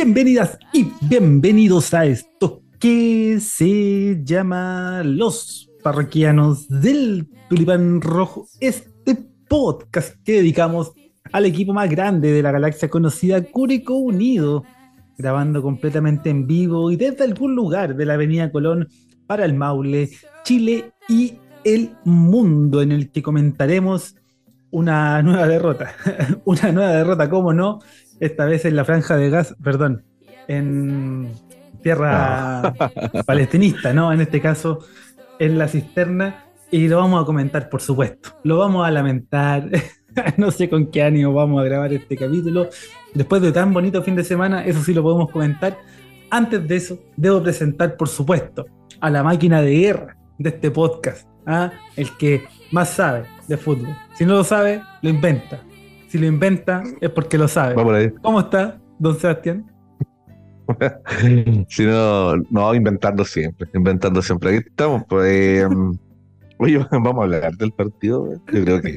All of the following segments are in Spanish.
Bienvenidas y bienvenidos a esto que se llama Los Parroquianos del Tulipán Rojo, este podcast que dedicamos al equipo más grande de la galaxia conocida, Curico Unido, grabando completamente en vivo y desde algún lugar de la Avenida Colón para el Maule, Chile y el mundo, en el que comentaremos una nueva derrota. una nueva derrota, ¿cómo no? Esta vez en la franja de gas, perdón, en tierra palestinista, ¿no? En este caso, en la cisterna. Y lo vamos a comentar, por supuesto. Lo vamos a lamentar. no sé con qué ánimo vamos a grabar este capítulo. Después de tan bonito fin de semana, eso sí lo podemos comentar. Antes de eso, debo presentar, por supuesto, a la máquina de guerra de este podcast. ¿ah? El que más sabe de fútbol. Si no lo sabe, lo inventa. Si lo inventa, es porque lo sabe. ¿Cómo está, don Sebastián? si no, no, inventando siempre, inventando siempre. Aquí estamos, pues. Em, oye, vamos a hablar del partido. Yo creo que.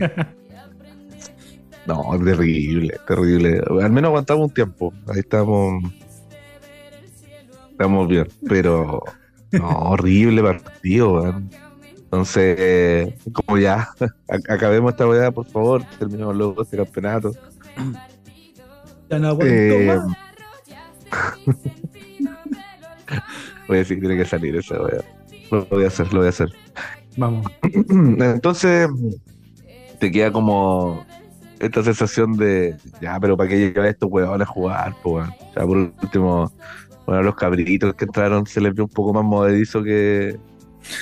No, terrible, terrible. Al menos aguantamos un tiempo. Ahí estamos. Estamos bien, pero. No, horrible partido, Entonces, como ya, acabemos esta weá, por favor, terminemos luego este campeonato. Ya no eh, voy a decir, tiene que salir esa weá. Lo voy a hacer, lo voy a hacer. Vamos. Entonces, te queda como esta sensación de, ya, pero ¿para qué llevar estos huevones a jugar? Pues, o sea, por último, bueno, los cabritos que entraron se les vio un poco más movedizo que,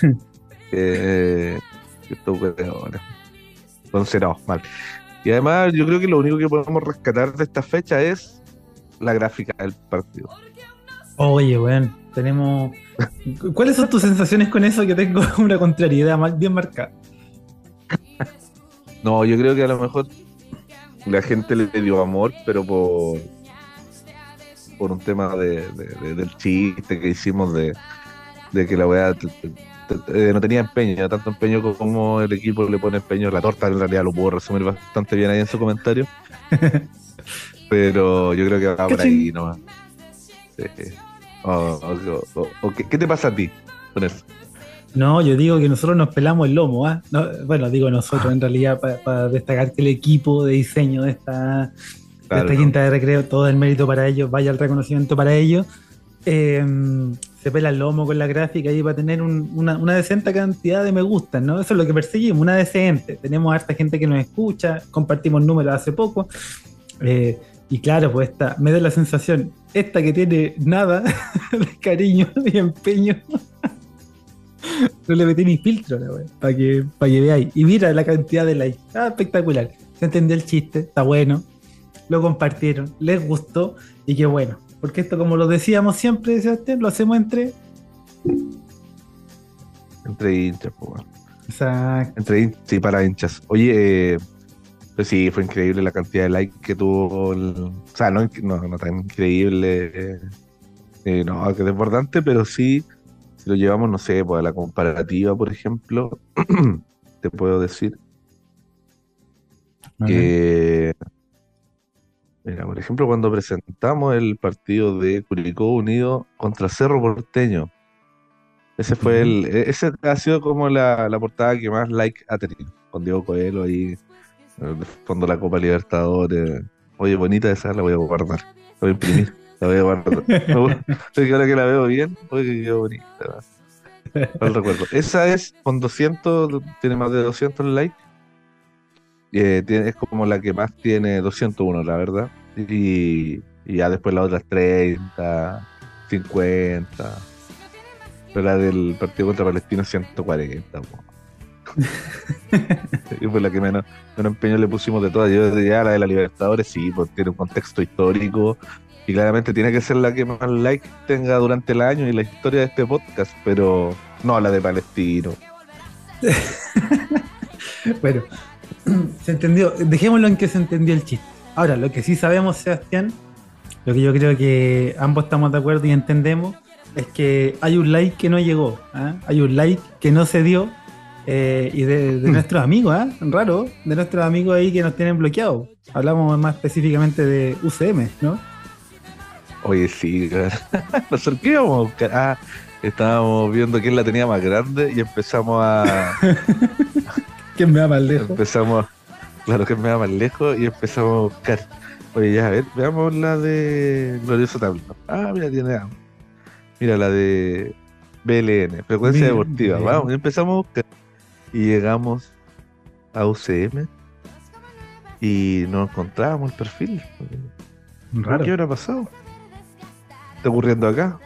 que, estos huevones. Entonces, no, mal. Y además, yo creo que lo único que podemos rescatar de esta fecha es la gráfica del partido. Oye, weón, tenemos. ¿Cuáles son tus sensaciones con eso que tengo una contrariedad bien marcada? No, yo creo que a lo mejor la gente le dio amor, pero por, por un tema de, del chiste que hicimos de, que la weá eh, no tenía empeño, tanto empeño como el equipo le pone empeño. La torta en realidad lo puedo resumir bastante bien ahí en su comentario. pero yo creo que va por ahí nomás. ¿qué, te pasa a ti con eso? No, yo digo que nosotros nos pelamos el lomo, ¿ah? bueno, digo nosotros en realidad para destacar que el equipo de diseño de esta, quinta de recreo, todo el mérito para ellos, vaya el reconocimiento para ellos. Em, se pela el lomo con la gráfica y va a tener una, una, decente cantidad de me gustan, ¿no? Eso es lo que perseguimos, una decente. Tenemos harta gente que nos escucha, compartimos números hace poco. Eh, y claro, pues esta, me da la sensación, esta que tiene nada de cariño y empeño no le metí ni filtro, para que, para que veáis. Y mira la cantidad de likes. Ah, espectacular. Se entendió el chiste, está bueno. Lo compartieron, les gustó y qué bueno. Porque esto, como lo decíamos siempre, Sebastián, lo hacemos entre. Entre hinchas, pues, Exacto. Entre hinchas y para hinchas. Oye, eh, pues sí, fue increíble la cantidad de likes que tuvo. o sea, no, no, tan increíble. Eh, eh, no, que desbordante, pero sí si lo llevamos, no sé, pues a la comparativa, por ejemplo, te puedo decir que, mira, por ejemplo, cuando presentamos el partido de Curicó Unido contra Cerro Porteño, ese fue el, e-, ese ha sido como la, portada que más like ha tenido, con Diego Coelho ahí, de fondo la Copa Libertadores. Oye, bonita esa, la voy a guardar, la voy a imprimir. La voy a guardar. que ahora que la veo bien, oye, qué bonita. No recuerdo. Esa es con 200, tiene más de 200 likes. Eh, tiene, es como la que más tiene 201, la verdad. Y, ya después las otras 30, 50. Pero la del partido contra Palestina 140. y fue la que menos, menos empeño le pusimos de todas. Yo diría la de la Libertadores, sí, porque tiene un contexto histórico y claramente tiene que ser la que más like tenga durante el año y la historia de este podcast, pero no la de Palestino. bueno, se entendió. Dejémoslo en que se entendió el chiste. Ahora, lo que sí sabemos, Sebastián, lo que yo creo que ambos estamos de acuerdo y entendemos, es que hay un like que no llegó, ¿ah? hay un like que no se dio, eh, y de, hmm. nuestros amigos, ¿ah? raro, de nuestros amigos ahí que nos tienen bloqueados. Hablamos más específicamente de UCM, ¿no? Oye, sí, a buscar. Ah, estábamos viendo quién la tenía más grande y empezamos a. ¿Quién me va más lejos? Empezamos, claro, quién me va más lejos y empezamos a buscar. Oye, ya, a ver, veamos la de Glorioso Tablo. Ah, mira, tiene. Mira, la de BLN, Frecuencia Bien, Deportiva. bien. Vamos, empezamos a buscar. Y llegamos a UCM y no encontrábamos el perfil. Raro. ¿Qué habrá pasado? ¿Qué está ocurriendo acá?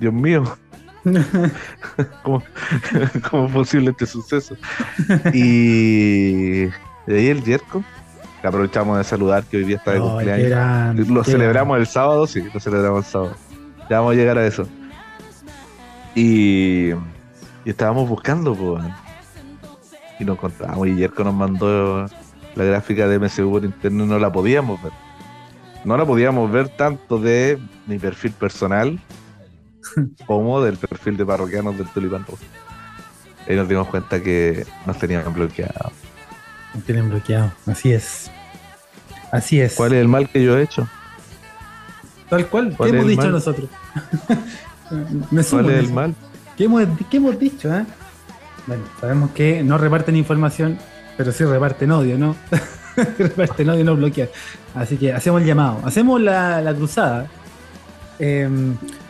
Dios mío, ¿cómo, cómo posible este suceso? Y de ahí el Yerko, que aprovechamos de saludar que hoy día está de cumpleaños. Lo celebramos el sábado, sí, lo celebramos el sábado. Ya vamos a llegar a eso. Y, y estábamos buscando, pues, y nos encontramos. Y Yerko nos mandó la gráfica de MSU por internet, no la podíamos ver. No la podíamos ver tanto de mi perfil personal como del perfil de parroquianos del Tulipán Rojo. Y nos dimos cuenta que nos tenían bloqueados. Me tienen bloqueado. Así es. Así es. ¿Cuál es el mal que yo he hecho? Tal cual. ¿Qué hemos dicho mal? nosotros? me sumo, ¿Cuál es el mal? ¿Qué hemos, qué hemos dicho? eh? Bueno, sabemos que no reparten información, pero sí reparten odio, ¿no? reparten odio, no bloquean. Así que hacemos el llamado. Hacemos la, la cruzada eh,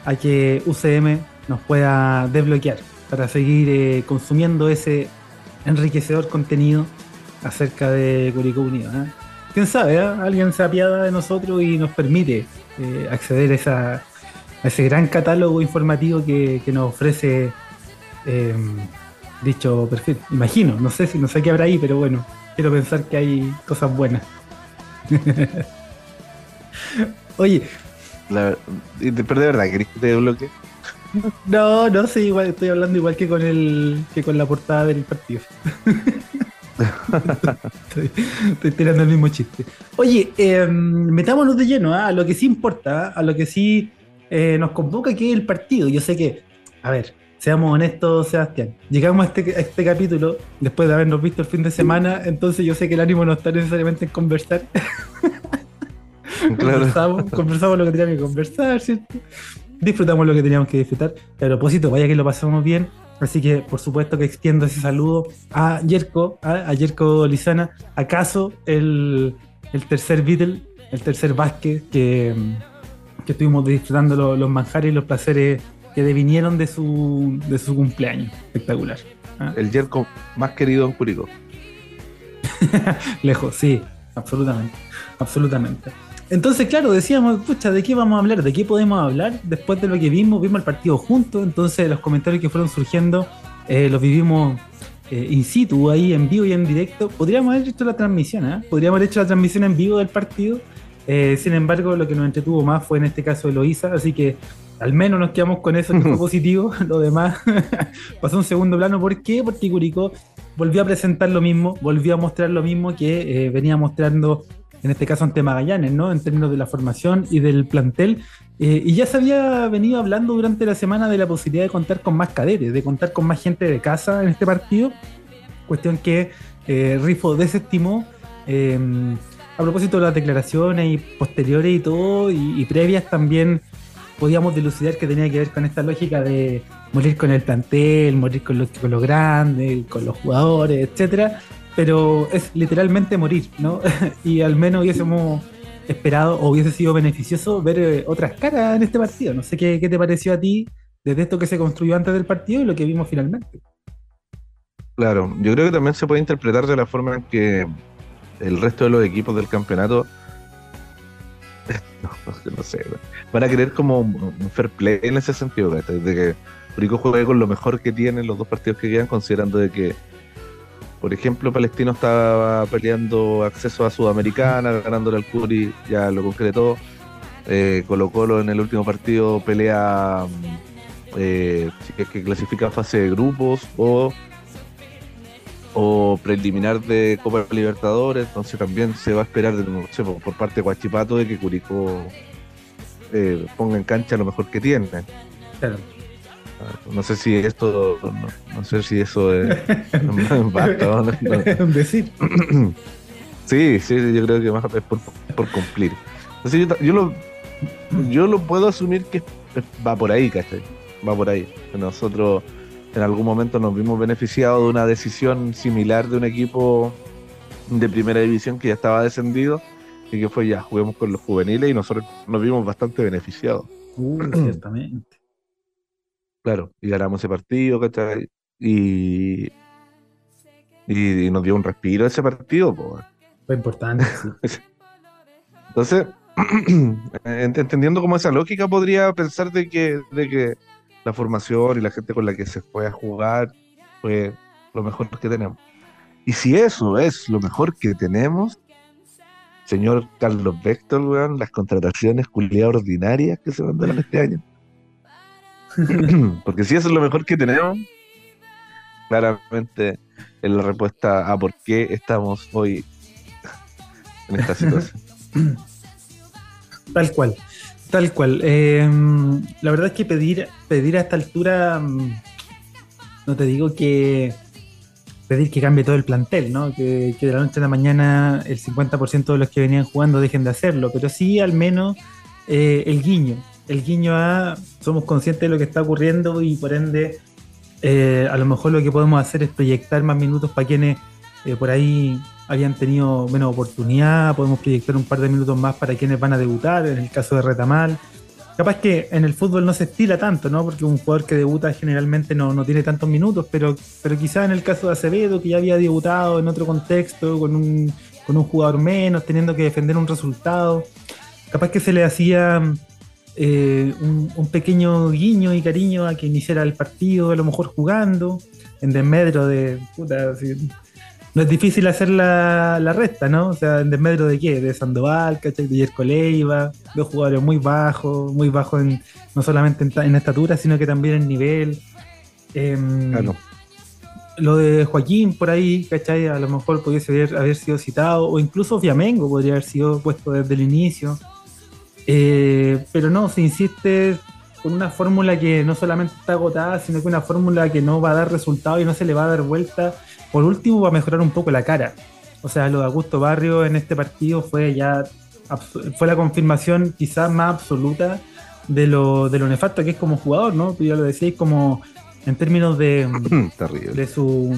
a que UCM nos pueda desbloquear para seguir eh, consumiendo ese enriquecedor contenido acerca de Curicó Unido. ¿eh? Quién sabe, ¿eh? alguien se apiada de nosotros y nos permite eh, acceder a, esa, a ese gran catálogo informativo que, que nos ofrece eh, dicho perfil. Imagino, no sé si no sé qué habrá ahí, pero bueno, quiero pensar que hay cosas buenas. Oye, La- pero de verdad, ¿querés que te desbloquee? no, no sé, igual estoy hablando igual que con el que con la portada del partido. estoy, estoy tirando el mismo chiste. Oye, eh, metámonos de lleno ¿ah? a lo que sí importa, ¿ah? a lo que sí eh, nos convoca, que es el partido. Yo sé que, a ver, seamos honestos, Sebastián. Llegamos a este, a este capítulo después de habernos visto el fin de semana, entonces yo sé que el ánimo no está necesariamente en conversar. Claro. Conversamos, conversamos lo que teníamos que conversar, ¿cierto? Disfrutamos lo que teníamos que disfrutar. Y a propósito, vaya que lo pasamos bien. Así que, por supuesto, que extiendo ese saludo a Yerko, a, a Yerko Lizana. ¿Acaso el, el tercer Beatle, el tercer Vázquez que, que estuvimos disfrutando lo- los manjares y los placeres que devinieron de su, de su cumpleaños? Espectacular. ¿ah? El Yerko más querido en Curicó. Lejos, sí, absolutamente, absolutamente. Entonces, claro, decíamos, pucha, ¿de qué vamos a hablar? ¿De qué podemos hablar? Después de lo que vimos, vimos el partido juntos, entonces los comentarios que fueron surgiendo eh, los vivimos eh, in situ, ahí en vivo y en directo. Podríamos haber hecho la transmisión, ¿eh? Podríamos haber hecho la transmisión en vivo del partido. Eh, sin embargo, lo que nos entretuvo más fue en este caso Eloísa, así que al menos nos quedamos con eso que fue positivo. Lo demás pasó a un segundo plano. ¿Por qué? Porque Curicó volvió a presentar lo mismo, volvió a mostrar lo mismo que venía mostrando en este caso ante Magallanes, ¿no? En términos de la formación y del plantel. Eh, y ya se había venido hablando durante la semana de la posibilidad de contar con más cadetes, de contar con más gente de casa en este partido. Cuestión que eh, Rifo desestimó. eh, a propósito de las declaraciones y posteriores y todo, y, previas también podíamos dilucidar que tenía que ver con esta lógica de morir con el plantel, morir con los, con los grandes, con los jugadores, etcétera. Pero es literalmente morir, ¿no? y al menos hubiésemos esperado o hubiese sido beneficioso ver eh, otras caras en este partido. No sé qué, qué te pareció a ti desde esto que se construyó antes del partido y lo que vimos finalmente. Claro, yo creo que también se puede interpretar de la forma en que el resto de los equipos del campeonato, no, no sé, van a querer como un fair play en ese sentido, de que Curicó juegue con lo mejor que tiene en los dos partidos que quedan, considerando de que, por ejemplo, Palestino estaba peleando acceso a Sudamericana, ganándole al Curi, ya lo concretó. Eh, Colo Colo en el último partido pelea mm, eh, que clasifica fase de grupos o o preliminar de Copa Libertadores, entonces también se va a esperar no sé, por, parte de Guachipato de que Curicó eh, ponga en cancha lo mejor que tiene. No sé si esto, no, no sé si eso es. Sí, sí, yo creo que más es por, por cumplir. Entonces yo lo yo lo puedo asumir que va por ahí, ¿cachai? Va por ahí. Nosotros en algún momento nos vimos beneficiados de una decisión similar de un equipo de primera división que ya estaba descendido y que fue ya, juguemos con los juveniles y nosotros nos vimos bastante beneficiados. Uh, ciertamente. Claro, y ganamos ese partido, ¿cachai? Y, y, nos dio un respiro ese partido. Fue importante. Entonces, entendiendo como esa lógica, podría pensar de que, de que la formación y la gente con la que se fue a jugar fue lo mejor que tenemos. Y si eso es lo mejor que tenemos, señor Carlos Vector, las contrataciones culiadas ordinarias que se mandaron este año. Porque si eso es lo mejor que tenemos, claramente es la respuesta a por qué estamos hoy en esta situación. Tal cual, tal cual. Em, la verdad es que pedir, pedir a esta altura, mm, no te digo que pedir que cambie todo el plantel, ¿no? Que, de la noche a la mañana el 50% de los que venían jugando dejen de hacerlo, pero sí al menos eh, el guiño. El guiño a somos conscientes de lo que está ocurriendo y por ende eh, a lo mejor lo que podemos hacer es proyectar más minutos para quienes eh, por ahí habían tenido menos oportunidad, podemos proyectar un par de minutos más para quienes van a debutar, en el caso de Retamal. Capaz que en el fútbol no se estila tanto, ¿no? Porque un jugador que debuta generalmente no, no tiene tantos minutos, pero, pero quizás en el caso de Acevedo, que ya había debutado en otro contexto, con un, con un jugador menos, teniendo que defender un resultado, capaz que se le hacía eh, un, pequeño guiño y cariño a que iniciara el partido, a lo mejor jugando, en desmedro de. no es difícil hacer la, la, resta, ¿no? O sea, en desmedro de qué? De Sandoval, ¿cachai? De Yerko Leiva, dos jugadores muy bajos, muy bajos en, no solamente en, estatura, sino que también en nivel. Em, lo de Joaquín por ahí, ¿cachai? A lo mejor pudiese haber, haber sido citado, o incluso Fiamengo podría haber sido puesto desde el inicio. Eh, pero no, se insiste con una fórmula que no solamente está agotada, sino que una fórmula que no va a dar resultado y no se le va a dar vuelta. Por último, va a mejorar un poco la cara. O sea, lo de Augusto Barrio en este partido fue ya fue la confirmación quizás más absoluta de lo, de lo nefasto que es como jugador, ¿no? Tú ya lo decías como en términos de, de su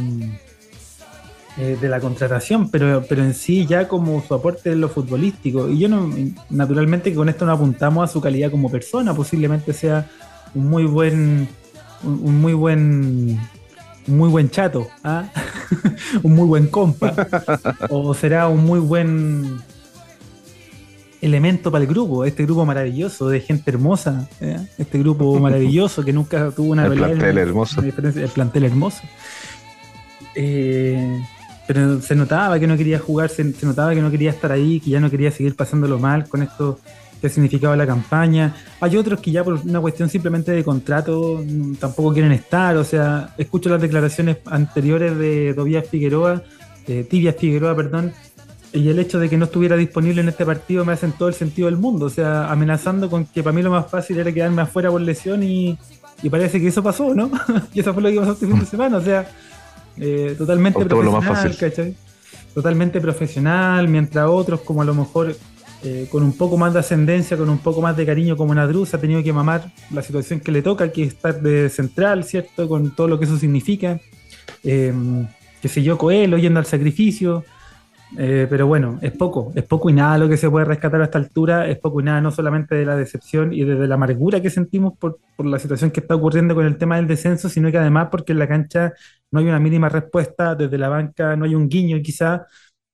eh, de la contratación, pero, pero en sí ya como su aporte en lo futbolístico. Y yo no, naturalmente que con esto no apuntamos a su calidad como persona, posiblemente sea un muy buen, un, muy buen, muy buen chato, ¿ah? un muy buen compa, o será un muy buen elemento para el grupo, este grupo maravilloso de gente hermosa, ¿eh? este grupo maravilloso que nunca tuvo una el plantel hermoso. el plantel hermoso. Eh, pero se notaba que no quería jugar, se, notaba que no quería estar ahí, que ya no quería seguir pasándolo mal con esto que significaba la campaña. Hay otros que ya por una cuestión simplemente de contrato mm, tampoco quieren estar, o sea, escucho las declaraciones anteriores de Tobias Figueroa, de Tibias Figueroa, perdón, y el hecho de que no estuviera disponible en este partido me hace en todo el sentido del mundo, o sea, amenazando con que para mí lo más fácil era quedarme afuera por lesión y, y parece que eso pasó, ¿no? y eso fue lo que pasó este fin de semana, o sea eh, totalmente profesional, Totalmente profesional, mientras otros, como a lo mejor eh, con un poco más de ascendencia, con un poco más de cariño como Nadruz, ha tenido que mamar la situación que le toca, que es estar de central, ¿cierto? Con todo lo que eso significa. Eh, que sé yo, Coelho yendo al sacrificio. Eh, pero bueno, es poco, es poco y nada lo que se puede rescatar a esta altura, es poco y nada no solamente de la decepción y de la amargura que sentimos por, por, la situación que está ocurriendo con el tema del descenso, sino que además porque en la cancha no hay una mínima respuesta, desde la banca no hay un guiño quizá,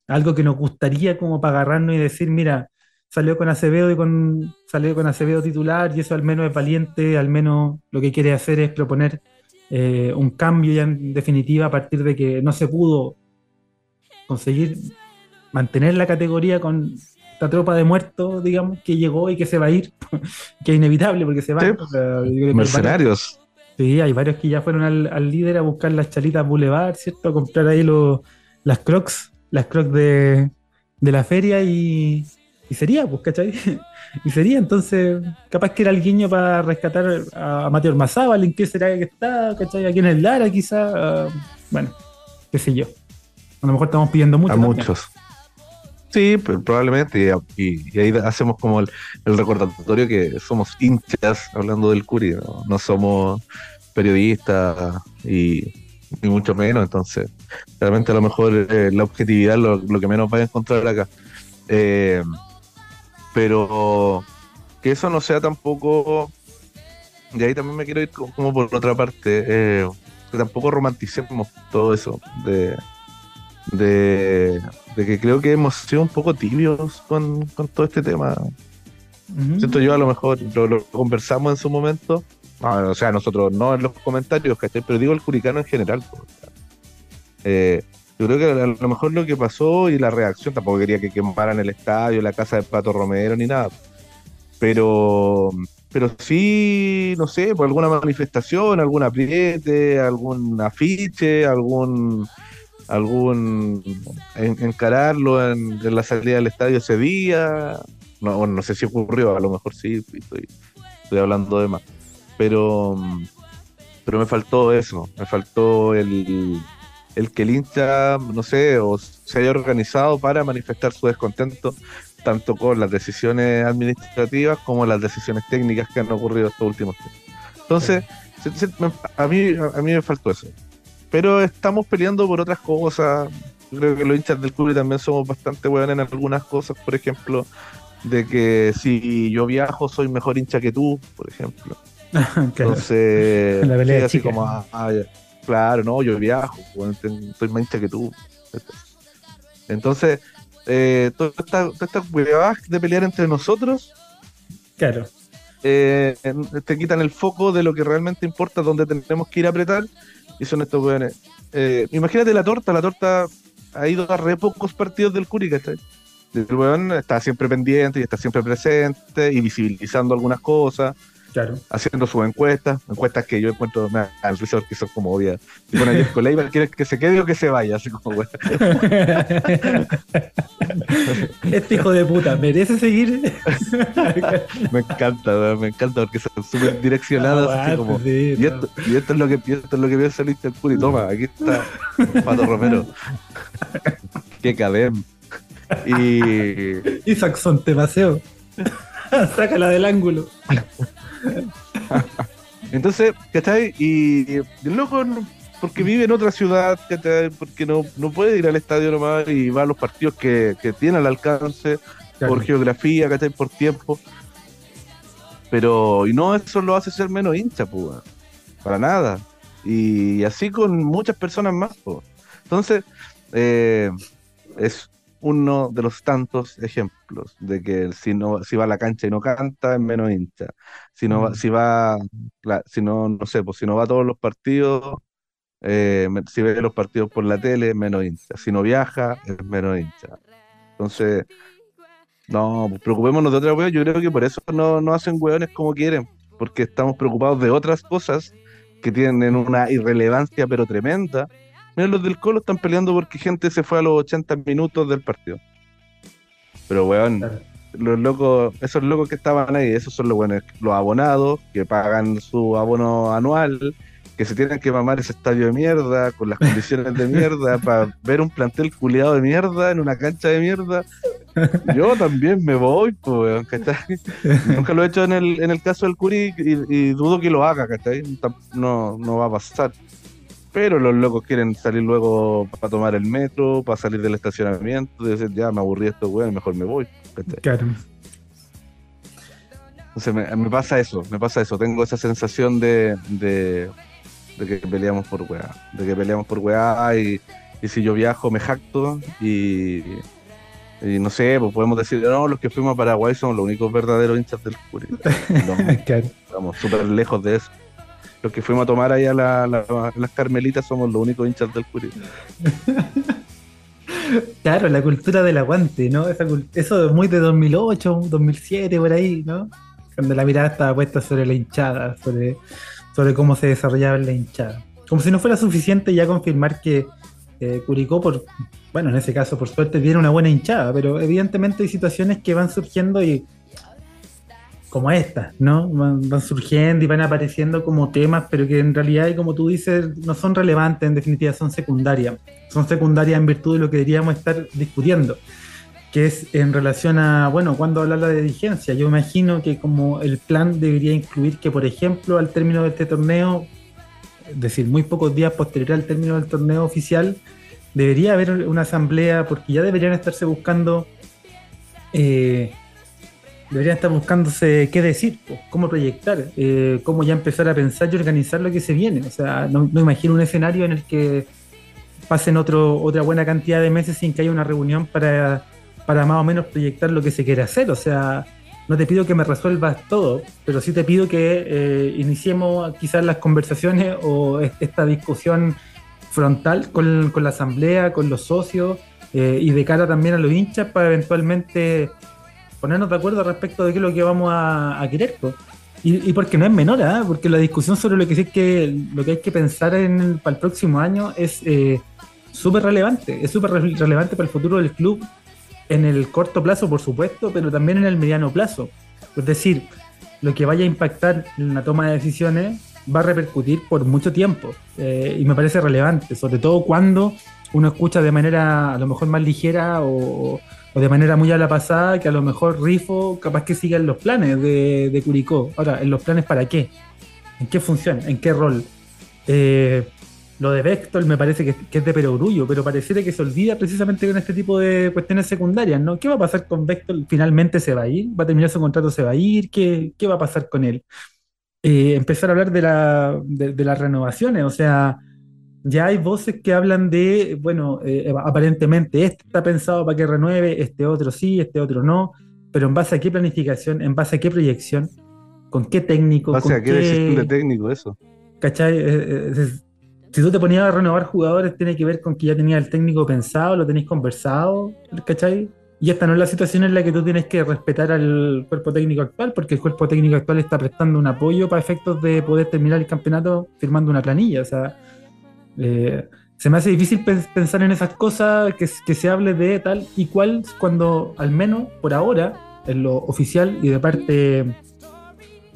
algo que nos gustaría como para agarrarnos y decir, mira, salió con Acevedo y con, salió con Acevedo titular y eso al menos es valiente, al menos lo que quiere hacer es proponer eh, un cambio ya en definitiva a partir de que no se pudo conseguir mantener la categoría con esta tropa de muertos, digamos, que llegó y que se va a ir, que es inevitable porque se va. mercenarios. sí, hay varios que ya fueron al, líder a buscar las chalitas Boulevard, ¿cierto? A comprar ahí las crocs, las crocs de, la feria y, sería, pues, ¿cachai? y sería, entonces, capaz que era el guiño para rescatar a Mateo Ormazábal, en qué será que está, ¿cachai? Aquí en el Lara, quizá, ah, bueno, qué sé yo. A lo mejor estamos pidiendo mucho. A muchos. Sí, probablemente, y, ahí hacemos como el, recordatorio que somos hinchas hablando del Curi, no, somos periodistas y mucho menos, entonces realmente a lo mejor eh, la objetividad es lo, que menos va a encontrar acá. Eh, pero que eso no sea tampoco, y ahí también me quiero ir como por otra parte, eh, que tampoco romanticemos todo eso de de, que creo que hemos sido un poco tibios con, todo este tema. Siento yo a lo mejor, lo, conversamos en su momento, o sea, nosotros no en los comentarios, Pero digo el curicano en general. Eh, yo creo que a lo mejor lo que pasó y la reacción, tampoco quería que quemaran el estadio, la casa de Pato Romero ni nada. Pero, pero sí, no sé, por alguna manifestación, algún apriete, algún afiche, algún algún encararlo en, la salida del estadio ese día. No, no sé si ocurrió, a lo mejor sí, estoy, estoy hablando de más. Pero, pero me faltó eso, me faltó el, el que el hincha, no sé, o se haya organizado para manifestar su descontento tanto con las decisiones administrativas como las decisiones técnicas que han ocurrido estos últimos tiempos. Entonces, a mí, a mí me faltó eso pero estamos peleando por otras cosas. Creo que los hinchas del club también somos bastante buenos en algunas cosas, por ejemplo, de que si yo viajo soy mejor hincha que tú, por ejemplo. Entonces, la pelea así como, ah, ah, claro, no, yo viajo, soy más hincha que tú. Entonces, eh, todas estas huevadas de pelear entre nosotros, claro. Eh, te quitan el foco de lo que realmente importa, donde tenemos que ir a apretar y son estos weones. Eh, imagínate la torta, la torta ha ido a re pocos partidos del Curi, ¿cachai? El weón está siempre pendiente y está siempre presente y visibilizando algunas cosas. Haciendo sus encuestas, encuestas que yo encuentro me dan risa porque son como obvias. Y bueno, Jeff Coleiva quiere que se quede o que se vaya, así como Este hijo de puta, ¿merece seguir? me encanta, me encanta porque son súper direccionadas. así como, y, esto, y, esto, es lo que, esto es lo que piensa el Inter Puri. Toma, aquí está Pato Romero. Qué cadem. Y. Y Saxon, te paseo. Sácala del ángulo. Entonces, ¿cachai? Y, el loco, porque vive en otra ciudad, ¿cachai? Porque no, no puede ir al estadio nomás y va a los partidos que, tiene al alcance, por geografía, ¿cachai? Por tiempo. Pero, y no eso lo hace ser menos hincha, pues, para nada. Y así con muchas personas más, pues. Entonces, eh, es uno de los tantos ejemplos de que si no si va a la cancha y no canta es menos hincha. Si no mm. si va si no no sé pues si no va a todos los partidos eh, si ve los partidos por la tele es menos hincha. Si no viaja es menos hincha. Entonces no pues preocupémonos de otra wea. Yo creo que por eso no, no hacen hueones como quieren porque estamos preocupados de otras cosas que tienen una irrelevancia pero tremenda Mira, los del Colo están peleando porque gente se fue a los 80 minutos del partido. Pero, weón, los locos, esos locos que estaban ahí, esos son los buenos, los abonados que pagan su abono anual, que se tienen que mamar ese estadio de mierda, con las condiciones de mierda, para ver un plantel culiado de mierda en una cancha de mierda. Yo también me voy, pues, Nunca lo he hecho en el, en el caso del Curi y, dudo que lo haga, ¿cachai? No, no va a pasar pero los locos quieren salir luego para tomar el metro, para salir del estacionamiento, y decir, ya me aburrí esto, weón, mejor me voy. Claro. Entonces me, pasa eso, me pasa eso, tengo esa sensación de, de, que peleamos por weá, de que peleamos por weá y, y si yo viajo me jacto y, y no sé, pues podemos decir, no, los que fuimos a Paraguay son los únicos verdaderos hinchas del Curi. Estamos súper lejos de eso los que fuimos a tomar ahí a las Carmelitas somos los únicos hinchas del Curi. Claro, la cultura del aguante, ¿no? eso es muy de 2008, 2007, por ahí, ¿no? Cuando la mirada estaba puesta sobre la hinchada, sobre, sobre cómo se desarrollaba la hinchada. Como si no fuera suficiente ya confirmar que eh, Curicó, bueno, en ese caso, por suerte, tiene una buena hinchada, pero evidentemente hay situaciones que van surgiendo y como esta, ¿no? Van, surgiendo y van apareciendo como temas, pero que en realidad, como tú dices, no son relevantes, en definitiva son secundarias. Son secundarias en virtud de lo que deberíamos estar discutiendo, que es en relación a, bueno, cuando hablar de dirigencia. Yo imagino que como el plan debería incluir que, por ejemplo, al término de este torneo, es decir, muy pocos días posterior al término del torneo oficial, debería haber una asamblea porque ya deberían estarse buscando, eh, deberían estar buscándose qué decir, cómo proyectar, eh, cómo ya empezar a pensar y organizar lo que se viene. O sea, no, no imagino un escenario en el que pasen otro, otra buena cantidad de meses sin que haya una reunión para para más o menos proyectar lo que se quiere hacer. O sea, no te pido que me resuelvas todo, pero sí te pido que eh, iniciemos quizás las conversaciones o esta discusión frontal con, la asamblea, con los socios eh, y de cara también a los hinchas para eventualmente ponernos de acuerdo respecto de qué es lo que vamos a, querer. Y, porque no es menor, ¿eh? porque la discusión sobre lo que, sí que, lo que hay que pensar en, para el próximo año es eh, súper relevante, es súper relevante para el futuro del club en el corto plazo, por supuesto, pero también en el mediano plazo. Es decir, lo que vaya a impactar en la toma de decisiones va a repercutir por mucho tiempo eh, y me parece relevante, sobre todo cuando uno escucha de manera a lo mejor más ligera o, de manera muy a la pasada que a lo mejor Rifo capaz que siga en los planes de, de Curicó. Ahora, ¿en los planes para qué? ¿En qué función? ¿En qué rol? Eh, lo de Vector me parece que, es de perogrullo, pero pareciera que se olvida precisamente con este tipo de cuestiones secundarias, ¿no? ¿Qué va a pasar con Vector? ¿Finalmente se va a ir? ¿Va a terminar su contrato? ¿Se va a ir? ¿Qué, qué va a pasar con él? Eh, empezar a hablar de, la, de, las renovaciones, o sea, ya hay voces que hablan de, bueno, eh, aparentemente este está pensado para que renueve, este otro sí, este otro no, pero en base a qué planificación, en base a qué proyección, con qué técnico. ¿En base a qué, decisión de técnico eso? ¿Cachai? Eh, si tú te ponías a renovar jugadores, tiene que ver con que ya tenías el técnico pensado, lo tenéis conversado, ¿cachai? Y esta no es la situación en la que tú tienes que respetar al cuerpo técnico actual, porque el cuerpo técnico actual está prestando un apoyo para efectos de poder terminar el campeonato firmando una planilla. O sea, eh, se me hace difícil pensar en esas cosas, que, se hable de tal y cual, cuando al menos por ahora, en lo oficial y de parte,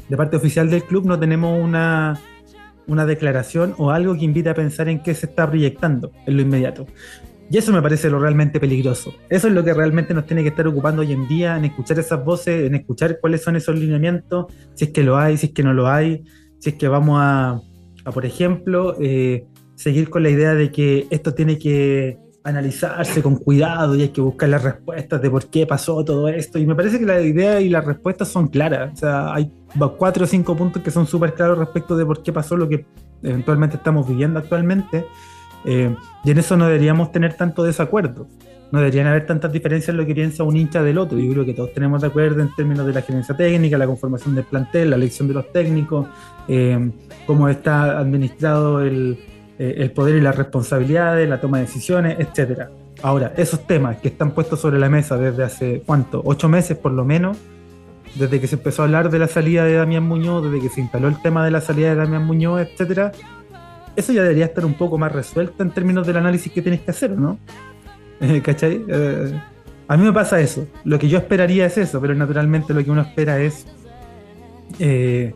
de parte oficial del club, no tenemos una una declaración o algo que invite a pensar en qué se está proyectando en lo inmediato. Y eso me parece lo realmente peligroso. Eso es lo que realmente nos tiene que estar ocupando hoy en día, en escuchar esas voces, en escuchar cuáles son esos lineamientos, si es que lo hay, si es que no lo hay, si es que vamos a, por ejemplo, eh, seguir con la idea de que esto tiene que analizarse con cuidado y hay que buscar las respuestas de por qué pasó todo esto. Y me parece que la idea y las respuestas son claras. O sea, hay cuatro o cinco puntos que son súper claros respecto de por qué pasó lo que eventualmente estamos viviendo actualmente. Eh, y en eso no deberíamos tener tanto desacuerdo. No deberían haber tantas diferencias en lo que piensa un hincha del otro. Yo creo que todos tenemos de acuerdo en términos de la gerencia técnica, la conformación del plantel, la elección de los técnicos, eh, cómo está administrado el, eh, el poder y las responsabilidades, la toma de decisiones, etcétera. Ahora, esos temas que están puestos sobre la mesa desde hace, ¿cuánto? Ocho meses por lo menos, desde que se empezó a hablar de la salida de Damián Muñoz, desde que se instaló el tema de la salida de Damián Muñoz, etcétera, eso ya debería estar un poco más resuelto en términos del análisis que tienes que hacer, ¿no? ¿Cachai? Eh, a mí me pasa eso. Lo que yo esperaría es eso, pero naturalmente lo que uno espera es eh,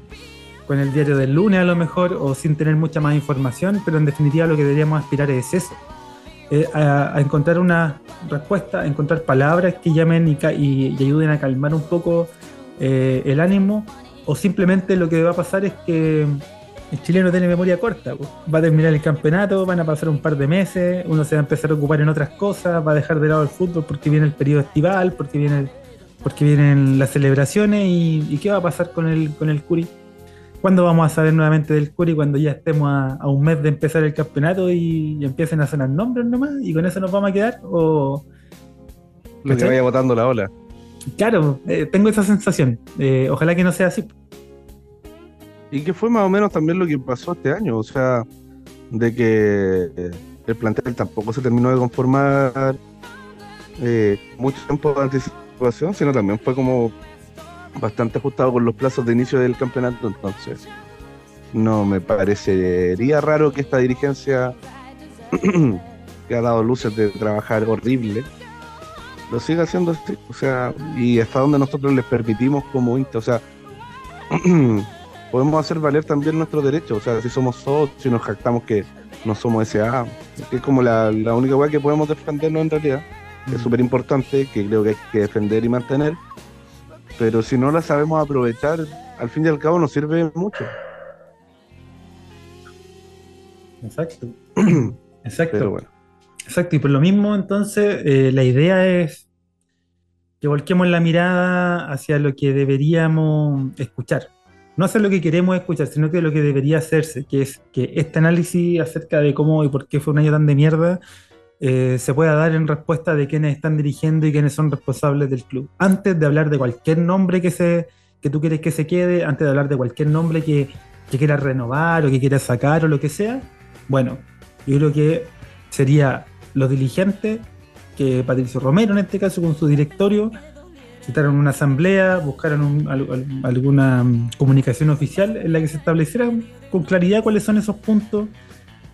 con el diario del lunes a lo mejor o sin tener mucha más información, pero en definitiva lo que deberíamos aspirar es eso, eh, a, encontrar una respuesta, a encontrar palabras que llamen y, ayuden a calmar un poco eh, el ánimo, o simplemente lo que va a pasar es que el chileno tiene memoria corta, va a terminar el campeonato, van a pasar un par de meses, uno se va a empezar a ocupar en otras cosas, va a dejar de lado el fútbol porque viene el periodo estival, porque viene porque vienen las celebraciones y, qué va a pasar con el con el Curi ¿Cuándo vamos a saber nuevamente del Curi? Cuando ya estemos a, un mes de empezar el campeonato y, empiecen a sonar nombres nomás y con eso nos vamos a quedar o... Lo que vaya botando la ola. Claro, eh, tengo esa sensación. Eh, ojalá que no sea así. Y que fue más o menos también lo que pasó este año, o sea, de que el plantel tampoco se terminó de conformar eh, mucho tiempo de anticipación, sino también fue como bastante ajustado con los plazos de inicio del campeonato, entonces no me parecería raro que esta dirigencia que ha dado luces de trabajar horrible lo siga haciendo así, o sea, y hasta donde nosotros les permitimos como Insta, o sea, podemos hacer valer también nuestros derechos, o sea, si somos socios, y nos jactamos que no somos SA, que es como la, la única weá que podemos defendernos en realidad, es súper importante, que creo que hay que defender y mantener, pero si no la sabemos aprovechar, al fin y al cabo nos sirve mucho. Exacto. Exacto. Exacto, y por lo mismo, entonces, eh, la idea es que volquemos la mirada hacia lo que deberíamos escuchar. No hacer lo que queremos escuchar, sino que lo que debería hacerse, que es que este análisis acerca de cómo y por qué fue un año tan de mierda eh, se pueda dar en respuesta de quienes están dirigiendo y quienes son responsables del club. Antes de hablar de cualquier nombre que, se, que tú quieres que se quede, antes de hablar de cualquier nombre que, que quieras renovar o que quieras sacar o lo que sea, bueno, yo creo que sería los diligentes, que Patricio Romero en este caso con su directorio, citaron una asamblea, buscaron alguna mm, comunicación oficial en la que se estableciera con claridad cuáles son esos puntos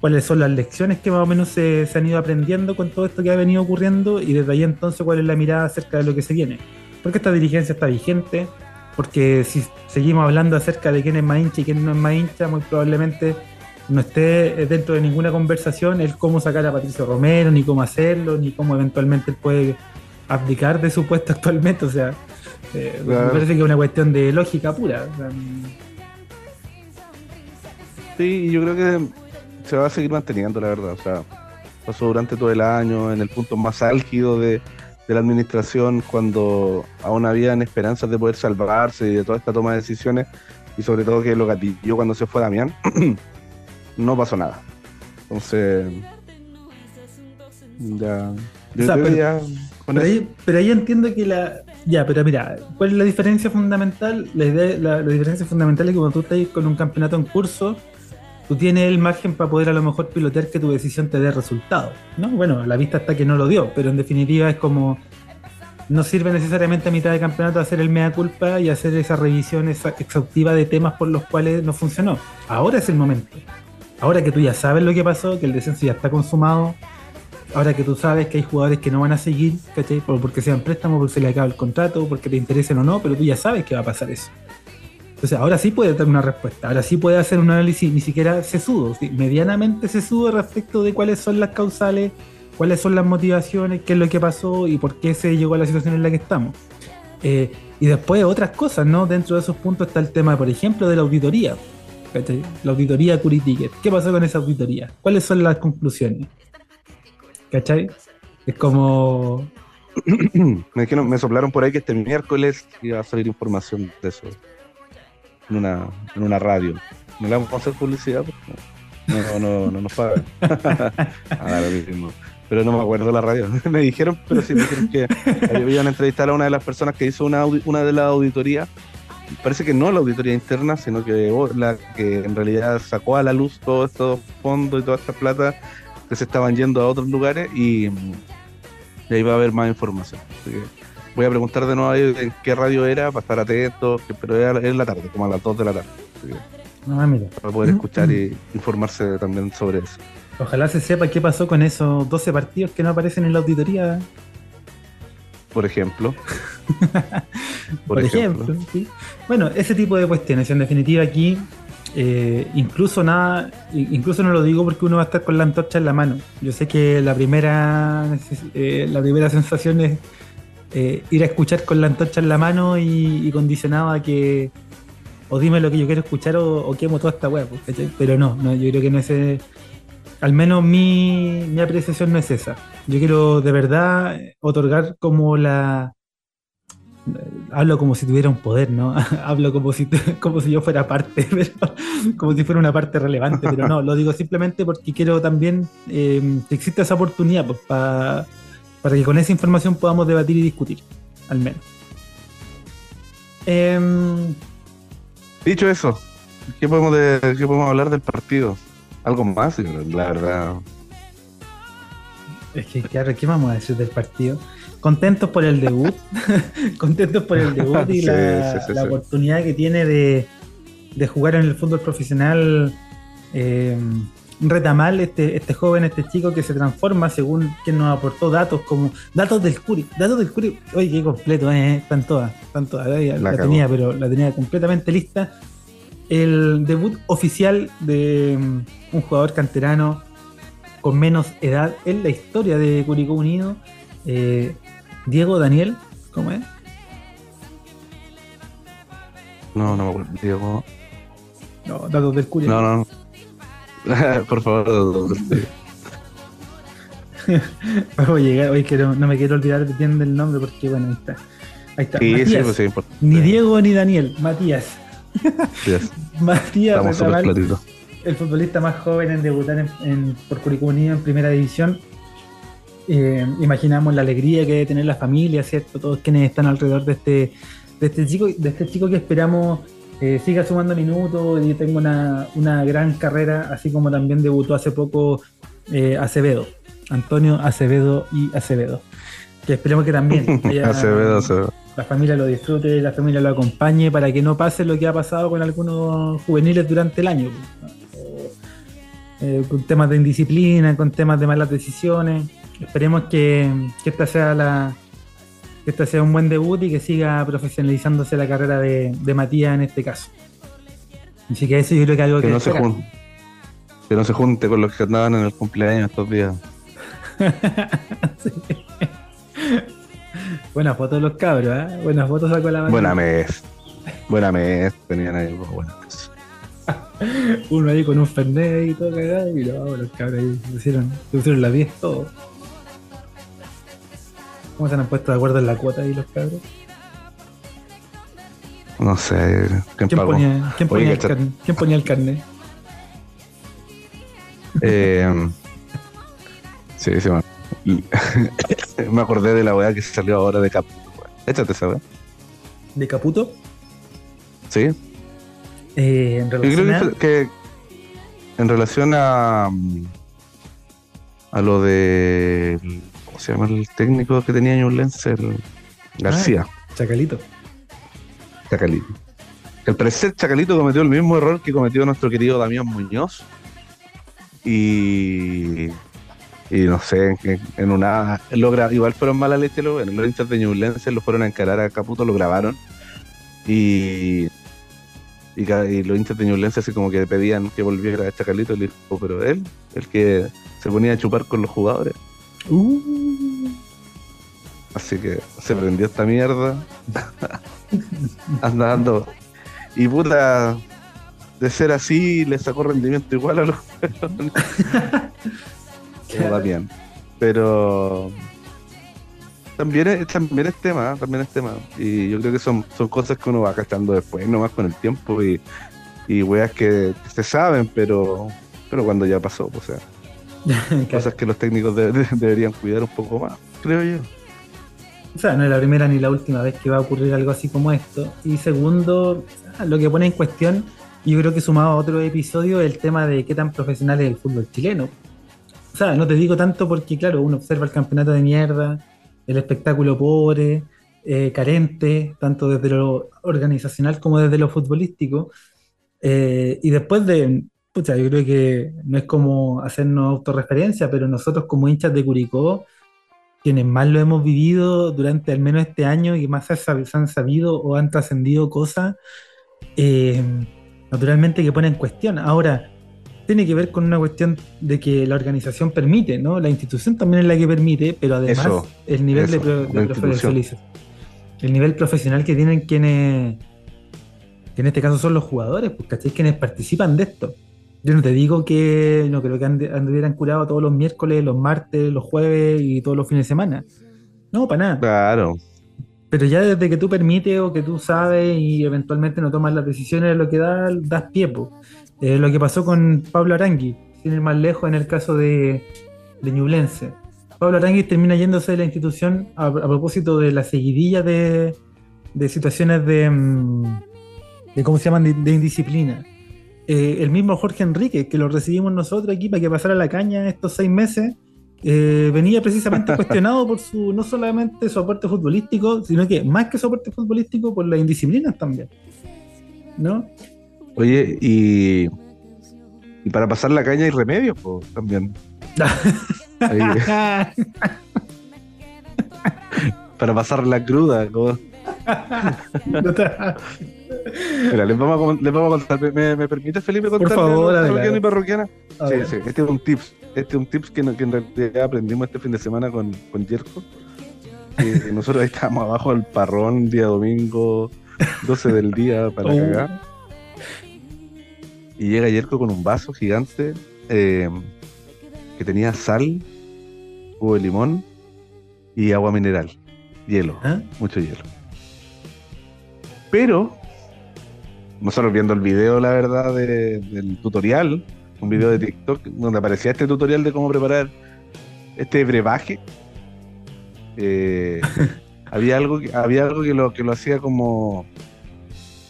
cuáles son las lecciones que más o menos se, han ido aprendiendo con todo esto que ha venido ocurriendo y desde ahí entonces cuál es la mirada acerca de lo que se viene. Porque esta dirigencia está vigente, porque si seguimos hablando acerca de quién es más hincha y quién no es más hincha, muy probablemente no esté dentro de ninguna conversación el cómo sacar a Patricio Romero, ni cómo hacerlo, ni cómo eventualmente él puede abdicar de su puesto actualmente. O sea, eh, me parece que es una cuestión de lógica pura. sí, yo creo que se va a seguir manteniendo, la verdad. O sea, pasó durante todo el año en el punto más álgido de, la administración, cuando aún habían esperanzas de poder salvarse y de toda esta toma de decisiones, y sobre todo que lo gatilló cuando se fue Damián, no pasó nada. Entonces, ya. pero, ahí, pero, ahí, entiendo que la. Ya, pero mira, ¿cuál es la diferencia fundamental? La, idea, la, la diferencia fundamental es que cuando tú estás con un campeonato en curso, tú tienes el margen para poder a lo mejor pilotear que tu decisión te dé resultado. ¿no? Bueno, la vista está que no lo dio, pero en definitiva es como no sirve necesariamente a mitad de campeonato hacer el mea culpa y hacer esa revisión exhaustiva de temas por los cuales no funcionó. Ahora es el momento. Ahora que tú ya sabes lo que pasó, que el descenso ya está consumado, ahora que tú sabes que hay jugadores que no van a seguir, ¿cachai? Porque sean préstamos, porque se les acaba el contrato, porque te interesen o no, pero tú ya sabes que va a pasar eso. Entonces, ahora sí puede dar una respuesta, ahora sí puede hacer un análisis ni siquiera sesudo, ¿sí? medianamente sesudo respecto de cuáles son las causales, cuáles son las motivaciones, qué es lo que pasó y por qué se llegó a la situación en la que estamos. Eh, y después otras cosas, ¿no? Dentro de esos puntos está el tema, por ejemplo, de la auditoría. La auditoría Curiticket. ¿Qué pasó con esa auditoría? ¿Cuáles son las conclusiones? ¿Cachai? Es como... me, dijeron, me soplaron por ahí que este miércoles iba a salir información de eso en una, en una radio. No le vamos a hacer publicidad porque no, no, no nos pagan. Pero no me acuerdo la radio. me dijeron, pero sí me dijeron que iban a entrevistar a una de las personas que hizo una, una de las auditorías. Parece que no la auditoría interna, sino que la que en realidad sacó a la luz todos estos fondos y toda esta plata que se estaban yendo a otros lugares y, y ahí va a haber más información. Así que voy a preguntar de nuevo en qué radio era para estar atento, pero era en la tarde, como a las 2 de la tarde. Ah, para poder escuchar y informarse también sobre eso. Ojalá se sepa qué pasó con esos 12 partidos que no aparecen en la auditoría. Por ejemplo. Por, ejemplo. Bueno, ese tipo de cuestiones. En definitiva, aquí, eh, incluso nada, incluso no lo digo porque uno va a estar con la antorcha en la mano. Yo sé que la primera, eh, la primera sensación es eh, ir a escuchar con la antorcha en la mano y, condicionado a que o dime lo que yo quiero escuchar o, quemo toda esta web, pues, pero no, no, yo creo que no es al menos mi, mi, apreciación no es esa. Yo quiero de verdad otorgar como la hablo como si tuviera un poder, ¿no? hablo como si como si yo fuera parte, como si fuera una parte relevante, pero no, lo digo simplemente porque quiero también eh, que exista esa oportunidad pues, para para que con esa información podamos debatir y discutir, al menos. Em, Dicho eso, ¿qué podemos, podemos hablar del partido? ¿Algo más? La verdad. Es que, claro, ¿qué vamos a decir del partido? Contentos por el debut, contentos por el debut y la, oportunidad que tiene de, de, jugar en el fútbol profesional. Eh, Retamal, este, este joven, este chico que se transforma según quien nos aportó datos como datos del Curi, datos del Curi, oye, qué completo, eh, están todas, están todas, la, tenía, pero la tenía completamente lista. El debut oficial de mm, un jugador canterano con menos edad en la historia de Curicó Unido. Eh, Diego Daniel, ¿cómo es? No, no me acuerdo. Diego. No, datos del culo. No, no. no. Por favor. Vamos a llegar, hoy quiero, no me quiero olvidar bien del nombre porque bueno, ahí está. Ahí está. Sí, sí, Matías. pues importante. Ni Diego ni Daniel, Matías. Matías el futbolista más joven en debutar en, en- por Curicó Unido en primera división. Eh, imaginamos la alegría que debe tener la familia, ¿cierto? Todos quienes están alrededor de este, de este chico, de este chico que esperamos eh, siga sumando minutos y tenga una, una gran carrera, así como también debutó hace poco eh, Acevedo, Antonio Acevedo y Acevedo. Que esperemos que también haya- Acevedo, Acevedo. la familia lo disfrute, la familia lo acompañe para que no pase lo que ha pasado con algunos juveniles durante el año. Eh, con temas de indisciplina, con temas de malas decisiones. Esperemos que, que esta sea la que esta sea un buen debut y que siga profesionalizándose la carrera de, de Matías en este caso. Así que eso yo creo que es algo que, Que no se junte. Que no se junte con los que andaban en el cumpleaños estos días. Sí. Buena foto de los cabros, ¿eh? Buenas fotos sacó la Buena Matías. mes. Buena mes. Tenían ahí buena mes. Uno ahí con un Fernet y todo cagado, y luego los cabros ahí pusieron, pusieron la 10 todo. ¿Cómo se han puesto de acuerdo en la cuota ahí los cabros? No sé. ¿Quién ponía, quién Oye, ponía, el, carne? ¿Quién ponía el carnet? Eh, sí, sí, man. Me acordé de la weá que salió ahora de Caputo. Échate esa weá. ¿De Caputo? Sí. Eh, en Yo relación creo a- que en relación a mm, a lo de ¿cómo se llama el técnico que tenía Ñublense? El García, Chacalito. Chacalito. Que al parecer Chacalito cometió el mismo error que cometió nuestro querido Damián Muñoz. Y y no sé, en, en una logra, igual fueron mala leche los, los hinchas de Ñublense lo fueron a encarar a Caputo, lo grabaron y y los hinchas de Ñublense así como que pedían que volviera a Chacalito y le dijo, pero él, el que se ponía a chupar con los jugadores. Uh, Así que se prendió esta mierda. Anda dando. Y puta, de ser así, le sacó rendimiento igual a los. Todo bien. Pero también es, también es tema, también es tema. Y yo creo que son, son cosas que uno va cachando después, nomás con el tiempo y, y weas que, que se saben, pero, pero cuando ya pasó, pues, o sea, cosas que los técnicos de- de- deberían cuidar un poco más, creo yo. O sea, no es la primera ni la última vez que va a ocurrir algo así como esto. Y segundo, lo que pone en cuestión, yo creo que sumado a otro episodio, el tema de qué tan profesional es el fútbol chileno. O sea, no te digo tanto porque, claro, uno observa el campeonato de mierda, el espectáculo pobre, eh, carente, tanto desde lo organizacional como desde lo futbolístico. Eh, y después de, pucha, yo creo que no es como hacernos autorreferencia, pero nosotros como hinchas de Curicó, quienes más lo hemos vivido durante al menos este año y más se, han sabido o han trascendido cosas, eh, naturalmente que pone en cuestión. Ahora, tiene que ver con una cuestión de que la organización permite, ¿no? La institución también es la que permite, pero además Eso, el nivel de, pro- de profesionalización, el nivel profesional que tienen quienes, que en este caso son los jugadores, pues, ¿cachai? Quienes participan de esto. Yo no te digo que no creo que anduvieran curado todos los miércoles, los martes, los jueves y todos los fines de semana. No, para nada. Claro, Pero ya desde que tú permites o que tú sabes y eventualmente no tomas las decisiones, lo que da, das pie. po. Eh, lo que pasó con Pablo Arangui, sin ir más lejos en el caso de, de Ñublense. Pablo Arangui termina yéndose de la institución a, a propósito de la seguidilla de, de situaciones de, mm, de, ¿cómo se llaman?, de, de indisciplina. Eh, el mismo Jorge Enrique, que lo recibimos nosotros aquí para que pasara la caña estos seis meses, eh, venía precisamente cuestionado por su no solamente su aporte futbolístico, sino que más que su aporte futbolístico, por las indisciplinas también. ¿No? Oye, y, y para pasar la caña hay remedios, pues, también. Para pasar la cruda. como- Mira, les vamos a, com- les vamos a contar. ¿Me, me permite, Felipe, contar favor, parroquiano y parroquiana? Sí, sí, este es un tips. Este es un tips que, en realidad aprendimos este fin de semana con, con Jerko. que nosotros ahí estábamos abajo del parrón, día domingo, 12 del día para Oh. cagar. Y llega Yerko con un vaso gigante eh, que tenía sal, jugo de limón y agua mineral. Hielo, ¿Ah? mucho hielo. Pero, nosotros viendo el video, la verdad, de- del tutorial, un video de TikTok donde aparecía este tutorial de cómo preparar este brebaje, eh, había algo, que, había algo que, lo, que lo hacía como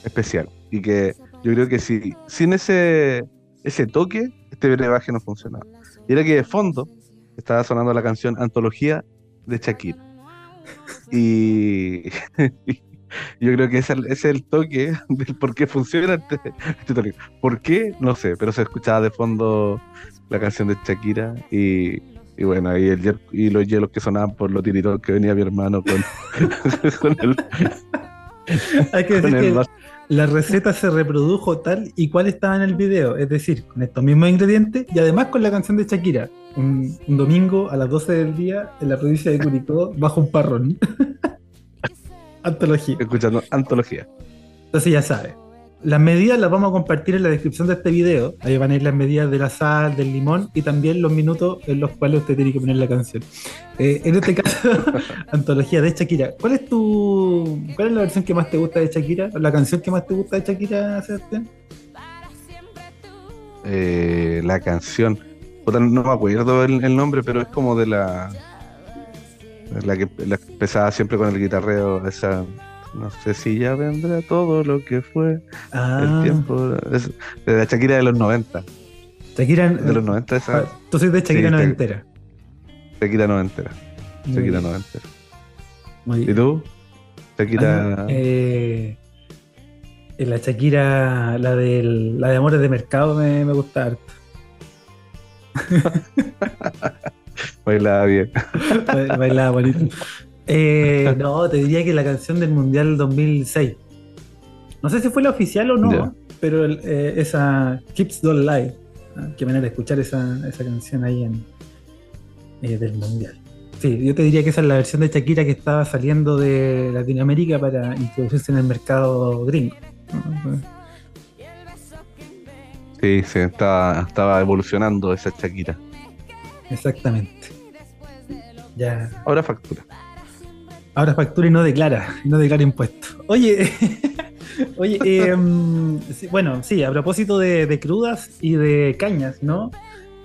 especial. Y que yo creo que si, sin ese, ese toque, este brebaje no funcionaba. Y era que de fondo estaba sonando la canción Antología de Shakira. Y yo creo que ese, ese es el toque del por qué funciona este, este. ¿Por qué? No sé, pero se escuchaba de fondo la canción de Shakira y, y bueno, y, el, y los hielos que sonaban por los tiritos que venía mi hermano con, con el, Hay que decir que la receta se reprodujo tal y cual estaba en el video, es decir, con estos mismos ingredientes y además con la canción de Shakira. Un, un domingo a las 12 del día en la provincia de Curicó bajo un parrón. Antología. escuchando antología. Entonces ya sabes. Las medidas las vamos a compartir en la descripción de este video. Ahí van a ir las medidas de la sal, del limón y también los minutos en los cuales usted tiene que poner la canción. Eh, en este caso, antología de Shakira. ¿Cuál es tu. ¿Cuál es la versión que más te gusta de Shakira? ¿La canción que más te gusta de Shakira, Sebastián? Eh, la canción, no me acuerdo el, el nombre, pero es como de la, la que la empezaba siempre con el guitarreo, esa. No sé si ya vendrá todo lo que fue Ah, el tiempo. Es de la Shakira de los 90. Shakira. De los 90 esa. Ah, Tú soy de Shakira Sí, noventera. Shakira noventera. Shakira noventera. ¿Y tú? Shakira. Ah, eh, eh, la Shakira, la, del, la de Amores de Mercado, me, me gusta harto. bailaba bien. Ba- Bailaba bonito. Eh, no, te diría que la canción del Mundial 2006. No sé si fue la oficial o no, pero el- eh, esa Keeps Don't Lie. ¿ah? Qué manera de escuchar esa, esa canción ahí en, eh, del Mundial. Sí, yo te diría que esa es la versión de Shakira que estaba saliendo de Latinoamérica para introducirse en el mercado gringo. Sí, sí, estaba, estaba evolucionando esa Shakira. Exactamente. Ya. Ahora factura. Ahora factura y no declara, y no declara impuestos. Oye, oye, eh, mm, sí, bueno, sí, a propósito de, de crudas y de cañas, ¿no?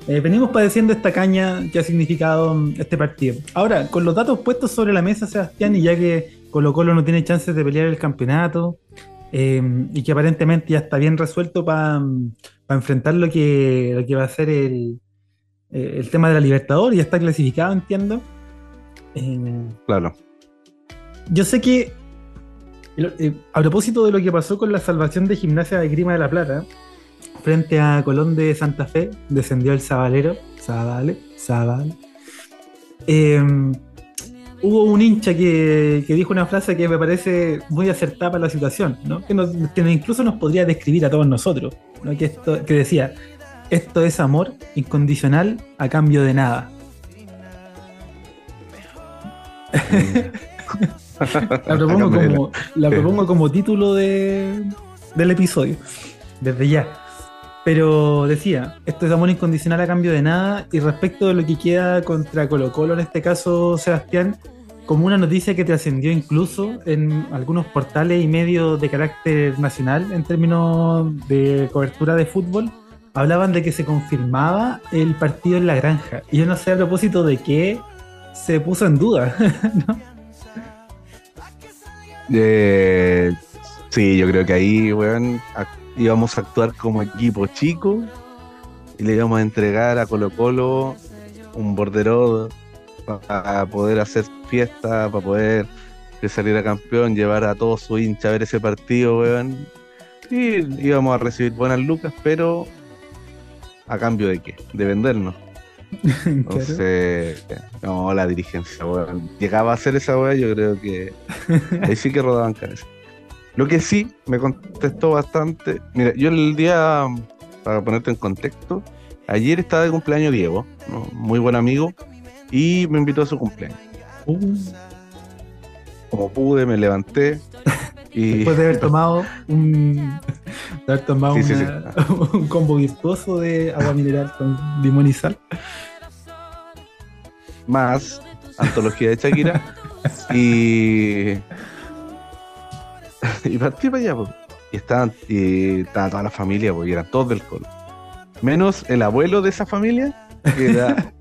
Eh, venimos padeciendo esta caña que ha significado mm, este partido. Ahora, con los datos puestos sobre la mesa, Sebastián, y ya que Colo Colo no tiene chances de pelear el campeonato, eh, y que aparentemente ya está bien resuelto para enfrentar lo que, lo que va a ser el, eh, el tema de la Libertadores, ya está clasificado, entiendo. Eh, Claro. yo sé que, eh, a propósito de lo que pasó con la salvación de Gimnasia de Grima de la Plata, frente a Colón de Santa Fe, descendió el Zabalero, Zabale, Zabale. Eh, hubo un hincha que, que dijo una frase que me parece muy acertada para la situación, ¿no? que, nos- que incluso nos podría describir a todos nosotros, ¿no? que, esto, que decía, esto es amor incondicional a cambio de nada. La propongo, como, la propongo como título de, del episodio, desde ya. Pero decía, esto es amor incondicional a cambio de nada. Y respecto de lo que queda contra Colo Colo, en este caso, Sebastián, como una noticia que trascendió incluso en algunos portales y medios de carácter nacional en términos de cobertura de fútbol, hablaban de que se confirmaba el partido en la granja. Y yo no sé a propósito de qué se puso en duda. ¿no? Eh, sí, yo creo que ahí, weón, íbamos a actuar como equipo chico y le íbamos a entregar a Colo Colo un borderó para poder hacer fiesta, para poder que saliera campeón, llevar a todos su hincha a ver ese partido, weón. Y íbamos a recibir buenas lucas, pero a cambio de qué? De vendernos. Claro. Entonces, no, la dirigencia, weón. Llegaba a hacer esa weá, yo creo que ahí sí que rodaban cabeza. Lo que sí me contestó bastante. Mira, yo el día, para ponerte en contexto, ayer estaba de cumpleaños Diego, ¿no? muy buen amigo, y me invitó a su cumpleaños. Uh, como pude, me levanté. Y... Después de haber tomado un, de haber tomado un combo virtuoso de agua mineral con limón y sal. Más antología de Shakira. y. y partí para allá, Y estaban, y estaba toda la familia, pues, y eran todos del colo. Menos el abuelo de esa familia, que era,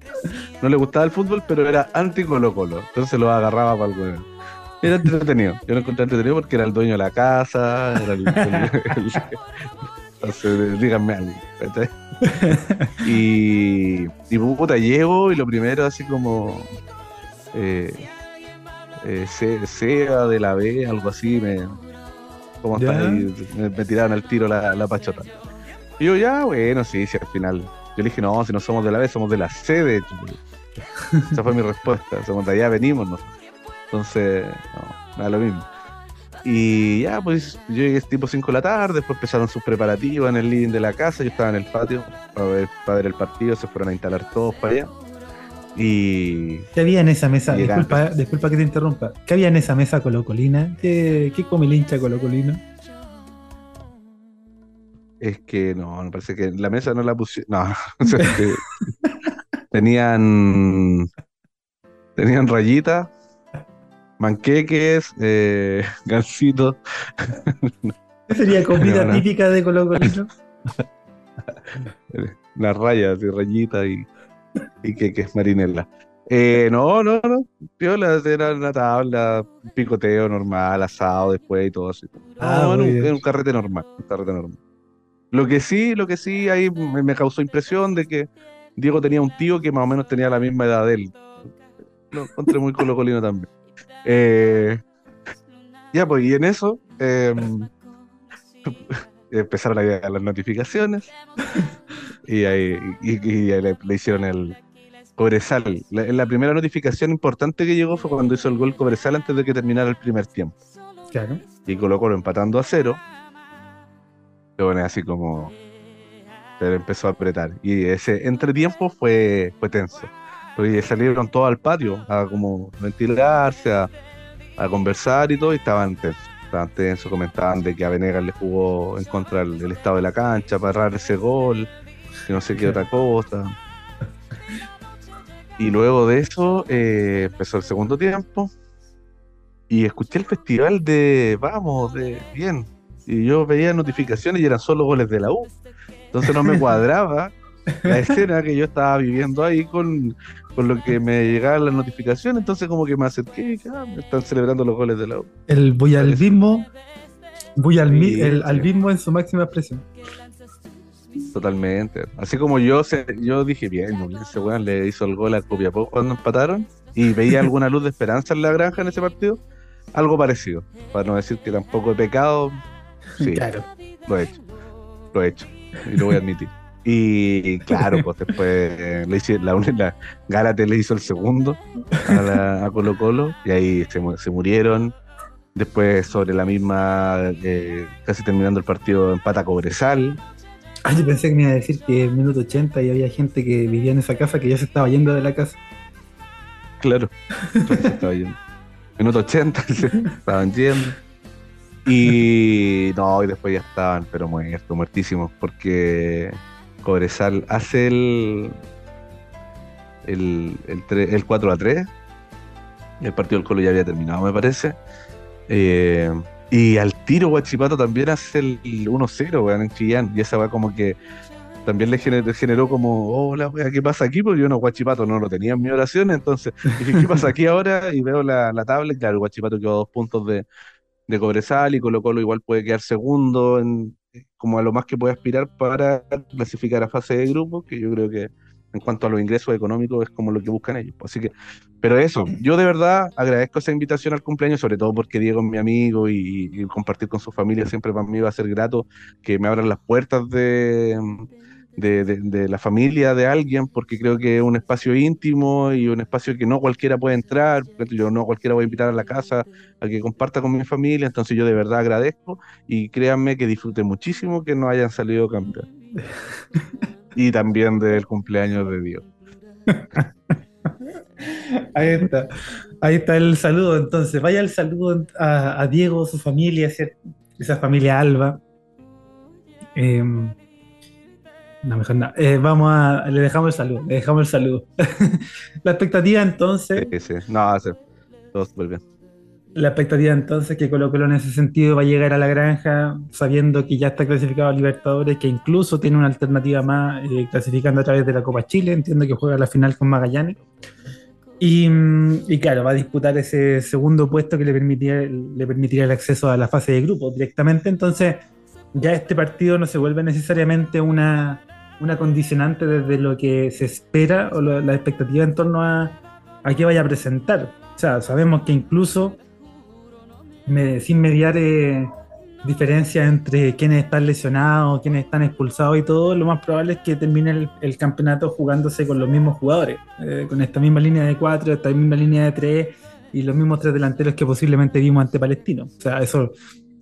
no le gustaba el fútbol, pero era anti Colo Colo. Entonces lo agarraba para el Era entretenido. Yo lo encontré entretenido porque era el dueño de la casa, era el, entonces, díganme algo. Y, y puta, llego y lo primero así como eh, eh, sea de la B, algo así, me, como Me, tiraron al tiro la, la, pachota. Y yo, ya, bueno, sí, sí, al final. Yo le dije, no, si no somos de la B, somos de la C, de hecho. Esa fue mi respuesta. Somos de allá, venimos, ¿no? Entonces, no, nada lo mismo. Y ya, pues yo llegué tipo 5 de la tarde, después empezaron sus preparativos en el living de la casa, yo estaba en el patio para ver, para ver el partido, se fueron a instalar todos para allá. Y. ¿Qué había en esa mesa? Disculpa, disculpa, que te interrumpa. ¿Qué había en esa mesa colocolina? ¿Qué, qué come el hincha colocolino? Es que no, me parece que la mesa no la pusieron. No, tenían. Tenían rayitas, manqueques, eh, gansitos. ¿Qué sería comida típica de Colocolino? Las rayas y rayitas y y que, es marinela. Eh, no, no, no. Piola, era una tabla, picoteo normal, asado después y todo así. Ah, no, un, un, carrete normal, un carrete normal. Lo que sí, lo que sí ahí me, causó impresión de que Diego tenía un tío que más o menos tenía la misma edad de él. Lo encontré muy colocolino también. Eh, ya, pues, y en eso em, empezaron a llegar las notificaciones y ahí, le, hicieron el Cobresal. La, la, primera notificación importante que llegó fue cuando hizo el gol Cobresal antes de que terminara el primer tiempo. Claro. Y colocó empatando a cero. Pero bueno, así como. Pero empezó a apretar. Y ese entretiempo fue, fue tenso. Porque salieron todos al patio a como ventilarse, a, a conversar y todo, y estaban tensos estaban tensos, comentaban de que a Venegas le jugó en contra del, estado de la cancha para errar ese gol, que no sé qué otra cosa. Y luego de eso eh, empezó el segundo tiempo y escuché el festival de vamos, de bien. Y yo veía notificaciones y eran solo goles de la U. Entonces no me cuadraba la escena que yo estaba viviendo ahí con, con lo que me llegaba la notificación, entonces como que me acerqué ah, me están celebrando los goles de la U. El voy al mismo, voy al, el, al mismo en su máxima expresión. Totalmente. Así como yo yo dije, bien, ese weón le hizo el gol a Copiapó cuando empataron y veía alguna luz de esperanza en la granja en ese partido, algo parecido. Para no decir que tampoco he pecado, sí, claro. lo he hecho. Lo he hecho. Y lo voy a admitir. Y claro, pues después le hice, la, la Gárate le hizo el segundo a, Colo Colo y ahí se, se, murieron. Después sobre la misma, eh, casi terminando el partido, empata Cobresal. Ah, yo pensé que me iba a decir que en minuto 80 y había gente que vivía en esa casa que ya se estaba yendo de la casa. Claro, se estaba yendo. Minuto 80 se estaban yendo. Y no, y después ya estaban, pero muertos, muertísimos, porque Cobresal hace el, el, el, 4 a 3. El partido del Colo ya había terminado, me parece. Eh, y al tiro Guachipato también hace el 1-0, en Chillán. Y esa va como que también le generó, como, hola, ¿qué pasa aquí? Porque yo no, Guachipato no lo tenía en mi oración. Entonces dije, ¿qué pasa aquí ahora? Y veo la, la tabla. claro, Guachipato quedó a dos puntos de, de Cobresal y Colo Colo igual puede quedar segundo en, como a lo más que puede aspirar para clasificar a fase de grupo, que yo creo que en cuanto a los ingresos económicos es como lo que buscan ellos. Así que, pero eso, yo de verdad agradezco esa invitación al cumpleaños, sobre todo porque Diego es mi amigo y compartir con su familia siempre para mí va a ser grato que me abran las puertas de, de, la familia de alguien, porque creo que es un espacio íntimo y un espacio que no cualquiera puede entrar, yo no cualquiera voy a invitar a la casa a que comparta con mi familia, entonces yo de verdad agradezco y créanme que disfrute muchísimo que no hayan salido campeón. y también del cumpleaños de Dios. Ahí está. Ahí está el saludo. Entonces, vaya el saludo a, Diego, su familia, esa familia Alba. Em, no, mejor no. Eh, vamos a. Le dejamos el saludo. Le dejamos el saludo. la expectativa entonces. Sí, sí. No, sí. Todo súper bien. La expectativa entonces que Colo Colo en ese sentido va a llegar a la granja sabiendo que ya está clasificado a Libertadores, que incluso tiene una alternativa más eh, clasificando a través de la Copa Chile, entiendo que juega la final con Magallanes. Y, y, claro, va a disputar ese segundo puesto que le permitiría, le permitiría el acceso a la fase de grupo directamente. Entonces, ya este partido no se vuelve necesariamente una, una condicionante desde lo que se espera o la expectativa en torno a, a qué vaya a presentar. O sea, sabemos que incluso sin mediar eh, diferencias entre quienes están lesionados, quienes están expulsados y todo, lo más probable es que termine el, campeonato jugándose con los mismos jugadores, eh, con esta misma línea de cuatro, esta misma línea de tres y los mismos tres delanteros que posiblemente vimos ante Palestino. O sea, eso,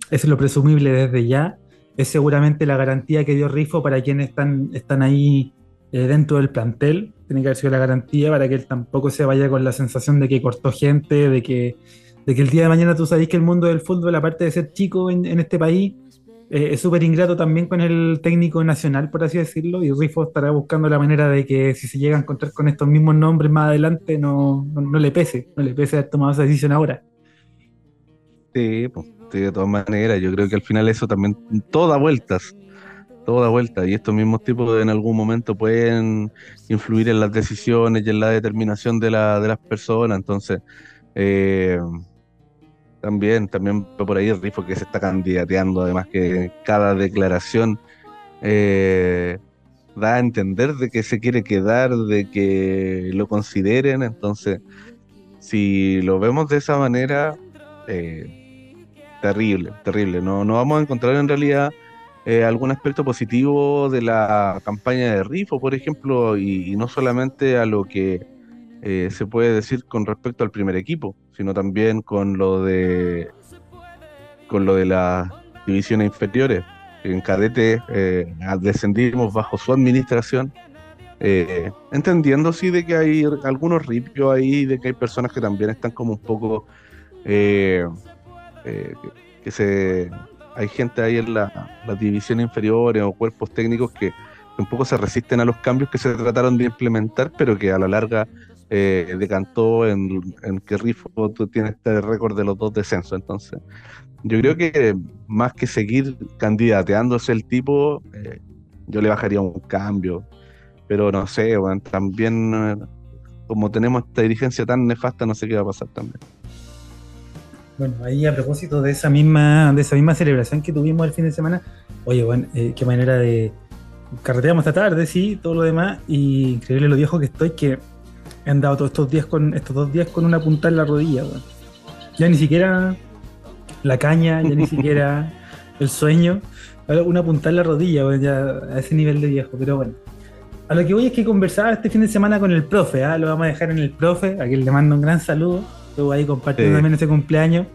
es lo presumible desde ya. Es seguramente la garantía que dio Rifo para quienes están, están ahí eh, dentro del plantel. Tiene que haber sido la garantía para que él tampoco se vaya con la sensación de que cortó gente, de que de que el día de mañana tú sabes que el mundo del fútbol, aparte de ser chico en, este país, eh, es súper ingrato también con el técnico nacional, por así decirlo, y Rifo estará buscando la manera de que si se llega a encontrar con estos mismos nombres más adelante, no, no, le pese, no le pese haber tomado esa decisión ahora. Sí, pues, de todas maneras, yo creo que al final eso también, todo da vueltas, todo da vueltas, y estos mismos tipos en algún momento pueden influir en las decisiones y en la determinación de, la, de las personas, entonces... Eh, también, también por ahí el Rifo que se está candidateando, además que cada declaración eh, da a entender de que se quiere quedar, de que lo consideren, entonces si lo vemos de esa manera, eh, terrible, terrible, no, no vamos a encontrar en realidad eh, algún aspecto positivo de la campaña de Rifo, por ejemplo, y no solamente a lo que eh, se puede decir con respecto al primer equipo, sino también con lo de con lo de las divisiones inferiores. En cadete eh, descendimos bajo su administración, eh, entendiendo sí de que hay algunos ripios ahí, de que hay personas que también están como un poco que, se hay gente ahí en las divisiones inferiores o cuerpos técnicos que un poco se resisten a los cambios que se trataron de implementar, pero que a la larga eh, decantó en, que Rifo tiene este récord de los dos descensos. Entonces, yo creo que más que seguir candidateándose el tipo, eh, yo le bajaría un cambio. Pero no sé, también eh, como tenemos esta dirigencia tan nefasta, no sé qué va a pasar también. Bueno, ahí a propósito de esa misma, de esa misma celebración que tuvimos el fin de semana, oye, bueno, qué manera de carreteamos esta tarde, sí, todo lo demás, y increíble lo viejo que estoy, que He andado todos estos días con estos dos días con una punta en la rodilla, Ya ni siquiera la caña, ya ni siquiera el sueño, una punta en la rodilla, ya a ese nivel de viejo, pero bueno. A lo que voy es que conversaba este fin de semana con el profe, ¿ah? lo vamos a dejar en el profe, a quien le mando un gran saludo, estuvo ahí compartiendo también ese cumpleaños.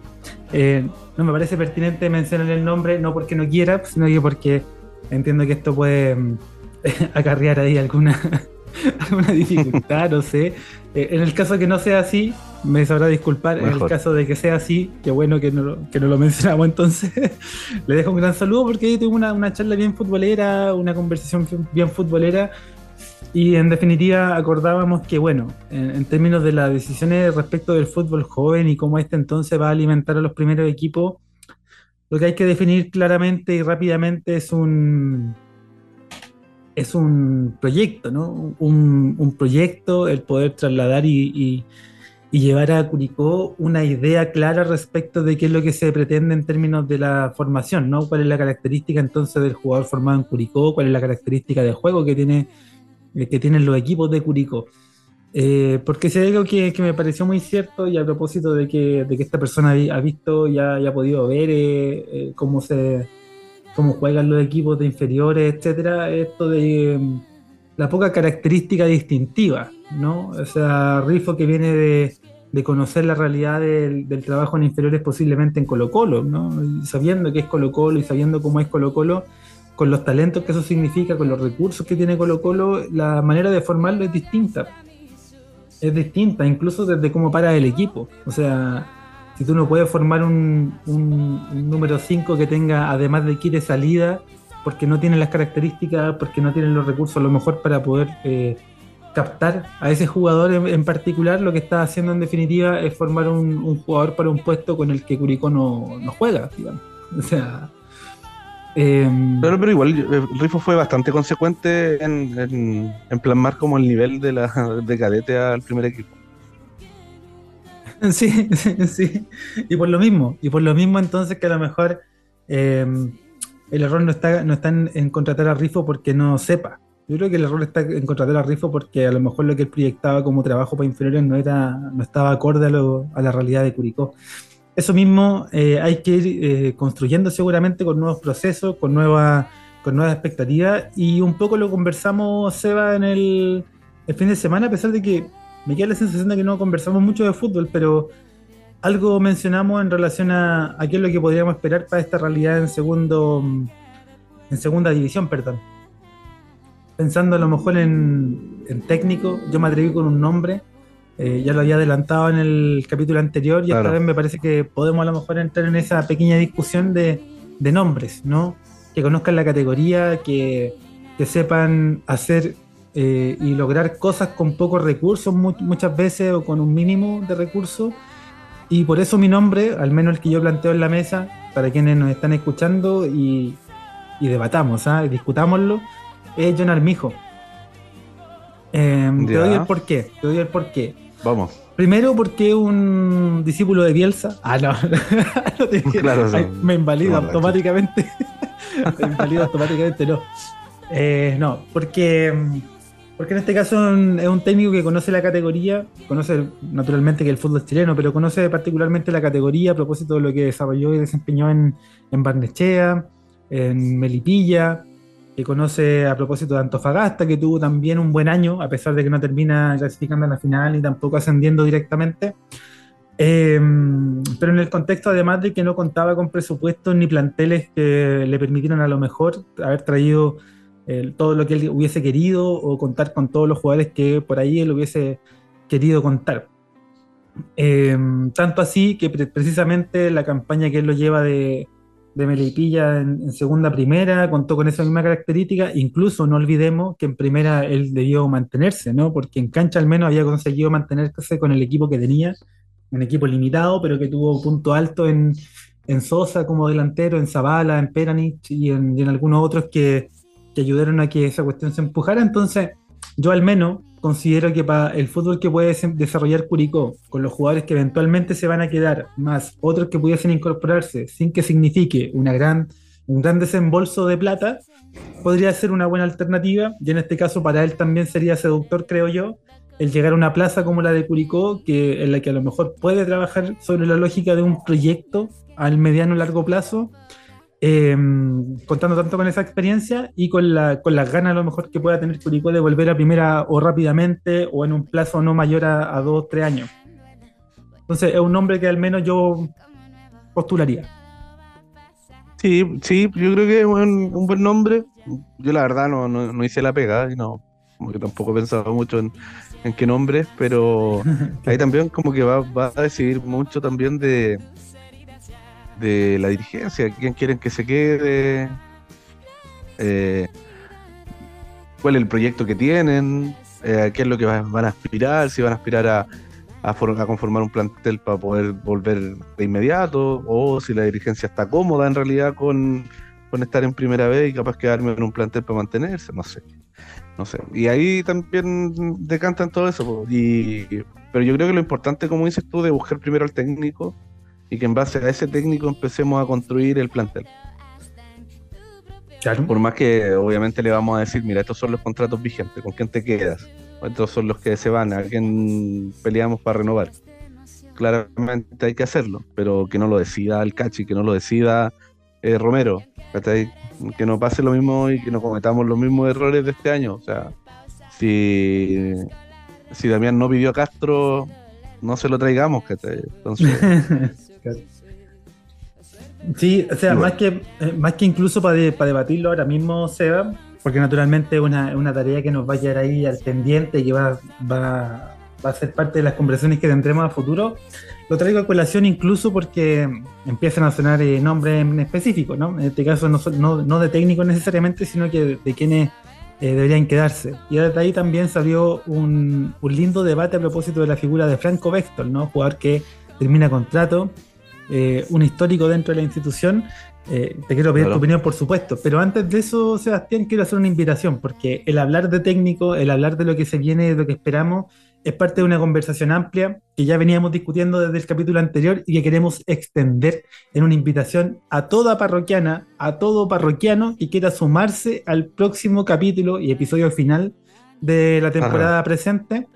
Eh, no me parece pertinente mencionar el nombre, no porque no quiera, sino que porque entiendo que esto puede mm, acarrear ahí alguna alguna dificultad, no sé. Eh, en el caso de que no sea así, me sabrá disculpar. En el caso de que sea así, qué bueno que no, que no lo mencionamos entonces. Le dejo un gran saludo porque ahí tuve una, una charla bien futbolera, una conversación bien futbolera. Y en definitiva acordábamos que, bueno, en, términos de las decisiones respecto del fútbol joven y cómo este entonces va a alimentar a los primeros equipos, lo que hay que definir claramente y rápidamente es un, es un proyecto, ¿no? Un, proyecto, el poder trasladar y, llevar a Curicó una idea clara respecto de qué es lo que se pretende en términos de la formación, ¿no? ¿Cuál es la característica entonces del jugador formado en Curicó? ¿Cuál es la característica de juego que, tiene, que tienen los equipos de Curicó? Eh, porque si hay algo que, me pareció muy cierto y a propósito de que, esta persona ha visto y ha, podido ver eh, cómo se cómo juegan los equipos de inferiores, etcétera, esto de mm, la poca característica distintiva, ¿no? O sea, Rifo que viene de, conocer la realidad del, trabajo en inferiores posiblemente en Colo Colo, ¿no? sabiendo que es Colo Colo y sabiendo cómo es Colo Colo, con los talentos que eso significa, con los recursos que tiene Colo Colo, la manera de formarlo es distinta. es distinta, incluso desde cómo para el equipo. O sea, si tú no puedes formar un, número 5 que tenga, además de de salida, porque no tiene las características, porque no tiene los recursos a lo mejor para poder eh, captar a ese jugador en, particular, lo que está haciendo en definitiva es formar un, jugador para un puesto con el que Curicó no, no juega, digamos. O sea, Em, pero, igual, eh, Rifo fue bastante consecuente en, en, plasmar como el nivel de la de cadete al primer equipo. Sí, sí, Y por lo mismo, y por lo mismo entonces que a lo mejor em, el error no está, no está en, contratar a Rifo porque no sepa. Yo creo que el error está en contratar a Rifo porque a lo mejor lo que él proyectaba como trabajo para inferiores no era, no estaba acorde a, a la realidad de Curicó eso mismo eh, hay que ir eh, construyendo seguramente con nuevos procesos, con, nueva, con nuevas expectativas. Y un poco lo conversamos, Seba, en el, fin de semana, a pesar de que me queda la sensación de que no conversamos mucho de fútbol, pero algo mencionamos en relación a, a qué es lo que podríamos esperar para esta realidad en segundo en segunda división, perdón. Pensando a lo mejor en, en técnico, yo me atreví con un nombre eh, ya lo había adelantado en el capítulo anterior y esta vez me parece que podemos a lo mejor entrar en esa pequeña discusión de, nombres, ¿no? Que conozcan la categoría, que, sepan hacer eh, y lograr cosas con pocos recursos muchas veces o con un mínimo de recursos. Y por eso mi nombre, al menos el que yo planteo en la mesa, para quienes nos están escuchando y, debatamos, ¿ah? discutámoslo, es John Armijo. Em, te doy el porqué, te doy el porqué. Vamos. Primero porque un discípulo de Bielsa. Ah, no. claro, me invalida automáticamente. me invalida automáticamente, no. Eh, no, porque, porque en este caso es un técnico que conoce la categoría, conoce naturalmente que el fútbol es chileno, pero conoce particularmente la categoría a propósito de lo que desarrolló y desempeñó en, en Barnechea, en Melipilla, que conoce a propósito de Antofagasta, que tuvo también un buen año, a pesar de que no termina clasificando en la final ni tampoco ascendiendo directamente. Eh, pero en el contexto, además de que no contaba con presupuestos ni planteles que le permitieran a lo mejor haber traído eh, todo lo que él hubiese querido o contar con todos los jugadores que por ahí él hubiese querido contar. Eh, tanto así que precisamente la campaña que él lo lleva de, de Melipilla en, segunda primera, contó con esa misma característica, incluso no olvidemos que en primera él debió mantenerse, ¿no? Porque en cancha al menos había conseguido mantenerse con el equipo que tenía, un equipo limitado, pero que tuvo punto alto en, Sosa como delantero, en Zavala, en Peranich y en, algunos otros que, que ayudaron a que esa cuestión se empujara. Entonces, yo al menos considero que para el fútbol que puede desarrollar Curicó, con los jugadores que eventualmente se van a quedar, más otros que pudiesen incorporarse sin que signifique una gran, un gran desembolso de plata, podría ser una buena alternativa. Y en este caso para él también sería seductor, creo yo, el llegar a una plaza como la de Curicó, que, en la que a lo mejor puede trabajar sobre la lógica de un proyecto al mediano o largo plazo Em, contando tanto con esa experiencia y con, la, con las ganas a lo mejor que pueda tener Curicó de volver a primera o rápidamente o en un plazo no mayor a, dos o tres años. Entonces es un nombre que al menos yo postularía. Sí, sí, yo creo que es un, buen nombre. Yo la verdad no, no, hice la pegada y no, como que tampoco he pensado mucho en, en qué nombre, pero ahí también como que va, va a decidir mucho también de, de la dirigencia, quién quieren que se quede, eh, cuál es el proyecto que tienen, eh, qué es lo que van a aspirar, si van a aspirar a, a, conformar un plantel para poder volver de inmediato, o si la dirigencia está cómoda en realidad con, con estar en primera vez y capaz quedarme en un plantel para mantenerse, no sé. No sé. Y ahí también decantan todo eso. Y, pero yo creo que lo importante, como dices tú, de buscar primero al técnico, y que en base a ese técnico empecemos a construir el plantel. Por más que obviamente le vamos a decir, mira, estos son los contratos vigentes, ¿con quién te quedas? Estos son los que se van, a quién peleamos para renovar. Claramente hay que hacerlo, pero que no lo decida el Cachi, que no lo decida eh, Romero, que no pase lo mismo y que no cometamos los mismos errores de este año. O sea, si, si Damián no pidió a Castro, no se lo traigamos, Entonces, Sí, o sea, más que, eh, más que incluso para, debatirlo ahora mismo, Seba, porque naturalmente es una, tarea que nos va a llevar ahí al pendiente y que va, va, va a ser parte de las conversaciones que tendremos a futuro. Lo traigo a colación incluso porque empiezan a sonar eh, nombres en específico, ¿no? En este caso no, no, no de técnico necesariamente, sino que de, quienes eh, deberían quedarse. Y desde ahí también salió un, un, lindo debate a propósito de la figura de Franco Vector, ¿no? Jugador que termina contrato, eh, un histórico dentro de la institución. te quiero pedir tu opinión, por supuesto, pero antes de eso, Sebastián, quiero hacer una invitación, porque el hablar de técnico, el hablar de lo que se viene, de lo que esperamos, es parte de una conversación amplia que ya veníamos discutiendo desde el capítulo anterior y que queremos extender en una invitación a toda parroquiana, a todo parroquiano que quiera sumarse al próximo capítulo y episodio final de la temporada presente,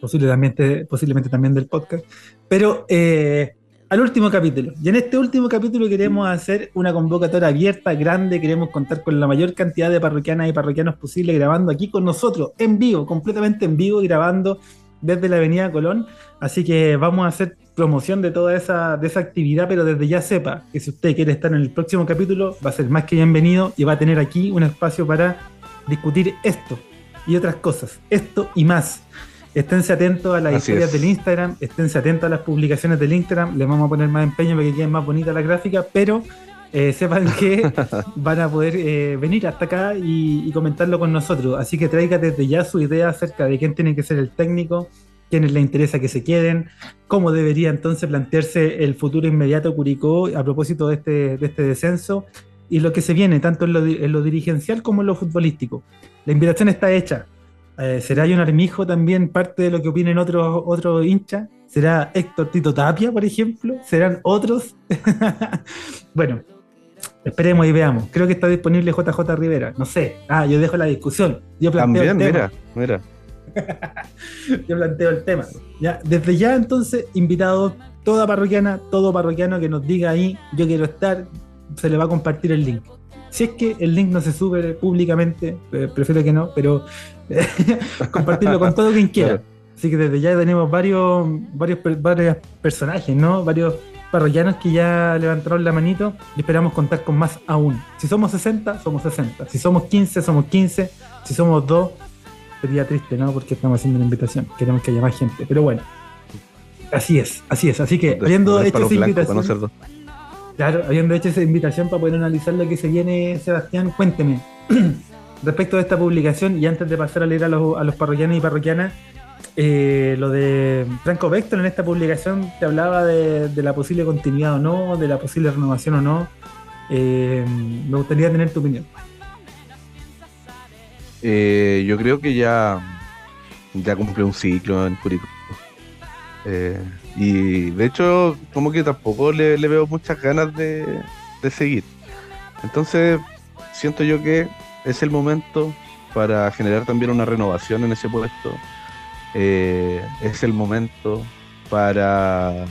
posiblemente, posiblemente también del podcast, pero eh, al último capítulo. Y en este último capítulo queremos hacer una convocatoria abierta, grande, queremos contar con la mayor cantidad de parroquianas y parroquianos posible grabando aquí con nosotros, en vivo, completamente en vivo, grabando desde la Avenida Colón. Así que vamos a hacer promoción de toda esa, de esa actividad, pero desde ya sepa que si usted quiere estar en el próximo capítulo, va a ser más que bienvenido y va a tener aquí un espacio para discutir esto y otras cosas, esto y más. Esténse atentos a las historias del Instagram, esténse atentos a las publicaciones del Instagram, les vamos a poner más empeño para que quede más bonita la gráfica, pero eh, sepan que van a poder eh, venir hasta acá y, comentarlo con nosotros. Así que traiga desde ya su idea acerca de quién tiene que ser el técnico, quiénes le interesa que se queden, cómo debería entonces plantearse el futuro inmediato Curicó a propósito de este, de este descenso y lo que se viene, tanto en lo, en lo dirigencial como en lo futbolístico. La invitación está hecha eh, ¿Será John Armijo también parte de lo que opinen otros otros hinchas? ¿Será Héctor Tito Tapia, por ejemplo? ¿Serán otros? bueno, esperemos y veamos. Creo que está disponible JJ Rivera. No sé. Ah, yo dejo la discusión. Yo planteo el tema. mira, mira. yo planteo el tema. Ya, desde ya entonces, invitados, toda parroquiana, todo parroquiano que nos diga ahí, yo quiero estar, se le va a compartir el link. Si es que el link no se sube públicamente, eh, prefiero que no, pero compartirlo con todo quien quiera. Así que desde ya tenemos varios, varios, varios personajes, ¿no? Varios parroquianos que ya levantaron la manito y esperamos contar con más aún. Si somos 60, somos 60. Si somos 15, somos 15. Si somos 2, sería triste, ¿no? Porque estamos haciendo una invitación. Queremos que haya más gente. Pero bueno, así es, así es. Así que, habiendo hecho esa invitación. Claro, habiendo hecho esa invitación para poder analizar lo que se viene, Sebastián, cuénteme. respecto de esta publicación, y antes de pasar a leer a los, a los parroquianos y parroquianas, eh, lo de Franco Vector en esta publicación te hablaba de, la posible continuidad o no, de la posible renovación o no. Eh, me gustaría tener tu opinión. Eh, yo creo que ya, ya cumplió un ciclo en Curicó. Y de hecho, como que tampoco le, veo muchas ganas de, seguir. Entonces, siento yo que es el momento para generar también una renovación en ese puesto. Eh, es el momento para...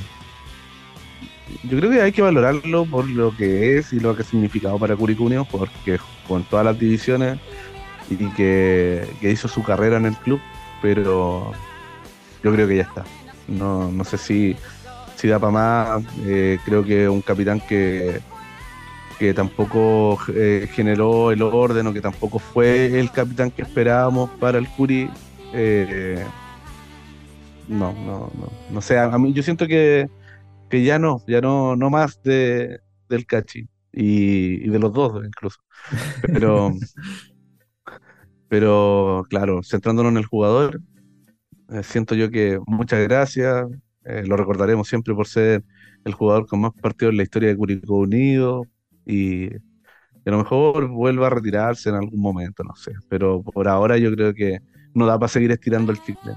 Yo creo que hay que valorarlo por lo que es y lo que ha significado para Curicunio, porque con todas las divisiones y que, hizo su carrera en el club, pero yo creo que ya está. No, no sé si, si da para más. Eh, creo que un capitán que, que tampoco eh, generó el orden o que tampoco fue el capitán que esperábamos para el Curi. Eh, no, no, no, no sé, a mí yo siento que, que ya no, ya no, no más de, del Cachi y, de los dos incluso. Pero, pero claro, centrándonos en el jugador, eh, siento yo que muchas gracias, lo recordaremos siempre por ser el jugador con más partidos en la historia de Curicó Unido, y, a lo mejor vuelva a retirarse en algún momento, no sé. Pero por ahora yo creo que no da para seguir estirando el chicle.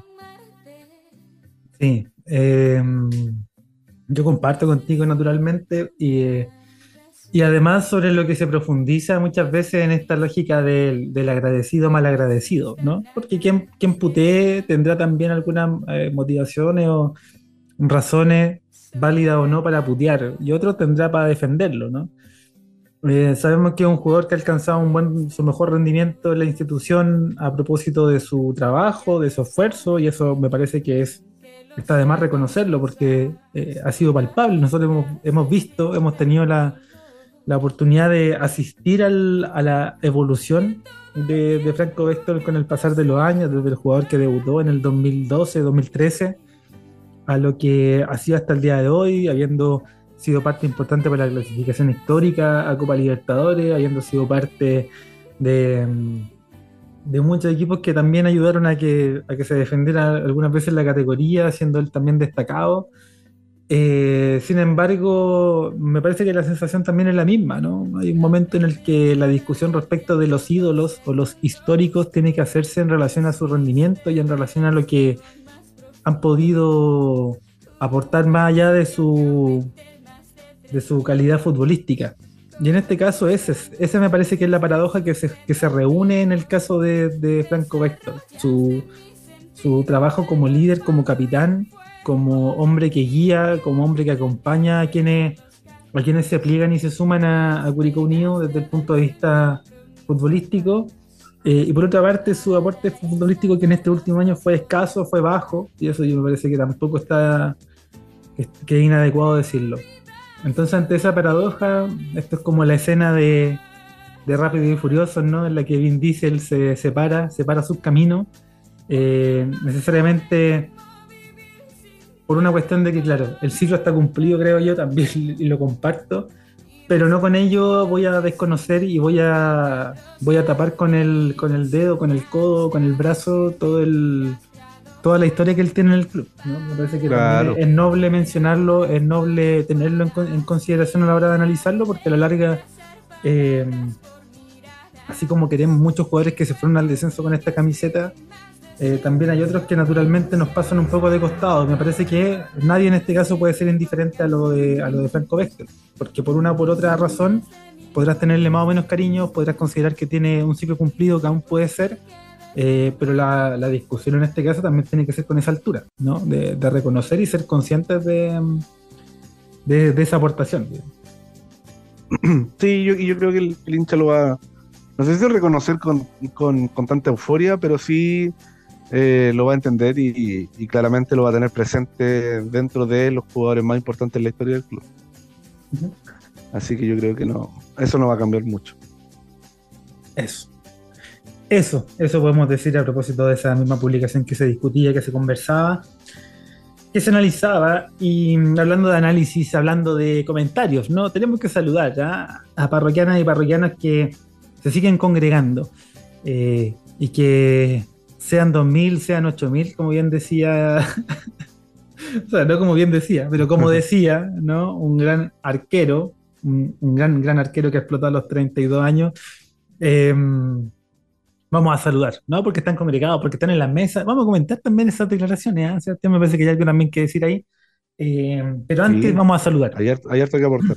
Sí, em, yo comparto contigo naturalmente y, y, además sobre lo que se profundiza muchas veces en esta lógica del, del agradecido mal agradecido, ¿no? Porque quien, quien putee tendrá también algunas eh, motivaciones o razones válidas o no para putear y otro tendrá para defenderlo, ¿no? Eh, sabemos que un jugador que ha alcanzado un buen, su mejor rendimiento en la institución a propósito de su trabajo, de su esfuerzo, y eso me parece que es está de más reconocerlo porque eh, ha sido palpable. Nosotros hemos, hemos visto, hemos tenido la, la oportunidad de asistir al, a la evolución de, de Franco Vector con el pasar de los años, desde el jugador que debutó en el 2012, 2013, a lo que ha sido hasta el día de hoy, habiendo sido parte importante para la clasificación histórica a Copa Libertadores, habiendo sido parte de, de muchos equipos que también ayudaron a que, a que se defendiera algunas veces la categoría, siendo él también destacado. Eh, sin embargo, me parece que la sensación también es la misma, ¿no? Hay un momento en el que la discusión respecto de los ídolos o los históricos tiene que hacerse en relación a su rendimiento y en relación a lo que han podido aportar más allá de su, de su calidad futbolística. Y en este caso, ese, ese me parece que es la paradoja que se, que se reúne en el caso de, de Franco Vector. Su, su trabajo como líder, como capitán, como hombre que guía, como hombre que acompaña a quienes, a quienes se pliegan y se suman a, a Curicó Unido desde el punto de vista futbolístico. Eh, y por otra parte, su aporte futbolístico que en este último año fue escaso, fue bajo, y eso yo me parece que tampoco está, que, es inadecuado decirlo. Entonces, ante esa paradoja, esto es como la escena de, de Rápido y Furioso, ¿no? En la que Vin Diesel se separa, separa sus caminos. Eh, necesariamente por una cuestión de que, claro, el ciclo está cumplido, creo yo, también, y lo comparto, pero no con ello voy a desconocer y voy a, voy a tapar con el, con el dedo, con el codo, con el brazo, todo el, toda la historia que él tiene en el club. ¿no? Me parece que Claro. es noble mencionarlo, es noble tenerlo en, en consideración a la hora de analizarlo, porque a la larga, eh, así como queremos muchos jugadores que se fueron al descenso con esta camiseta, eh, también hay otros que naturalmente nos pasan un poco de costado. Me parece que nadie en este caso puede ser indiferente a lo de, a lo de Franco Vector, porque por una o por otra razón podrás tenerle más o menos cariño, podrás considerar que tiene un ciclo cumplido que aún puede ser, eh, pero la, la discusión en este caso también tiene que ser con esa altura, ¿no? De, de reconocer y ser conscientes de, de, esa aportación. Sí, yo, yo creo que el, el hincha lo va, no sé si reconocer con, con, con tanta euforia, pero sí eh, lo va a entender y, y claramente lo va a tener presente dentro de los jugadores más importantes en la historia del club. Así que yo creo que no, eso no va a cambiar mucho. Eso. Eso, eso podemos decir a propósito de esa misma publicación que se discutía, que se conversaba, que se analizaba. Y hablando de análisis, hablando de comentarios, ¿no? Tenemos que saludar ¿ya? a parroquianas y parroquianos que se siguen congregando eh, y que sean 2.000, sean 8.000, como bien decía, o sea, no como bien decía, pero como decía, ¿no? Un gran arquero, un, un gran, gran arquero que explotó a los 32 años. Eh, vamos a saludar, ¿no? Porque están congregados, porque están en las mesas. Vamos a comentar también esas declaraciones, ¿eh? Sebastián, me parece que hay algo también que decir ahí. Eh, pero antes Sí. vamos a saludar. Hay, hay harto que aportar.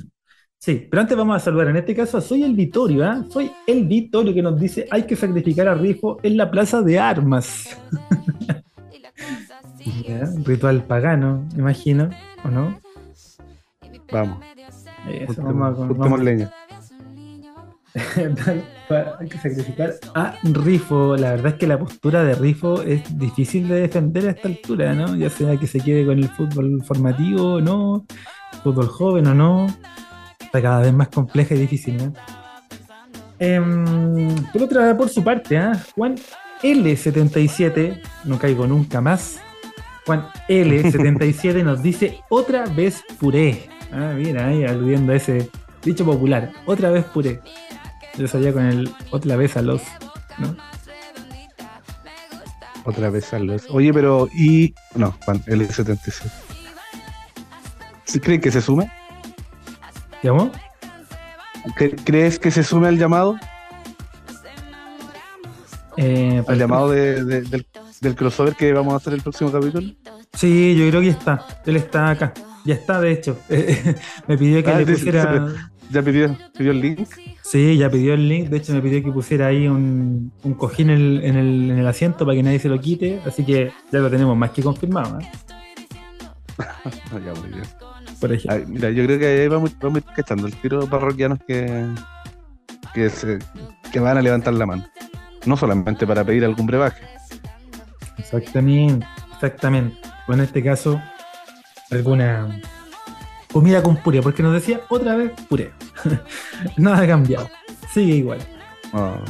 Sí, pero antes vamos a saludar. En este caso, soy el Vitorio, ¿ah? Soy el Vitorio que nos dice: hay que sacrificar a Rifo en la plaza de armas. Ya, Ritual pagano, imagino, ¿o no? Vamos, Eso, juntemos, vamos a- juntemos vamos a- leña. Hay que sacrificar a Rifo. La verdad es que la postura de Rifo es difícil de defender a esta altura, ¿no? Ya sea que se quede con el fútbol formativo o no, fútbol joven o no. Está cada vez más compleja y difícil, ¿no? Em, por otra, por su parte, ¿ah? Juan L77, no caigo nunca más. Juan L77 nos dice otra vez puré. Ah, mira, ahí aludiendo a ese dicho popular. Otra vez puré. Yo salía con el otra vez a los. ¿no? Otra vez a los. Oye, pero y. No, Juan, el 76. ¿Sí ¿Creen que se sume? ¿Llamó? ¿Cre- ¿Crees que se sume al llamado? Eh, Al llamado de- de- del, del crossover que vamos a hacer el próximo capítulo. Sí, yo creo que ya está. Él está acá. Ya está, de hecho. me pidió que Ah, le pusiera. ¿Ya pidió, pidió el link? Sí, ya pidió el link. De hecho, me pidió que pusiera ahí un, un cojín en el, en, el, en el asiento para que nadie se lo quite. Así que ya lo tenemos más que confirmado. ¿eh? Ya, muy bien. Por ejemplo. Ay, mira, yo creo que ahí vamos, vamos a ir cachando el tiro parroquianos que, que, se, que van a levantar la mano. No solamente para pedir algún brebaje. Exactamente, exactamente. O en este caso, alguna comida con puré, porque nos decía otra vez puré. Nada ha cambiado. Sigue igual. No,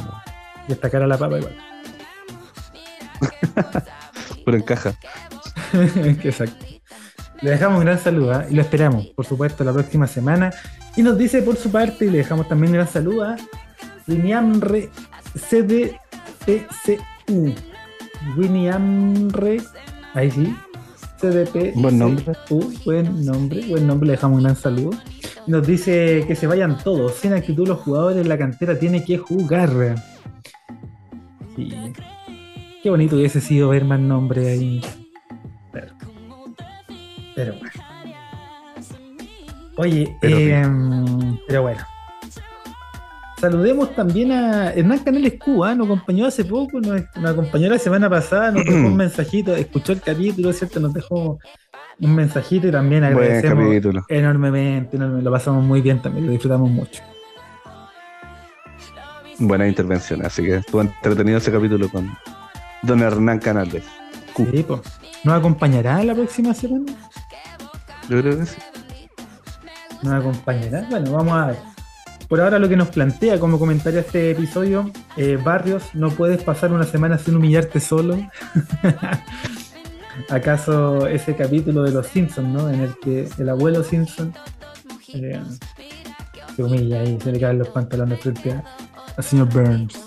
Y esta cara la papa igual. Pero encaja. Exacto. Le dejamos un gran saludo ¿ah? y lo esperamos, por supuesto, la próxima semana. Y nos dice por su parte, y le dejamos también un gran saludo a Winiamre CDPCU. Winiamre, ahí sí. CDP. Buen nombre. buen nombre, buen nombre, le dejamos un gran saludo. Nos dice que se vayan todos, sin actitud los jugadores la cantera tiene que jugar. Sí. Qué bonito hubiese sido ver más nombre ahí. Pero, pero bueno. Oye, Pero em, pero bueno. Saludemos también a Hernán Canales Cuba, nos acompañó hace poco, nos, nos acompañó la semana pasada, nos dejó un mensajito, escuchó el capítulo, ¿cierto? Nos dejó un mensajito y también agradecemos enormemente, enormemente, lo pasamos muy bien también, lo disfrutamos mucho. Buena intervención, así que estuvo entretenido ese capítulo con Don Hernán Canales. Sí, pues. ¿Nos acompañará la próxima semana? Yo creo que sí. Bueno, vamos a ver. Por ahora lo que nos plantea como comentario a este episodio, eh, Barrios, no puedes pasar una semana sin humillarte solo. ¿Acaso ese capítulo de los Simpsons, ¿no? En el que el abuelo Simpson eh, se humilla y se le caen los pantalones frente a- al señor Burns.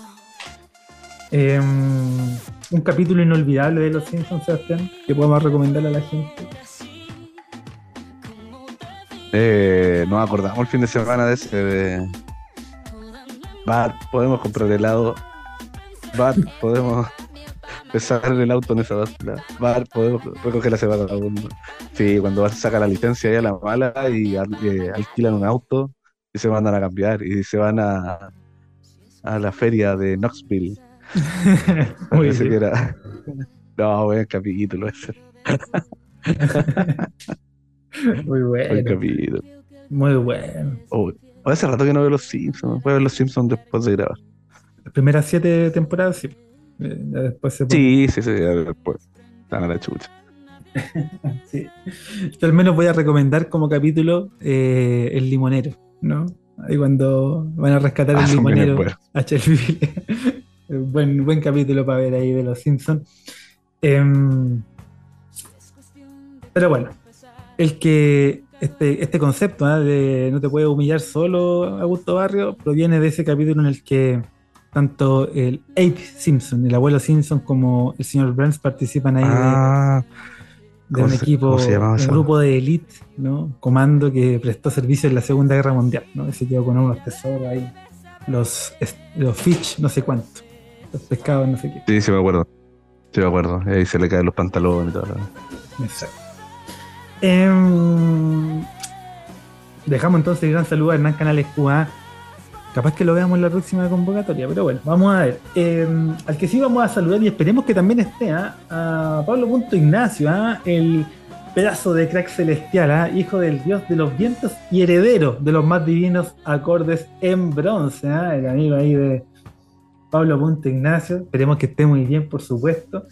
Eh, un capítulo inolvidable de los Simpsons, Sebastián, que podemos recomendarle a la gente. Eh, nos acordamos el fin de semana de ese de Bart, podemos comprar helado. Bart, podemos empezar el auto en esa báscula. Bart, podemos recoger la semana Sí, cuando Bart saca la licencia ahí a la mala y eh, alquilan un auto y se mandan a cambiar y se van a, a la feria de Knoxville. Muy bien. No, buen capítulo ese. Muy Buen bueno. capítulo. Muy bueno. Oh, hace rato que no veo los Simpsons. Voy a ver los Simpsons después de grabar. Las primeras siete temporadas, sí. Eh, ya después se pone- Sí, sí, sí, ya después. Están a la chucha. sí. Yo al menos voy a recomendar como capítulo eh, El Limonero, ¿no? Ahí cuando van a rescatar Ah, el limonero a buen, buen capítulo para ver ahí de los Simpsons. Em, pero bueno, el que este, este concepto ¿ah? de no te puedes humillar solo, Augusto Barrio, proviene de ese capítulo en el que tanto el Abe Simpson, el abuelo Simpson, como el señor Burns participan ahí de- Ah, de, ¿cómo un se- equipo, se un grupo de elite, ¿no? Comando que prestó servicio en la Segunda Guerra Mundial, ¿no? Ese quedó con unos tesoros ahí, los, los fish, no sé cuánto, los pescados, no sé qué. sí, sí me acuerdo. Sí me acuerdo. Ahí se le caen los pantalones y todo. Exacto. Em, dejamos entonces el gran saludo a Hernán Canales QA. Capaz que lo veamos en la próxima convocatoria, pero bueno, vamos a ver. Em, al que sí vamos a saludar y esperemos que también esté ¿ah? a Pablo Punto Ignacio, ¿ah? el pedazo de crack celestial, ¿ah? hijo del dios de los vientos y heredero de los más divinos acordes en bronce, el amigo ahí de Pablo Punto Ignacio. Esperemos que esté muy bien, por supuesto.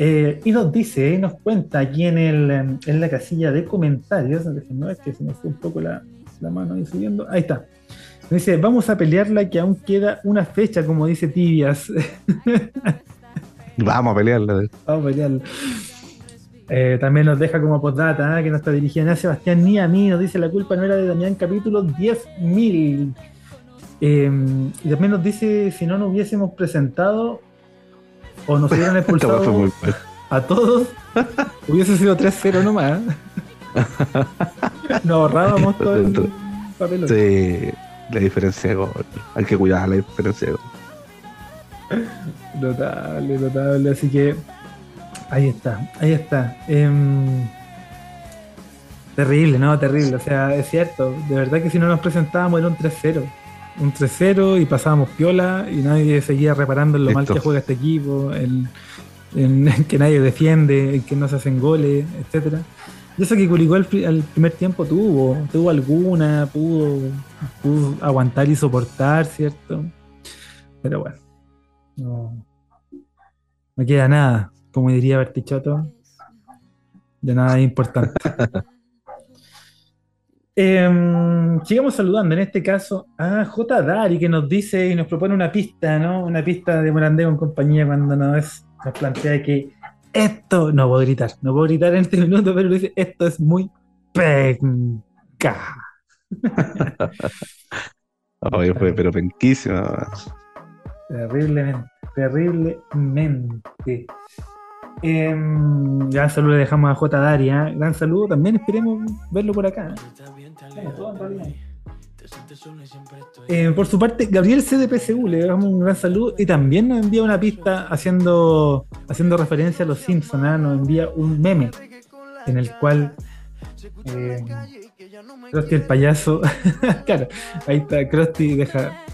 Eh, y nos dice, y nos cuenta aquí en, el, en la casilla de comentarios, déjenme ver que se me fue un poco la, la mano ahí subiendo, ahí está. Nos dice, vamos a pelearla que aún queda una fecha, como dice Tibias. Vamos a pelearla. vamos a pelearla. Eh, también nos deja como postdata ¿eh? que no está dirigida ni a Sebastián ni a mí. Nos dice la culpa no era de Damián, capítulo 10.000. Eh, y también nos dice si no nos hubiésemos presentado o nos hubieran expulsado a todos, hubiese sido 3-0 nomás. Nos ahorrábamos todo el papel. Sí, la diferencia de gol. Hay que cuidar la diferencia de gol. Notable, notable. Así que ahí está, ahí está. Em, terrible, ¿no? Terrible. O sea, es cierto. De verdad que si no nos presentábamos era un 3-0. Un 3-0 y pasábamos piola y nadie seguía reparando en lo mal que juega este equipo, en, en- en que nadie defiende, en que no se hacen goles, etcétera. Y eso que Curicó al, pri- al primer tiempo tuvo, tuvo alguna, pudo, pudo aguantar y soportar, ¿cierto? Pero bueno, no, no queda nada, como diría Bertichotto, de nada importante. Em, sigamos saludando, en este caso, a J. Dari, que nos dice y nos propone una pista, ¿no? Una pista de Morandeo en compañía cuando nos, nos plantea que esto, no puedo gritar, no puedo gritar en este minuto, pero dice, esto es muy penca. Oye, fue, pero penquísima. Terriblemente, terriblemente. Em, gran saludo le dejamos a J. Daria. Gran saludo, también esperemos verlo por acá. Eh, por su parte, Gabriel CDPCU le damos un gran saludo y también nos envía una pista haciendo, haciendo referencia a los Simpsons. ¿ah? Nos envía un meme en el cual eh, Krusty el payaso. claro, ahí está, Krusty deja.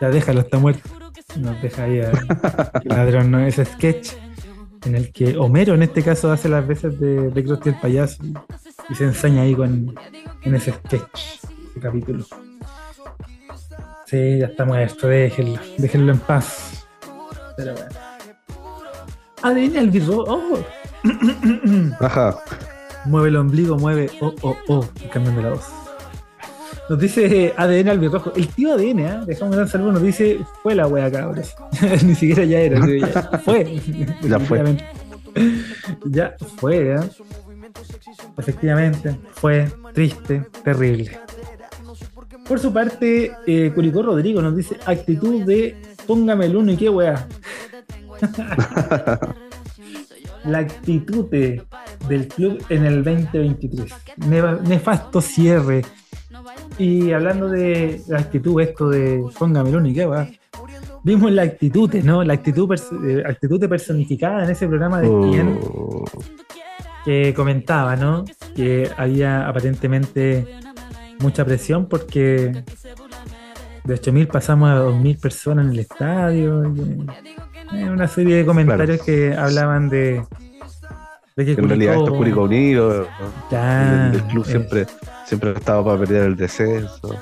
Ya déjalo, está muerto. Nos deja ahí a ladrón, ¿no? Ese sketch en el que Homero en este caso hace las veces de, de Krusty el payaso y se ensaña ahí con, en ese sketch, ese capítulo. Sí, ya está muerto, déjenlo, déjenlo en paz. Pero bueno. ADN al birro, oh. Ajá. Mueve el ombligo, mueve, oh, oh, oh, cambiando la voz. Nos dice ADN albirrojo. El tío ADN, ¿eh? dejamos un gran saludo, nos dice, fue la wea cabros. Ni siquiera ya era, ya fue. Ya fue. ya fue, ¿eh? Efectivamente, fue triste, terrible. Por su parte, eh, Curicó Rodrigo nos dice, actitud de póngame el uno y qué weá. la actitud de- del club en el 2023. Neva- nefasto cierre. Y hablando de la actitud, esto de póngame y qué weá. Vimos la actitud, ¿no? La actitud, eh, actitud personificada en ese programa de Oh, que comentaba, ¿no? Que había aparentemente mucha presión porque de 8.000 pasamos a 2.000 personas en el estadio. eh, una serie de comentarios que hablaban de, de que en realidad esto es Curicó Unido. Ya, el, el club eh, siempre, siempre ha estado para perder el descenso.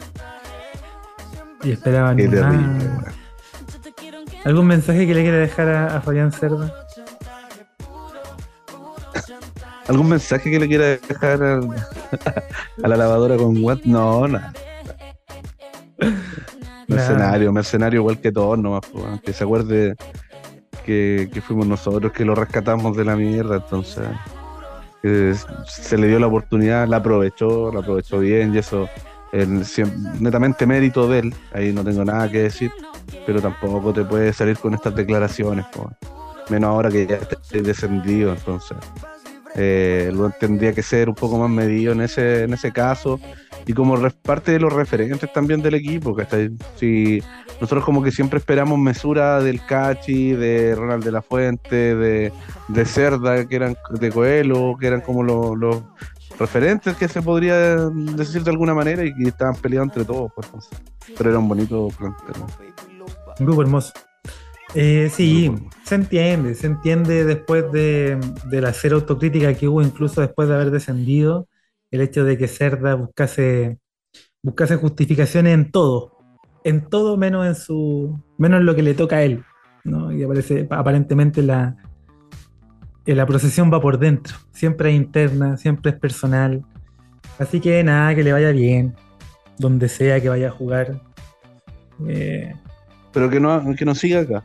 y esperaban Qué terrible. weón. ¿Algún mensaje que le quiera dejar a, a Fabián Cerda? ¿Algún mensaje que le quiera dejar al- a la lavadora con Watt? No, nada. Mercenario, mercenario igual que todos nomás, que se acuerde que, que fuimos nosotros que lo rescatamos de la mierda, entonces se le dio la oportunidad, la aprovechó, la aprovechó bien y eso netamente mérito de él, ahí no tengo nada que decir, pero tampoco te puedes salir con estas declaraciones, po, menos ahora que ya estés descendido, entonces eh, lo tendría que ser un poco más medido en ese, en ese caso y como parte de los referentes también del equipo, ¿cachai? Si nosotros como que siempre esperamos mesura del Cachi, de Ronald de la Fuente, de, de Cerda, que eran de Coelho, que eran como los, los referentes que se podría decir de alguna manera y que estaban peleando entre todos, pues, pero era un bonito plantel. Un grupo hermoso. Eh, sí, se entiende, se entiende después de, de la cero autocrítica que hubo, incluso después de haber descendido, el hecho de que Cerda buscase, buscase justificaciones en todo, en todo menos en su, menos en lo que le toca a él, ¿no? Y aparece, aparentemente la, la procesión va por dentro, siempre es interna, siempre es personal, así que nada, que le vaya bien, donde sea que vaya a jugar. Eh, Pero que no, que no siga acá.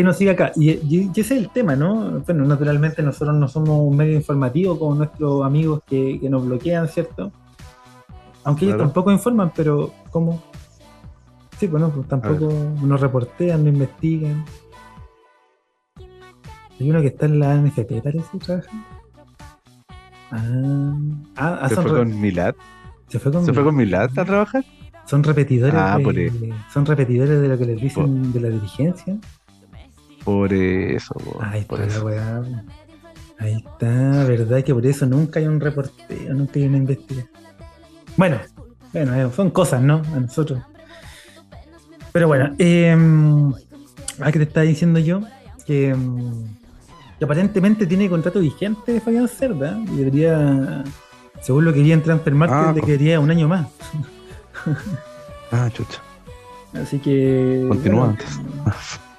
Que nos siga acá. Y, y- y ese es el tema, ¿no? Bueno, naturalmente nosotros no somos un medio informativo como nuestros amigos que, que nos bloquean, ¿cierto? Aunque ellos tampoco informan, pero ¿cómo? Sí, bueno, pues tampoco nos reportean, no investigan. Hay uno que está en la NFP, parece, trabajando. Ah, ah, ah, Se fue con Milad. se fue con Se fue con Milad a trabajar. Son repetidores, Ah, de, por son repetidores de lo que les dicen de la dirigencia. Por eso, po, Ahí por está eso. weá. Ahí está, verdad que por eso nunca hay un reporteo, nunca hay una investigación. Bueno, bueno, eh, son cosas, ¿no? A nosotros. Pero bueno, eh, ah, que te estaba diciendo yo que, que aparentemente tiene contrato vigente Fabián Cerda y debería, según lo que vi en Transfer Market, Ah, le quedaría un año más. Ah, chucha. Así que. Continúa bueno, antes.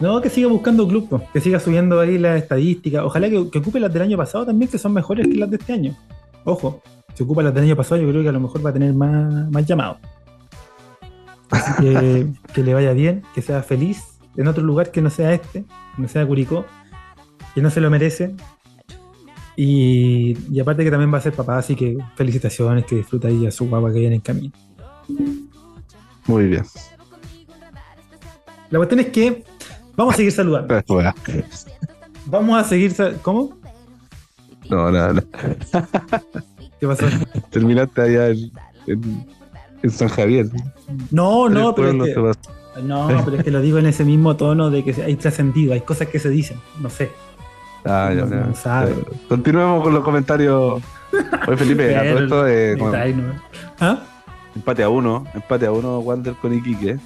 No, que siga buscando club, que siga subiendo ahí las estadísticas. Ojalá que, que ocupe las del año pasado también, que son mejores que las de este año. Ojo. se ocupa la del año pasado, yo creo que a lo mejor va a tener más, más llamados. Así que, que le vaya bien, que sea feliz en otro lugar que no sea este, que no sea Curicó, que no se lo merece. Y, y aparte que también va a ser papá, así que felicitaciones, que disfruta ahí a su guagua que viene en camino. Muy bien. La cuestión es que vamos a seguir saludando. Vamos a seguir. sal- ¿Cómo? No, no, no. ¿Qué pasó? Terminaste allá en, en, en San Javier. No, no, pero es que, no, pero es que lo digo en ese mismo tono de que hay trascendido, hay cosas que se dicen, no sé. Ah, ya, No, no sabe. Eh, Continuemos con los comentarios. Oye, Felipe, a todo esto eh, Ay, no. ¿Ah? empate a uno, empate a uno, Wander con Iquique.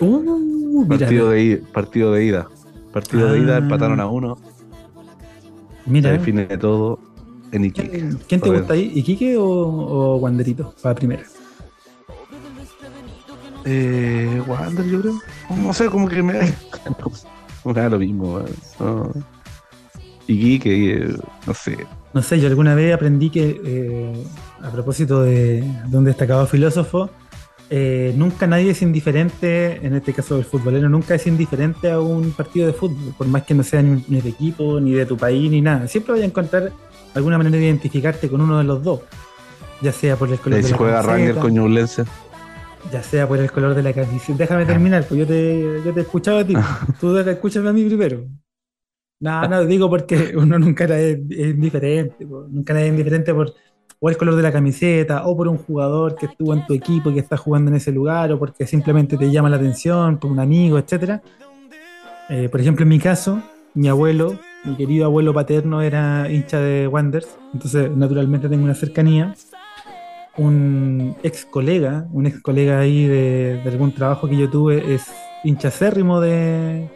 Uh, Partido de, partido de ida. Partido de Ah. ida, empataron a uno. mira. Se define todo en Iquique. ¿Quién, quién te gusta ahí? ¿Iquique o, o Wanderito? Para primera. Eh, Wander, yo creo. No sé, como que me da. me da lo mismo. No. Iquique, eh, no sé. No sé, yo alguna vez aprendí que, eh, a propósito de, de un destacado filósofo, eh, nunca nadie es indiferente, en este caso el futbolero, nunca es indiferente a un partido de fútbol, por más que no sea ni, ni de equipo, ni de tu país, ni nada. Siempre voy a encontrar alguna manera de identificarte con uno de los dos, ya sea por el color de si la juega camiseta, con Ñublense. ya sea por el color de la camiseta. Déjame terminar, pues yo te, yo te escuchaba a ti, tú escúchame a mí primero. No, no, digo porque uno nunca es- es indiferente, nunca era indiferente por o el color de la camiseta, o por un jugador que estuvo en tu equipo y que está jugando en ese lugar, o porque simplemente te llama la atención, por un amigo, etcétera. Eh, por ejemplo, en mi caso, mi abuelo, mi querido abuelo paterno era hincha de Wanderers, entonces naturalmente tengo una cercanía. Un ex colega, un ex colega ahí de, de algún trabajo que yo tuve es hincha acérrimo de,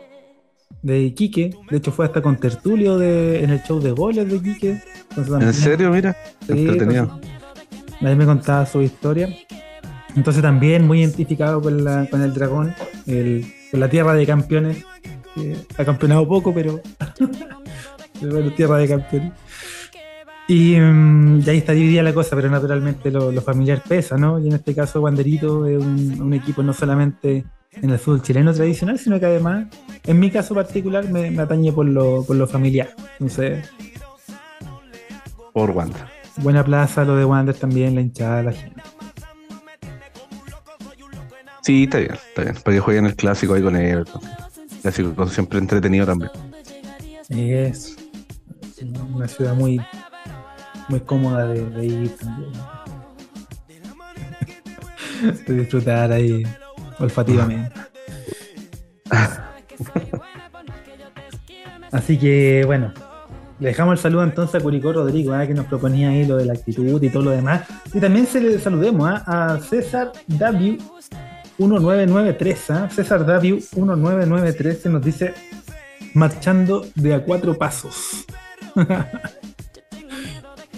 de Iquique. De hecho, fue hasta con Tertulio de, en el show de goles de Iquique. Entonces, ¿En serio? Mira. Sí, Entretenido. entonces, Ahí me contaba su historia. Entonces también muy identificado con, la, con el dragón, el, con la tierra de campeones. que ha campeonado poco, pero, pero bueno, tierra de campeones. Y, mm, y ahí está dividida la cosa, pero naturalmente lo, lo familiar pesa, ¿no? Y en este caso Wanderito es un, un equipo no solamente en el fútbol chileno tradicional, sino que además, en mi caso particular, me, me atañe por lo, por lo familiar. Entonces, Por Wander. buena plaza lo de Wander también, la hinchada, la gente. Sí, está bien, está bien. Para que jueguen el clásico ahí con él. Clásico siempre entretenido también. Es una ciudad muy, muy cómoda de, de ir también. De disfrutar ahí olfativamente. Así que bueno, le dejamos el saludo entonces a Curicó Rodrigo, ah, que nos proponía ahí lo de la actitud y todo lo demás. Y también se le saludemos ah, a César W 1993, ah, César W 1993 que nos dice marchando de a cuatro pasos.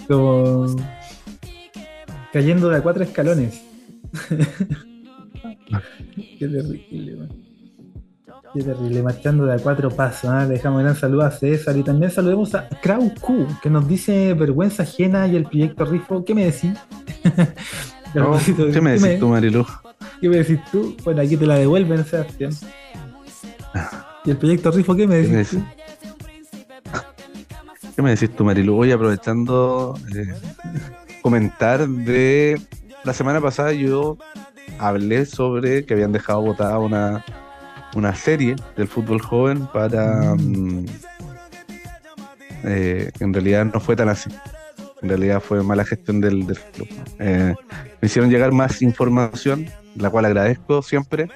Como cayendo de a cuatro escalones. Qué terrible, man. Qué terrible, marchando de a cuatro pasos. ¿ah? Le dejamos un gran saludo a César y también saludemos a Krau Q, que nos dice vergüenza ajena y el proyecto Rifo. ¿Qué me decís? Oh, ¿Qué me decís tú, Marilu? ¿Qué me decís tú? Bueno, aquí te la devuelven, Sebastián. ¿Y el proyecto Rifo qué me ¿Qué me decís tú? decís? ¿Qué me decís tú, Marilu? Voy aprovechando eh, comentar de la semana pasada yo hablé sobre que habían dejado votada una, una serie del fútbol joven para mm, eh, que en realidad no fue tan así. En realidad fue mala gestión del, del club. Eh, me hicieron llegar más información, la cual agradezco siempre,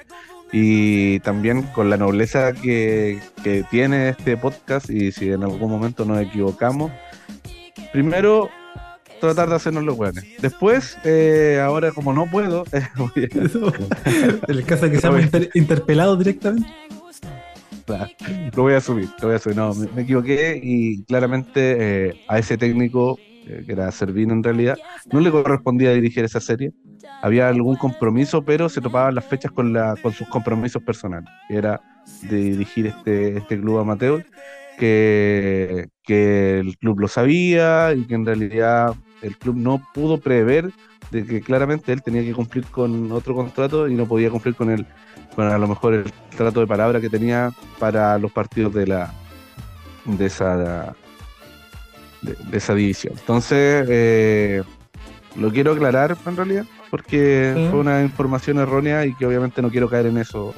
y también con la nobleza que, que tiene este podcast, y si en algún momento nos equivocamos, primero tratar de hacernos los buenos. Después, eh, ahora como no puedo, eh, a- el caso de que seamos inter- interpelados directamente. lo voy a subir, lo voy a subir. No, me, me equivoqué y claramente eh, a ese técnico, que era Servino en realidad, no le correspondía dirigir esa serie. Había algún compromiso, pero se topaban las fechas con, la, con sus compromisos personales, era de dirigir este, este club amateur, que, que el club lo sabía y que en realidad el club no pudo prever de que claramente él tenía que cumplir con otro contrato y no podía cumplir con el, con a lo mejor el trato de palabra que tenía para los partidos de la de esa de, esa división. Entonces, eh, lo quiero aclarar en realidad, porque fue una información errónea y que obviamente no quiero caer en eso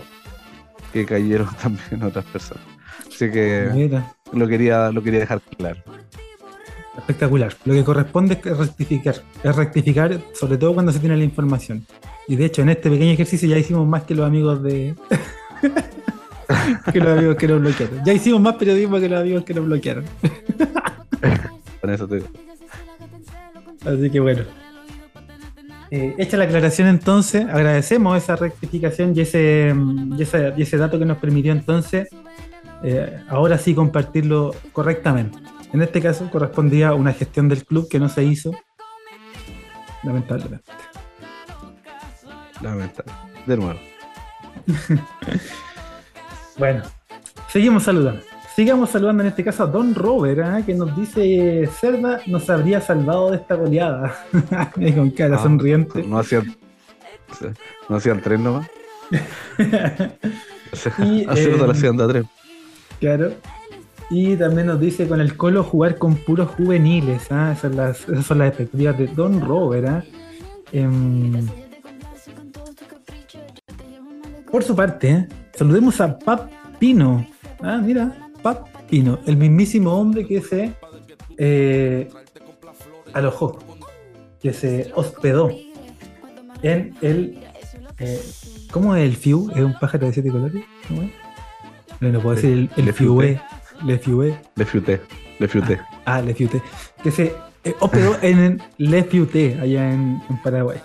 que cayeron también otras personas. Así que lo quería, lo quería dejar claro. Espectacular. Lo que corresponde es rectificar. Es rectificar, sobre todo cuando se tiene la información. Y de hecho, en este pequeño ejercicio ya hicimos más que los amigos de. que los amigos que nos bloquearon. Ya hicimos más periodismo que los amigos que nos bloquearon. Con eso te digo. Así que bueno. Eh, hecha la aclaración entonces, agradecemos esa rectificación y ese, y ese, dato que nos permitió entonces eh, ahora sí compartirlo correctamente. En este caso correspondía a una gestión del club que no se hizo, lamentablemente. Lamentable. De nuevo. bueno, seguimos saludando. Sigamos saludando en este caso a Don Robert, ¿eh? que nos dice, Cerda nos habría salvado de esta goleada. con cara ah, sonriente. No hacían, no hacían tres nomás. y, eh, lo hacían de tres. Claro. Y también nos dice con el Colo jugar con puros juveniles. ¿eh? Esas, son las, esas, son las, expectativas de Don Robert. ¿eh? por su parte, saludemos a Pap Pino. Ah, mira, Papino, el mismísimo hombre que se eh, alojó, que se hospedó en el. Eh, ¿Cómo es el FIU? ¿Es un pájaro de siete colores? ¿Cómo es? No, puedo decir el, el FIUE. Le FIUE. Le FIUTE. Le FIUTE. Ah, ah, Le FIUTE. Que se eh, hospedó en Le FIUTE, allá en, Paraguay.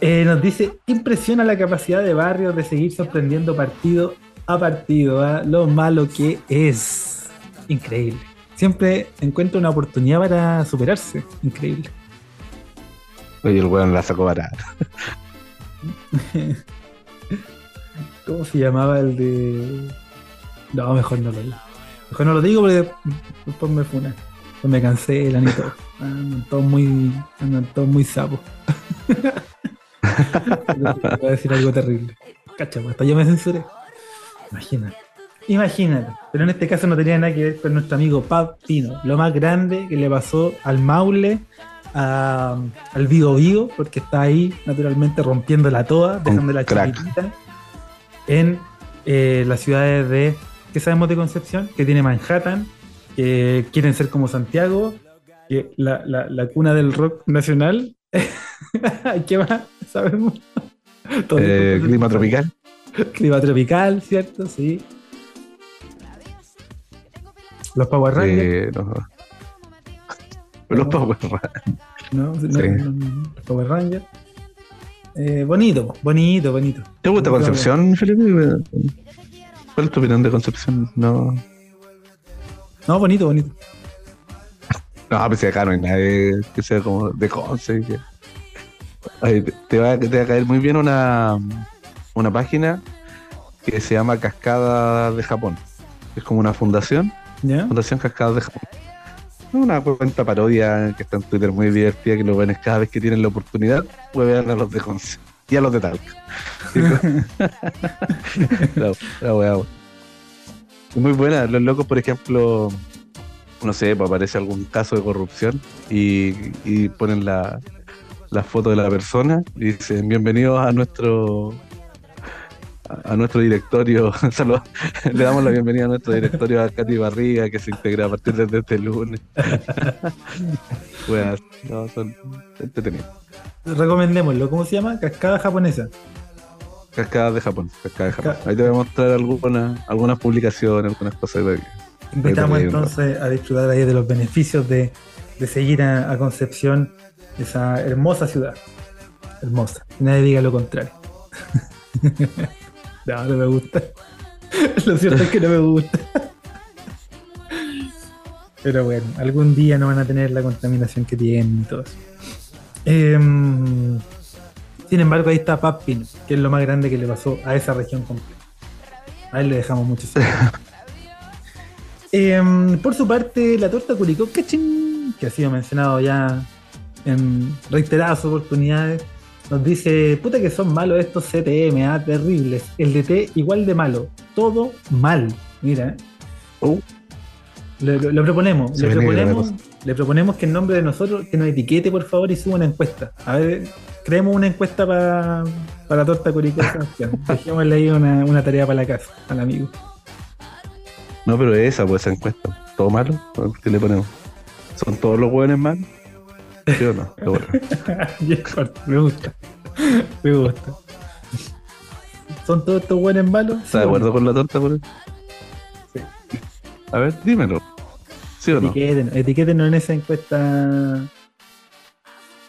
nos dice, impresiona la capacidad de Barrio de seguir sorprendiendo partido a partido, ¿ah? lo malo que es. Increíble. Siempre encuentra una oportunidad para superarse. Increíble. Oye, el weón la sacó barata. ¿Cómo se llamaba el de.? No, mejor no lo digo. Mejor no lo digo porque después me funa. Pues me cansé el anito. Andan todos muy. Andan todos muy sapos. Voy a decir algo terrible. Cacha, pues, hasta yo me censuré. Imagínate. Imagínate. Pero en este caso no tenía nada que ver con nuestro amigo Pab Pino. Lo más grande que le pasó al Maule, al Vigo Vigo, porque está ahí naturalmente rompiendo la toa, dejando la chiquitita en eh, las ciudades de. ¿Qué sabemos de Concepción? Que tiene Manhattan, que quieren ser como Santiago, que la, la, cuna del rock nacional. ¿Qué más sabemos? Eh, clima tropical. Clima tropical, ¿cierto? Sí. Los Power Rangers. Los Power Rangers. No, los Power Rangers. Eh, bonito, bonito, bonito. ¿Te gusta Concepción, Felipe? ¿Cuál es tu opinión de Concepción? No. No, bonito, bonito. No, pues acá no hay nadie que sea como de Conce. te, va, te va a caer muy bien una, una página que se llama Cascada de Japón. Es como una fundación. Fundación Cascada de Japón. Una cuenta parodia que está en Twitter muy divertida que lo ven cada vez que tienen la oportunidad, pueden a los de Conce y a los de Talca. Muy buena. Los locos, por ejemplo, no sé, pues aparece algún caso de corrupción y, y ponen la, la foto de la persona y dicen bienvenidos a nuestro a nuestro directorio, le damos la bienvenida a nuestro directorio a Katy Barriga, que se integra a partir de este lunes. bueno, no, son entretenidos. Recomendémoslo, ¿cómo se llama? Cascada japonesa. Cascada de Japón, Cascada de Japón. Ahí te voy a mostrar algunas, algunas publicaciones, algunas cosas de Invitamos entonces a disfrutar ahí de los beneficios de, de seguir a, a, Concepción, esa hermosa ciudad. Hermosa. Nadie diga lo contrario. No, no me gusta. Lo cierto es que no me gusta. Pero bueno, algún día no van a tener la contaminación que tienen y todo eso. Em, sin embargo, ahí está Papin, que es lo más grande que le pasó a esa región completa. A él le dejamos mucho eh, Por su parte, la torta Curicó, que ha sido mencionado ya en reiteradas oportunidades, nos dice, puta que son malos estos CTM, ah, terribles. El DT igual de malo. Todo mal. Mira. Uh. Lo, lo- lo proponemos. Le proponemos, le proponemos que en nombre de nosotros, que nos etiquete por favor y suba una encuesta. A ver, creemos una encuesta para para Torta Sebastián. Dejémosle ahí una, una tarea para la casa, al amigo. No, pero esa, pues, esa encuesta. ¿Todo malo? ¿Qué le ponemos? ¿Son todos los hueones malos? ¿Sí o no? Qué bueno. Me gusta. Me gusta. ¿Son todos estos buenos malos? ¿Estás de acuerdo con la torta, por eso? Sí. A ver, dímelo. ¿Sí o no? Etiquétenos, en esa encuesta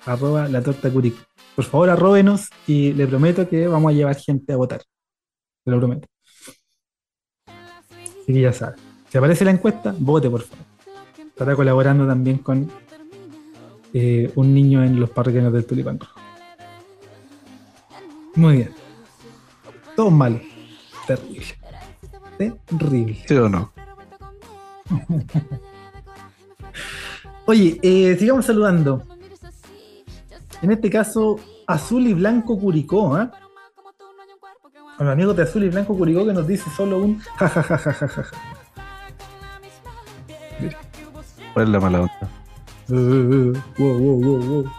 arroba la torta curico. Por favor, arróbenos y le prometo que vamos a llevar gente a votar. Te lo prometo. Así que ya sabe. Si aparece la encuesta, vote, por favor. Estará colaborando también con eh, un niño en los parroquianos del Tulipán Rojo. Muy bien. Todos malos. Terrible. Terrible. ¿Sí o no? Oye, eh, sigamos saludando. En este caso, Azul y Blanco Curicó, ¿ah? A los amigos de Azul y Blanco Curicó que nos dice solo un jajajajajaja. ¿Cuál es la mala onda? Uh, uh, wow, wow, wow, wow.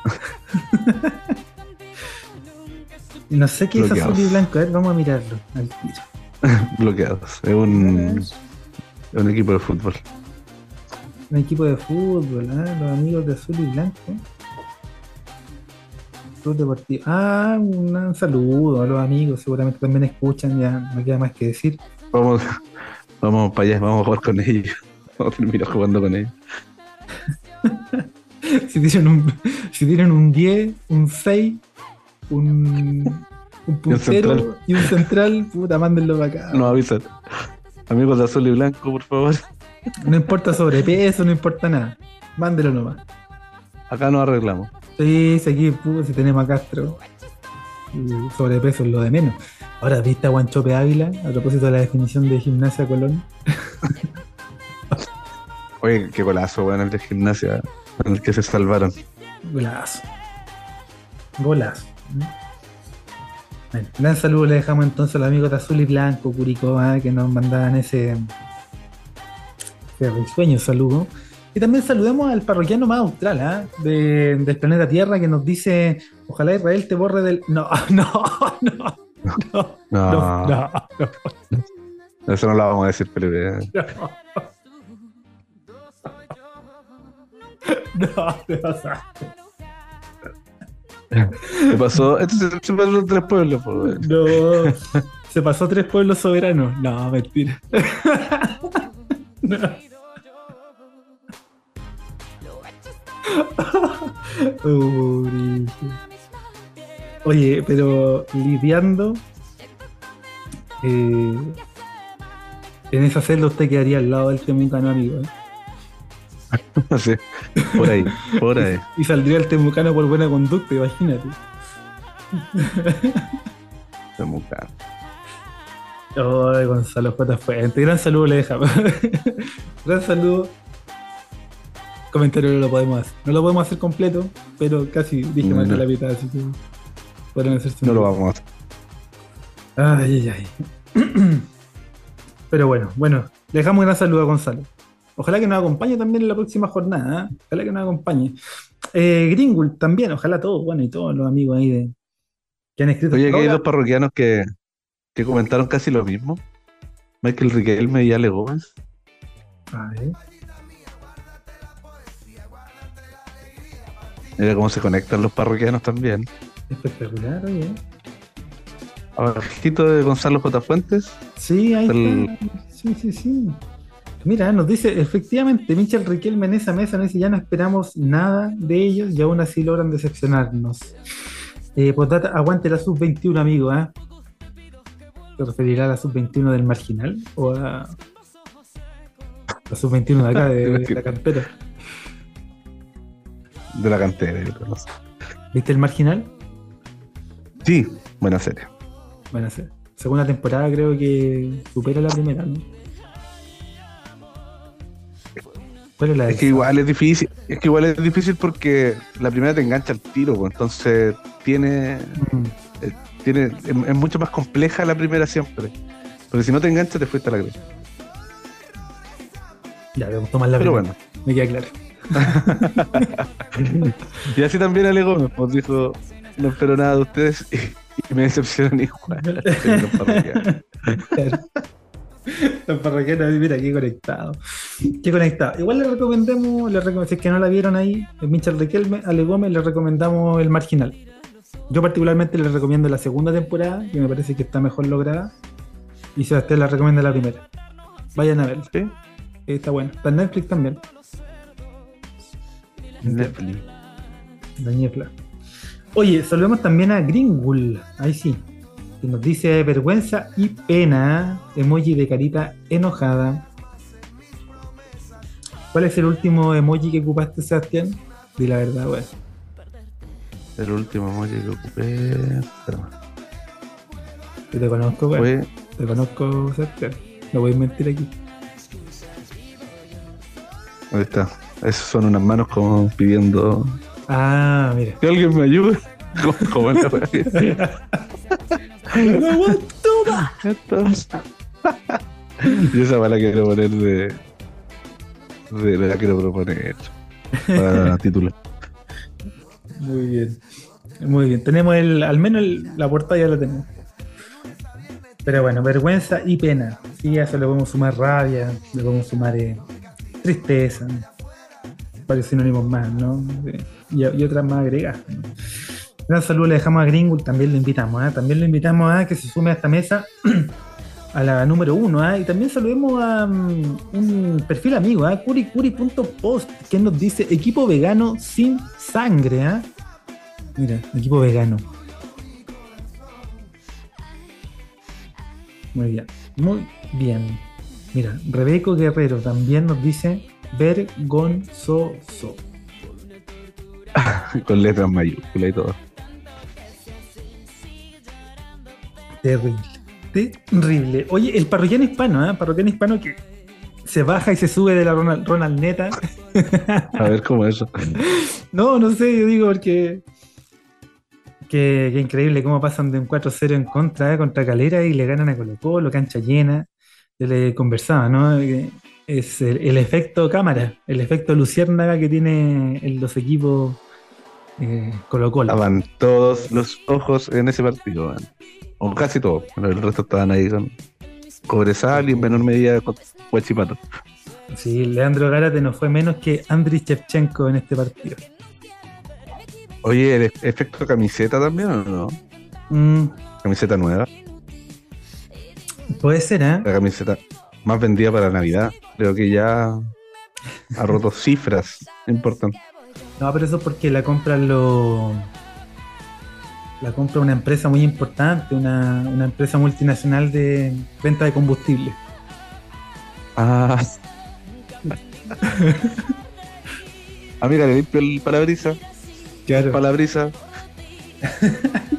Y no sé qué es. Azul y Blanco, a ver, vamos a mirarlo al tiro. Bloqueados. Es un, es un equipo de fútbol. Un equipo de fútbol, ¿ah? los amigos de Azul y Blanco. Club Deportivo. Ah, un, un saludo a los amigos, seguramente también escuchan, ya no queda más que decir. Vamos, vamos para allá, vamos a jugar con ellos. Vamos a terminar jugando con ellos. Si tienen un, si tienen un 10, un 6, un, un puntero y un central, puta, mándenlo para acá. Nos avisan. Amigos de azul y blanco, por favor. No importa sobrepeso, no importa nada. Mándelo nomás. Acá nos arreglamos. Sí, sí, aquí, puta, si tenemos a Castro. Sobrepeso es lo de menos. Ahora, ¿viste a Guanchope Ávila? A propósito de la definición de gimnasia Colón. Oye, qué golazo, weón, el de gimnasia en el que se salvaron. Golazo. Golazo. Bueno, gran saludo le dejamos entonces a los amigos de Azul y Blanco, Curicó, ah, que nos mandaban ese, ese risueño saludo. Y también saludemos al parroquiano más austral ah, de- del planeta Tierra que nos dice, ojalá Israel te borre del... No, no, no, no, No, no, no, no. eso no lo vamos a decir, pero No, te pasaste. se pasó. Esto se, se pasó tres pueblos, weón. No. Se pasó tres pueblos soberanos. No, mentira. No. Oh. Oye, pero lidiando eh, en esa celda usted quedaría al lado del temucano amigo ¿eh? Por ahí, por ahí. y saldría el temucano por buena conducta, imagínate. Se muca. Ay, Gonzalo J. Fuente. Gran saludo le dejamos. Gran saludo. Comentario no lo podemos hacer. No lo podemos hacer completo, pero casi dije más de No. la mitad, así que podrán hacerse No un- lo vamos a hacer. Ay, ay, ay. Pero bueno, bueno, le dejamos un gran saludo a Gonzalo. Ojalá que nos acompañe también en la próxima jornada. ¿eh? Ojalá que nos acompañe. Eh, Greenwood también, ojalá todos, bueno, y todos los amigos ahí de, que han escrito. Oye, aquí hay dos parroquianos que, que comentaron casi lo mismo. Michael Riquelme y Ale Gómez. A ver. Mira cómo se conectan los parroquianos también. Espectacular, oye. Abajito de Gonzalo J. Fuentes. Sí, ahí El- está. Sí, sí, sí. Mira, nos dice, efectivamente, Michel Riquelme en esa mesa nos dice, ya no esperamos nada de ellos y aún así logran decepcionarnos. Eh, postdata, aguante la sub-21, amigo, ¿ah? ¿Se referirá a la sub-21 del marginal o a la sub-21 de acá, de, de la cantera? De la cantera. yo creo. ¿Viste el marginal? Sí, buena serie. Bueno, sí. segunda temporada creo que supera la primera, ¿no? ¿Cuál es la Es del que igual es difícil, es que igual es difícil porque la primera te engancha al tiro, pues, entonces tiene, Mm, tiene, es, es mucho más compleja la primera siempre. Porque si no te engancha te fuiste a la cruz. Ya, debemos tomar la Pero primera. bueno. Me queda claro. Y así también Ale Gómez pues, dijo, no espero nada de ustedes y, me decepcionan igual. Los parroquianos. Mira, qué conectado. Qué conectado. Igual le recomendemos, le recom- si es que no la vieron ahí, el Michel Riquelme, Ale Gómez, le recomendamos el marginal. Yo particularmente le recomiendo la segunda temporada, que me parece que está mejor lograda. Y Sebastián la recomienda la primera. Vayan a verla. ¿Sí? Está bueno. Está en Netflix también. Netflix. La niebla. Oye, saludamos también a Greenwood. Ahí sí. Que nos dice vergüenza y pena. Emoji de carita enojada. ¿Cuál es el último emoji que ocupaste, Sebastián? Di la verdad, weón. El último emoji que ocupé Yo te conozco, weón. Te conozco, Sebastián. No voy a mentir aquí. Ahí está. Esos son unas manos como pidiendo Ah, mira. que alguien me ayude. Como, como en la ¡No aguanto más! Y esa quiero poner de. de la quiero proponer. Para título. Muy bien. Muy bien. Tenemos el, al menos la portada ya la tenemos. Pero bueno, vergüenza y pena. Sí, a eso le podemos sumar rabia, le podemos sumar eh, tristeza, varios sinónimos más, ¿no? Y, y otras más agregadas. Gran saludo le dejamos a Greenwood, también lo invitamos, ¿ah? También lo invitamos a que se sume a esta mesa, a la número uno, ¿ah? Y también saludemos a mm, un perfil amigo, ¿ah? curicuri.post, que nos dice equipo vegano sin sangre, ¿ah? Mira, equipo vegano. Muy bien, muy bien. Mira, Rebeco Guerrero también nos dice vergonzoso. Con letras mayúsculas y todo. Terrible. Terrible. Oye, el parroquiano hispano, ¿eh? Parroquiano hispano que se baja y se sube de la Ronald, Ronald Neta. A ver cómo es eso. No, no sé, yo digo porque. Que, que increíble cómo pasan de un 4-0 en contra, ¿eh? contra Calera y le ganan a Colo Colo, cancha llena. Yo le conversaba, ¿no? Es el, el efecto cámara, el efecto luciérnaga que tiene en los equipos eh, Colo Colo. Estaban todos los ojos en ese partido, man. O casi todos. Bueno, el resto estaban ahí con Cobresal y en menor medida con Huachipato. Sí, Leandro Gárate no fue menos que Andriy Shevchenko en este partido. Oye, ¿el e- efecto camiseta también o no? Mm, Camiseta nueva. puede ser, ¿eh? La camiseta más vendida para Navidad. Creo que ya ha roto cifras importantes. No, pero eso es porque la compran lo. La compra una empresa muy importante, una, una empresa multinacional de venta de combustible. Ah. ah, mira, le limpio el parabrisas. Claro. Palabrisa.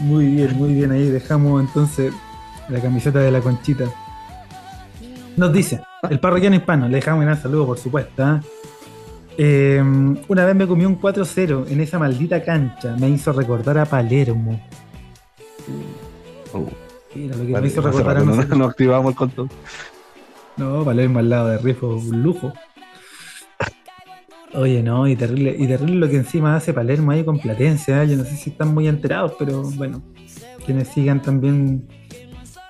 Muy bien, muy bien. Ahí dejamos entonces la camiseta de la conchita. Nos dice, el parroquiano hispano, le dejamos un gran saludo, por supuesto. ¿ah? Eh, una vez me comí un 4-0 en esa maldita cancha. Me hizo recordar a Palermo. Oh, Mira, lo que vale, me hizo hace recordar a rato no, nosotros. no activamos el control. No, Palermo al lado de Rifo, un lujo. Oye, no, y terrible, y terrible lo que encima hace Palermo ahí con Platense, ¿eh? yo no sé si están muy enterados, pero bueno, quienes sigan también.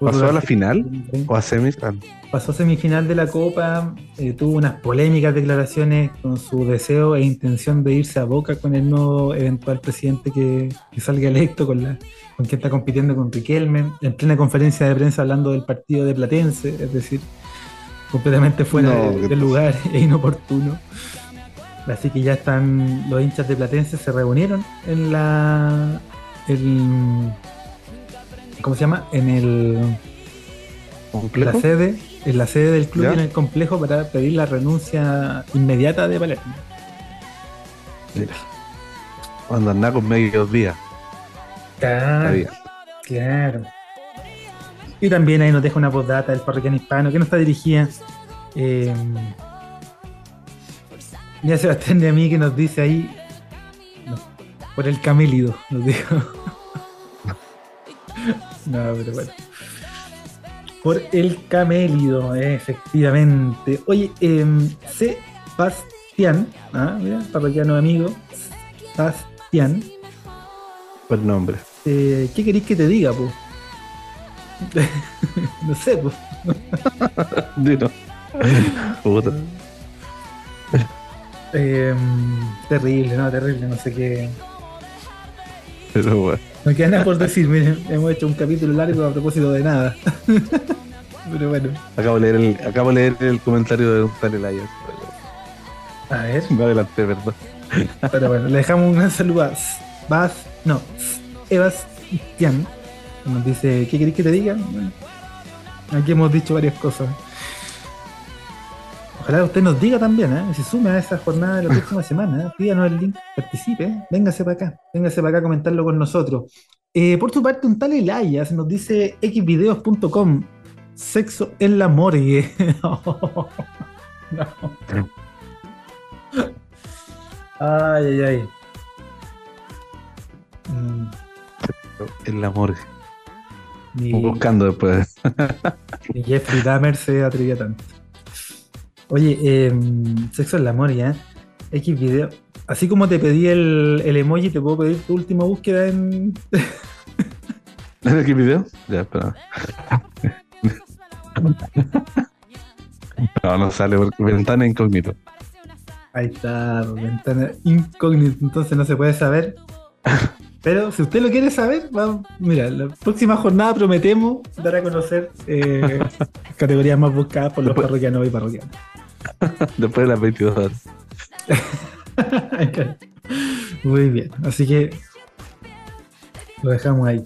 ¿Pasó a la final o a semis? Ah, Pasó a semifinal de la Copa, eh, tuvo unas polémicas declaraciones con su deseo e intención de irse a Boca con el nuevo eventual presidente que, que salga electo, con, la, con quien está compitiendo con Riquelme, en plena conferencia de prensa hablando del partido de Platense, es decir, completamente fuera No, de- ¿qué del lugar e inoportuno. Así que ya están los hinchas de Platense se reunieron en la el, ¿cómo se llama? En el la ¿Complejo? sede, en la sede del club ¿Ya? y en el complejo para pedir la renuncia inmediata de Palermo. Cuando andaba con medios días. Claro, Había. claro. Y también ahí nos deja una postdata del parroquiano hispano que no está dirigida eh, Mira Sebastián de a mí que nos dice ahí. no, por el camélido, nos dijo. No, pero bueno. Por el camélido, eh, efectivamente. Oye, eh, Sebastián, ah, mira, parroquiano amigo. Sebastián. Buen nombre. Eh, ¿Qué queréis que te diga, po? no sé, po. Dilo. Puta. Eh, terrible, no, terrible, no sé qué. Pero bueno. No queda nada por decir, miren, hemos hecho un capítulo largo a propósito de nada. Pero bueno, Acabo de leer el, acabo de leer el comentario de Daniel Ayers. a ver, Me adelanté, perdón. pero bueno, le dejamos un gran saludo a Bas, no, Ebastián, que nos dice, ¿qué queréis que te diga? Bueno, aquí hemos dicho varias cosas. Ojalá usted nos diga también, ¿eh? se sume a esa jornada de la próxima semana, ¿eh? pídanos el link, participe, ¿eh? véngase para acá, véngase para acá a comentarlo con nosotros. Eh, por su parte, un tal Elias nos dice xvideos.com, sexo en la morgue. no. Ay, ay, ay. Mm, El amor. Ni, Buscando después. ni Jeffrey Dahmer se atrevía tanto. Oye, eh, sexo en la morgue, ¿eh? X video. Así como te pedí el, el emoji, te puedo pedir tu última búsqueda en. ¿En el video? Ya, espera. No, no sale porque ventana incógnito. Ahí está, ventana incógnita, entonces no se puede saber. Pero si usted lo quiere saber, vamos, mira, la próxima jornada prometemos dar a conocer eh, categorías más buscadas por los Después- parroquianos y parroquianas. Después de las 22 horas. Muy bien, así que lo dejamos ahí.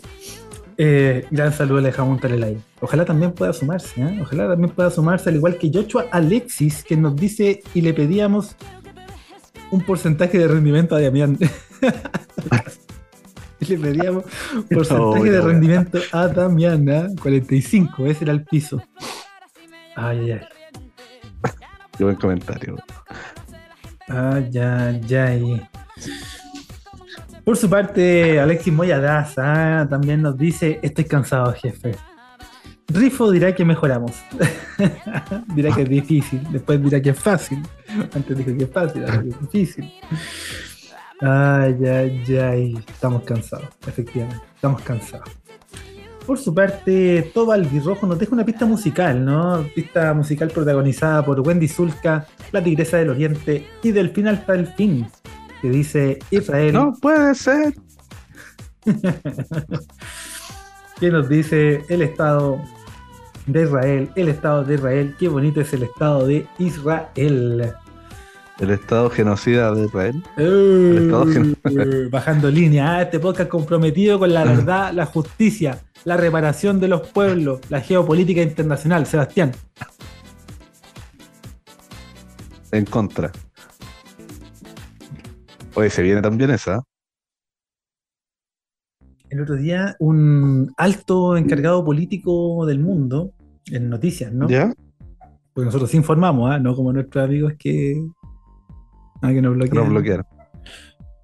Eh, gran saludo le dejamos un talelay. Ojalá también pueda sumarse, ¿eh? ojalá también pueda sumarse, al igual que Joshua Alexis, que nos dice y le pedíamos un porcentaje de rendimiento a Damián. Le pedíamos porcentaje No, de rendimiento a Damián, ¿eh? 45, ese era el piso. Ay, ay, ay. Qué buen comentario. Ay, ay, ay. Por su parte, Alexis Moya Daza también nos dice: Estoy cansado, jefe. Rifo dirá que mejoramos. dirá que es difícil. Después dirá que es fácil. Antes dijo que es fácil, ahora que es difícil. Ay, ay, ay. Estamos cansados, efectivamente. Estamos cansados. Por su parte, Tobal Rojo nos deja una pista musical, ¿no? Pista musical protagonizada por Wendy Zulka, La Tigresa del Oriente y del final hasta el fin, que dice Israel, No puede ser. que nos dice el Estado de Israel, el Estado de Israel, qué bonito es el Estado de Israel. El Estado genocida de Israel. Eh, Estado gen- bajando línea, ah, este podcast comprometido con la verdad, la justicia, la reparación de los pueblos, la geopolítica internacional. Sebastián, En contra. Oye, se viene también esa. ¿eh? el otro día un alto encargado político del mundo, en noticias, ¿no? ¿Ya? Porque nosotros informamos, ¿ah? no como nuestros amigos que, ah, que nos bloquean. Nos bloquearon.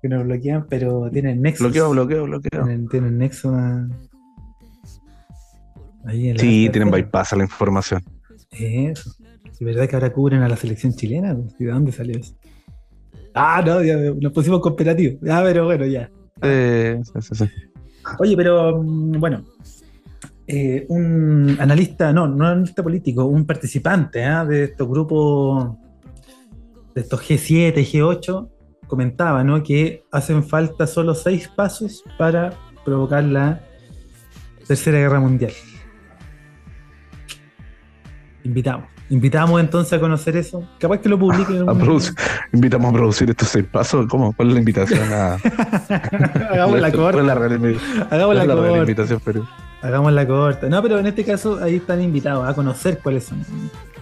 Que nos bloquean, pero tienen nexo. Bloqueo, bloqueo, bloqueo. Tienen, tienen nexo a- ahí en la Sí, tienen bypass a la información. Eso. ¿Es verdad que ahora cubren a la selección chilena? ¿Y de dónde salió eso? Ah, no, ya nos pusimos cooperativos. Ah, pero bueno, ya. Eh, sí, sí, sí. Oye, pero mm, bueno, eh, un analista, no, no un analista político, un participante ¿ah? de estos grupos, de estos G7 y G8, comentaba ¿no? que hacen falta solo seis pasos para provocar la Tercera Guerra Mundial. Invitamos. Invitamos entonces a conocer eso. Capaz que lo publiquen en A algún producir- invitamos a producir estos seis pasos. ¿Cómo? ¿Cuál es la invitación a.? Hagamos la ¿Cuál es corta. la real, Hagamos la la corta. invitación, pero Hagamos la corta. No, pero en este caso ahí están invitados a conocer cuáles son.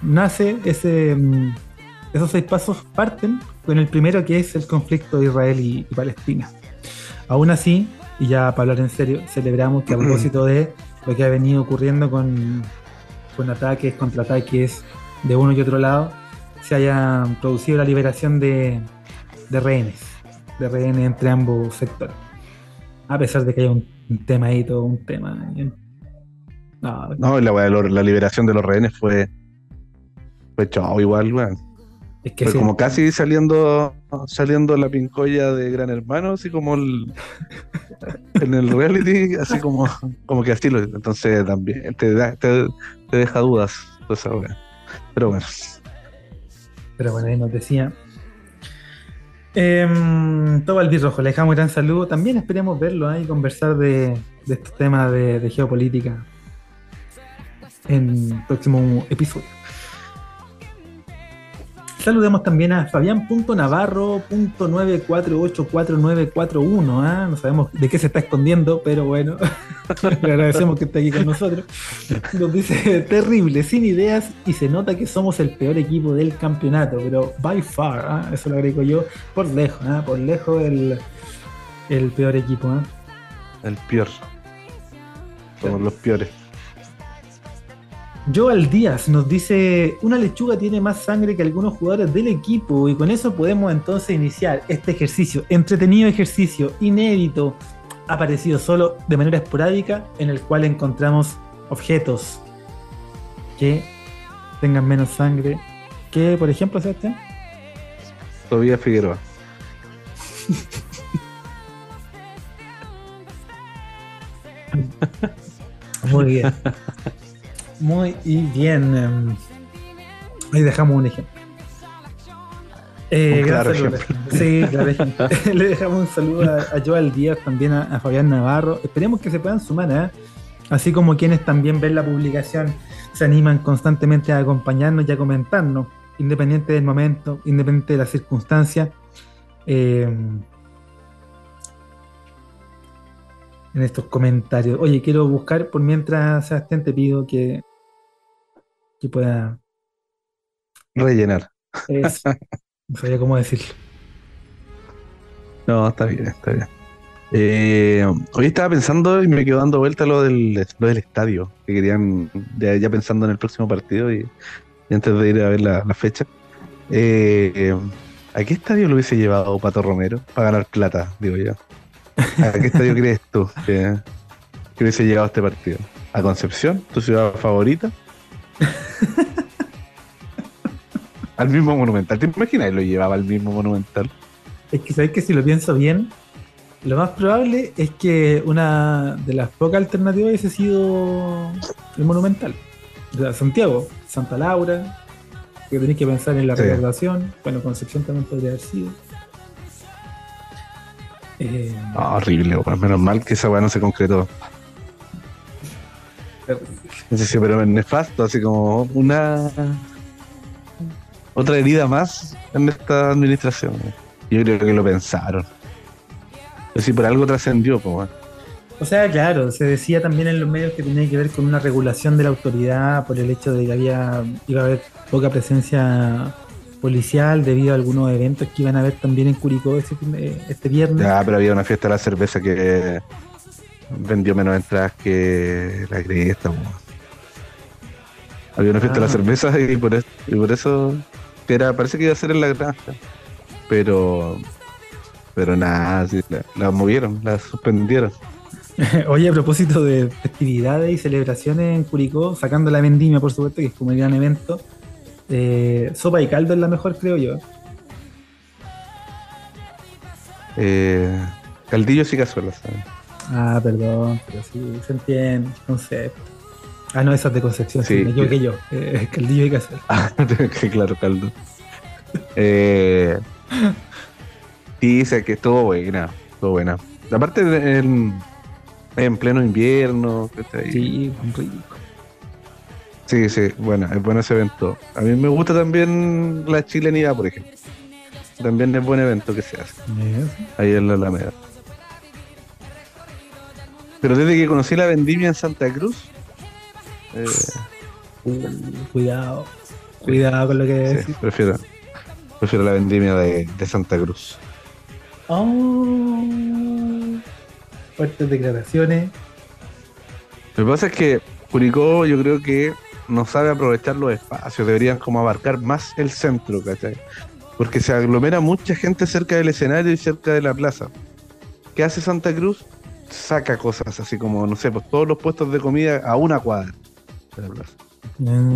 Nace ese. Esos seis pasos parten con el primero que es el conflicto de Israel y, y Palestina. Aún así, y ya para hablar en serio, celebramos que a propósito de lo que ha venido ocurriendo con, con ataques, contraataques de uno y otro lado, se haya producido la liberación de, de rehenes, de rehenes entre ambos sectores. A pesar de que hay un, tema ahí, todo un tema. No, no la, la liberación de los rehenes fue, fue chao igual, weón. Es que fue como casi saliendo saliendo la pincoya de Gran Hermano, así como el, en el reality, así como, como que así lo. Entonces también te, te, te deja dudas. Pero bueno. Pero bueno, ahí nos decía. Eh, todo el rojo, le dejamos un gran saludo. También esperemos verlo ahí y conversar de, de estos temas de, de geopolítica en el próximo episodio. Saludemos también a Fabián.navarro.9484941. ¿ah? No sabemos de qué se está escondiendo, pero bueno, le agradecemos que esté aquí con nosotros. Nos dice, terrible, sin ideas y se nota que somos el peor equipo del campeonato, pero by far, ¿ah? eso lo agrego yo, por lejos, ¿ah? por lejos el, el peor equipo. El peor. Somos los peores. Joel Díaz nos dice, una lechuga tiene más sangre que algunos jugadores del equipo y con eso podemos entonces iniciar este ejercicio, entretenido ejercicio, inédito, aparecido solo de manera esporádica, en el cual encontramos objetos que tengan menos sangre que, por ejemplo, Sebastián. Tobías Figueroa. Muy bien. Muy bien. Em, ahí dejamos un ejemplo. Eh, claro Sí, claro Le dejamos un saludo a, Joel Díaz, también a, Fabián Navarro. Esperemos que se puedan sumar, ¿eh? así como quienes también ven la publicación, se animan constantemente a acompañarnos y a comentarnos, independiente del momento, independiente de la circunstancia. Em, en estos comentarios. Oye, quiero buscar, por mientras, Sebastián, te pido que que pueda rellenar. no sabía cómo decirlo. No, está bien, está bien. Eh, hoy estaba pensando y me quedo dando vuelta lo del, lo del estadio, que querían, ya, pensando en el próximo partido y, antes de ir a ver la, fecha. Eh, ¿A qué estadio lo hubiese llevado Pato Romero para ganar plata, digo yo? ¿A qué estadio crees tú que, que hubiese llegado este partido? ¿A Concepción, tu ciudad favorita? al mismo monumental. ¿Te imaginas? Lo llevaba al mismo monumental. Es que sabes que si lo pienso bien, lo más probable es que una de las pocas alternativas hubiese sido el monumental. O sea, Santiago, Santa Laura, que tenéis que pensar en la sí. Bueno, Concepción también podría haber sido. Eh, ah, horrible, menos mal que esa weá no se concretó. Sé si, pero nefasto, así como una otra herida más en esta administración. Yo creo que lo pensaron. Pero si por algo trascendió, pues O sea, claro, se decía también en los medios que tenía que ver con una regulación de la autoridad por el hecho de que había iba a haber poca presencia policial debido a algunos eventos que iban a haber también en Curicó este, viernes. Ya, pero había una fiesta de la cerveza que vendió menos entradas que la cresta. Había una fiesta de la ah. cerveza y por, eso, y por eso era, parece que iba a ser en la granja. Pero pero nada, la, movieron, la suspendieron. Oye, a propósito de festividades y celebraciones en Curicó, sacando la vendimia, por supuesto, que es como el gran evento, eh, sopa y caldo es la mejor, creo yo. Eh, caldillos y cazuelas. ¿sabes? Ah, perdón, pero sí, se entiende el concepto. Ah, no, esa es de Concepción, sí, me equivoqué yo. Eh, caldillo y cazuela. Ah, claro, caldo. Eh, sí, sé que estuvo buena, estuvo buena. Aparte en, en pleno invierno. Sí, rico. Sí, sí, bueno, es bueno ese evento. A mí me gusta también la chilenidad, por ejemplo. También es buen evento que se hace. Ahí en la Alameda. Pero desde que conocí la vendimia en Santa Cruz. Eh, cuidado. Cuidado con lo que decís. prefiero, prefiero la vendimia de, Santa Cruz. Oh, fuertes declaraciones. Lo que pasa es que Curicó, yo creo que no sabe aprovechar los espacios, deberían como abarcar más el centro, ¿cachai? Porque se aglomera mucha gente cerca del escenario y cerca de la plaza. ¿Qué hace Santa Cruz? Saca cosas así como, no sé, pues todos los puestos de comida a una cuadra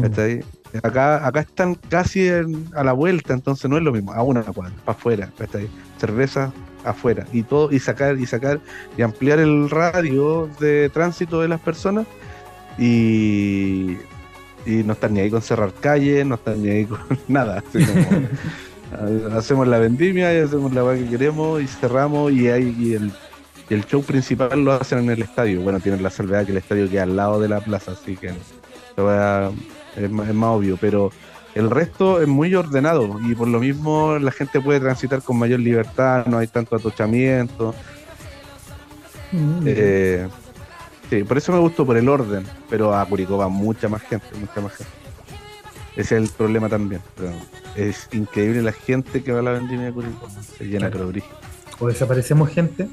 ¿cachai? Acá, acá están casi en- a la vuelta, entonces no es lo mismo, a una cuadra, para afuera, ¿cachai? Cerveza afuera y todo, y sacar, y sacar, y ampliar el radio de tránsito de las personas y, y no están ni ahí con cerrar calles, no están ni ahí con nada. así como, ha- hacemos la vendimia y hacemos la que queremos y cerramos y hay y el, y el show principal lo hacen en el estadio. Bueno, tienen la salvedad que el estadio queda al lado de la plaza, así que es, más, es más obvio, pero el resto es muy ordenado y por lo mismo la gente puede transitar con mayor libertad, no hay tanto atochamiento. Mm. Eh, sí, por eso me gustó, por el orden, pero a Curicó va mucha más gente, mucha más gente. Ese es el problema también. pero es increíble la gente que va a la vendimia de Curicó, se llena pero brígido. O desaparecemos gente,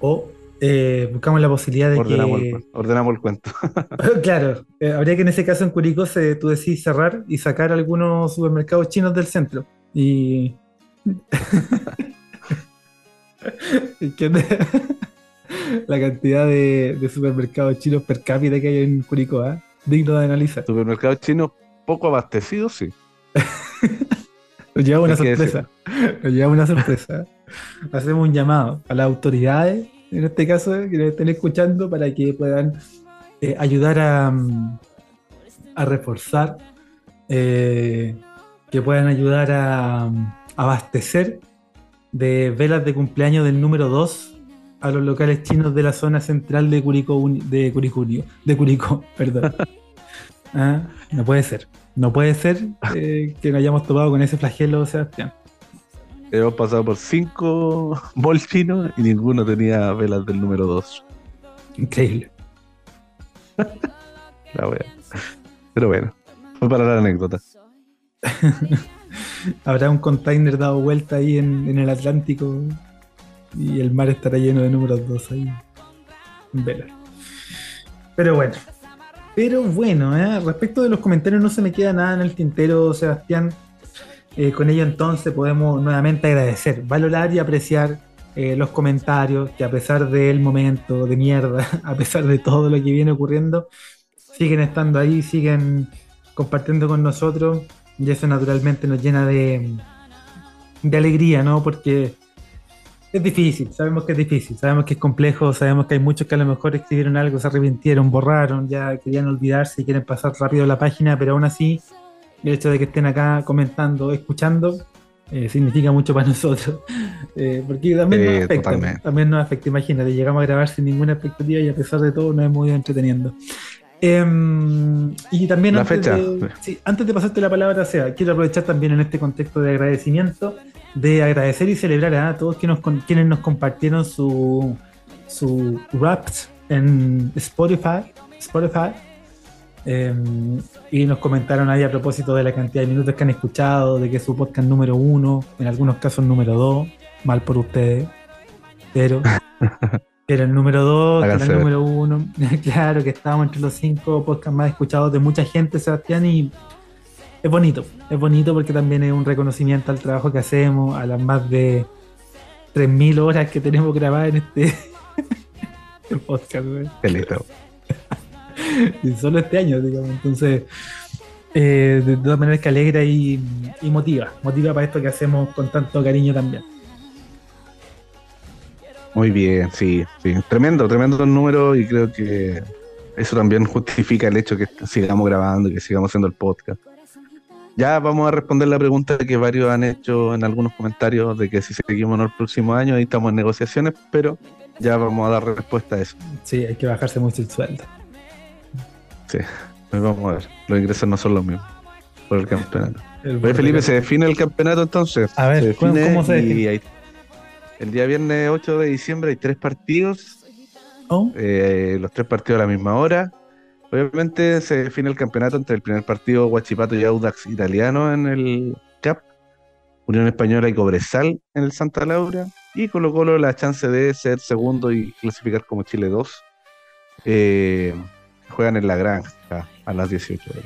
o eh, buscamos la posibilidad de Ordenamos, el, que. cuen- ordenamos el cuento. claro, eh, habría que en ese caso en Curicó se, tú decís cerrar y sacar algunos supermercados chinos del centro. Y. la cantidad de, de supermercados chinos per cápita que hay en Curicó, ¿ah? digno de analizar. Supermercados chinos poco abastecidos, sí. Nos lleva una sorpresa. Nos lleva una sorpresa. Hacemos un llamado a las autoridades, en este caso, que nos estén escuchando, para que puedan eh, ayudar a, mm, a reforzar, eh, que puedan ayudar a mm, abastecer de velas de cumpleaños del número 2 a los locales chinos de la zona central de Curicó, de Curicunio, de Curicó, perdón. Ah, no puede ser. No puede ser eh, que nos hayamos topado con ese flagelo, Sebastián. Hemos pasado por cinco malls chinos y ninguno tenía velas del número 2. Increíble. La wea. Pero bueno, fue para la anécdota. Habrá un container dado vuelta ahí en, en el Atlántico y el mar estará lleno de números 2 ahí. En vela. Pero bueno. Pero bueno, ¿eh? respecto de los comentarios no se me queda nada en el tintero, Sebastián. Eh, con ello entonces podemos nuevamente agradecer, valorar y apreciar eh, los comentarios que a pesar del momento de mierda, a pesar de todo lo que viene ocurriendo, siguen estando ahí, siguen compartiendo con nosotros y eso naturalmente nos llena de, de alegría, ¿no? Porque es difícil, sabemos que es difícil, sabemos que es complejo, sabemos que hay muchos que a lo mejor escribieron algo, se arrepintieron, borraron, ya querían olvidarse y quieren pasar rápido la página, pero aún así el hecho de que estén acá comentando, escuchando, eh, significa mucho para nosotros. Eh, porque también nos afecta, totalmente. también nos afecta, imagínate, llegamos a grabar sin ninguna expectativa y a pesar de todo nos hemos ido entreteniendo. Em, y también La antes, fecha. De, sí, antes de pasarte la palabra, Seba, quiero aprovechar también en este contexto de agradecimiento, de agradecer y celebrar a todos quienes quienes nos compartieron su, su raps en Spotify, Spotify em, y nos comentaron ahí a propósito de la cantidad de minutos que han escuchado, de que es su podcast número uno, en algunos casos número dos, mal por ustedes, pero era el número dos, era el ver. número uno, claro que estábamos entre los cinco podcasts más escuchados de mucha gente, Sebastián, y es bonito, es bonito porque también es un reconocimiento al trabajo que hacemos, a las más de 3.000 horas que tenemos grabadas en este podcast, güey. Qué lindo. Y solo este año, digamos. Entonces, eh, de todas maneras que alegra y, y motiva, motiva para esto que hacemos con tanto cariño también. Muy bien, sí, sí. Tremendo, tremendo el número y creo que eso también justifica el hecho que sigamos grabando y que sigamos haciendo el podcast. Ya vamos a responder la pregunta que varios han hecho en algunos comentarios de que si seguimos no el próximo año, ahí estamos en negociaciones, pero ya vamos a dar respuesta a eso. Sí, hay que bajarse mucho el sueldo. Sí, vamos a ver. Los ingresos no son los mismos por el campeonato. El Oye, Felipe, ¿se define el campeonato entonces? A ver, ¿cómo- cómo se define? hay- el día viernes 8 de diciembre hay tres partidos, Oh, eh, los tres partidos a la misma hora. Obviamente se define el campeonato entre el primer partido Huachipato y Audax Italiano en el CAP, Unión Española y Cobresal en el Santa Laura, y Colo Colo la chance de ser segundo y clasificar como Chile 2. Eh, juegan en la granja a las 18 horas.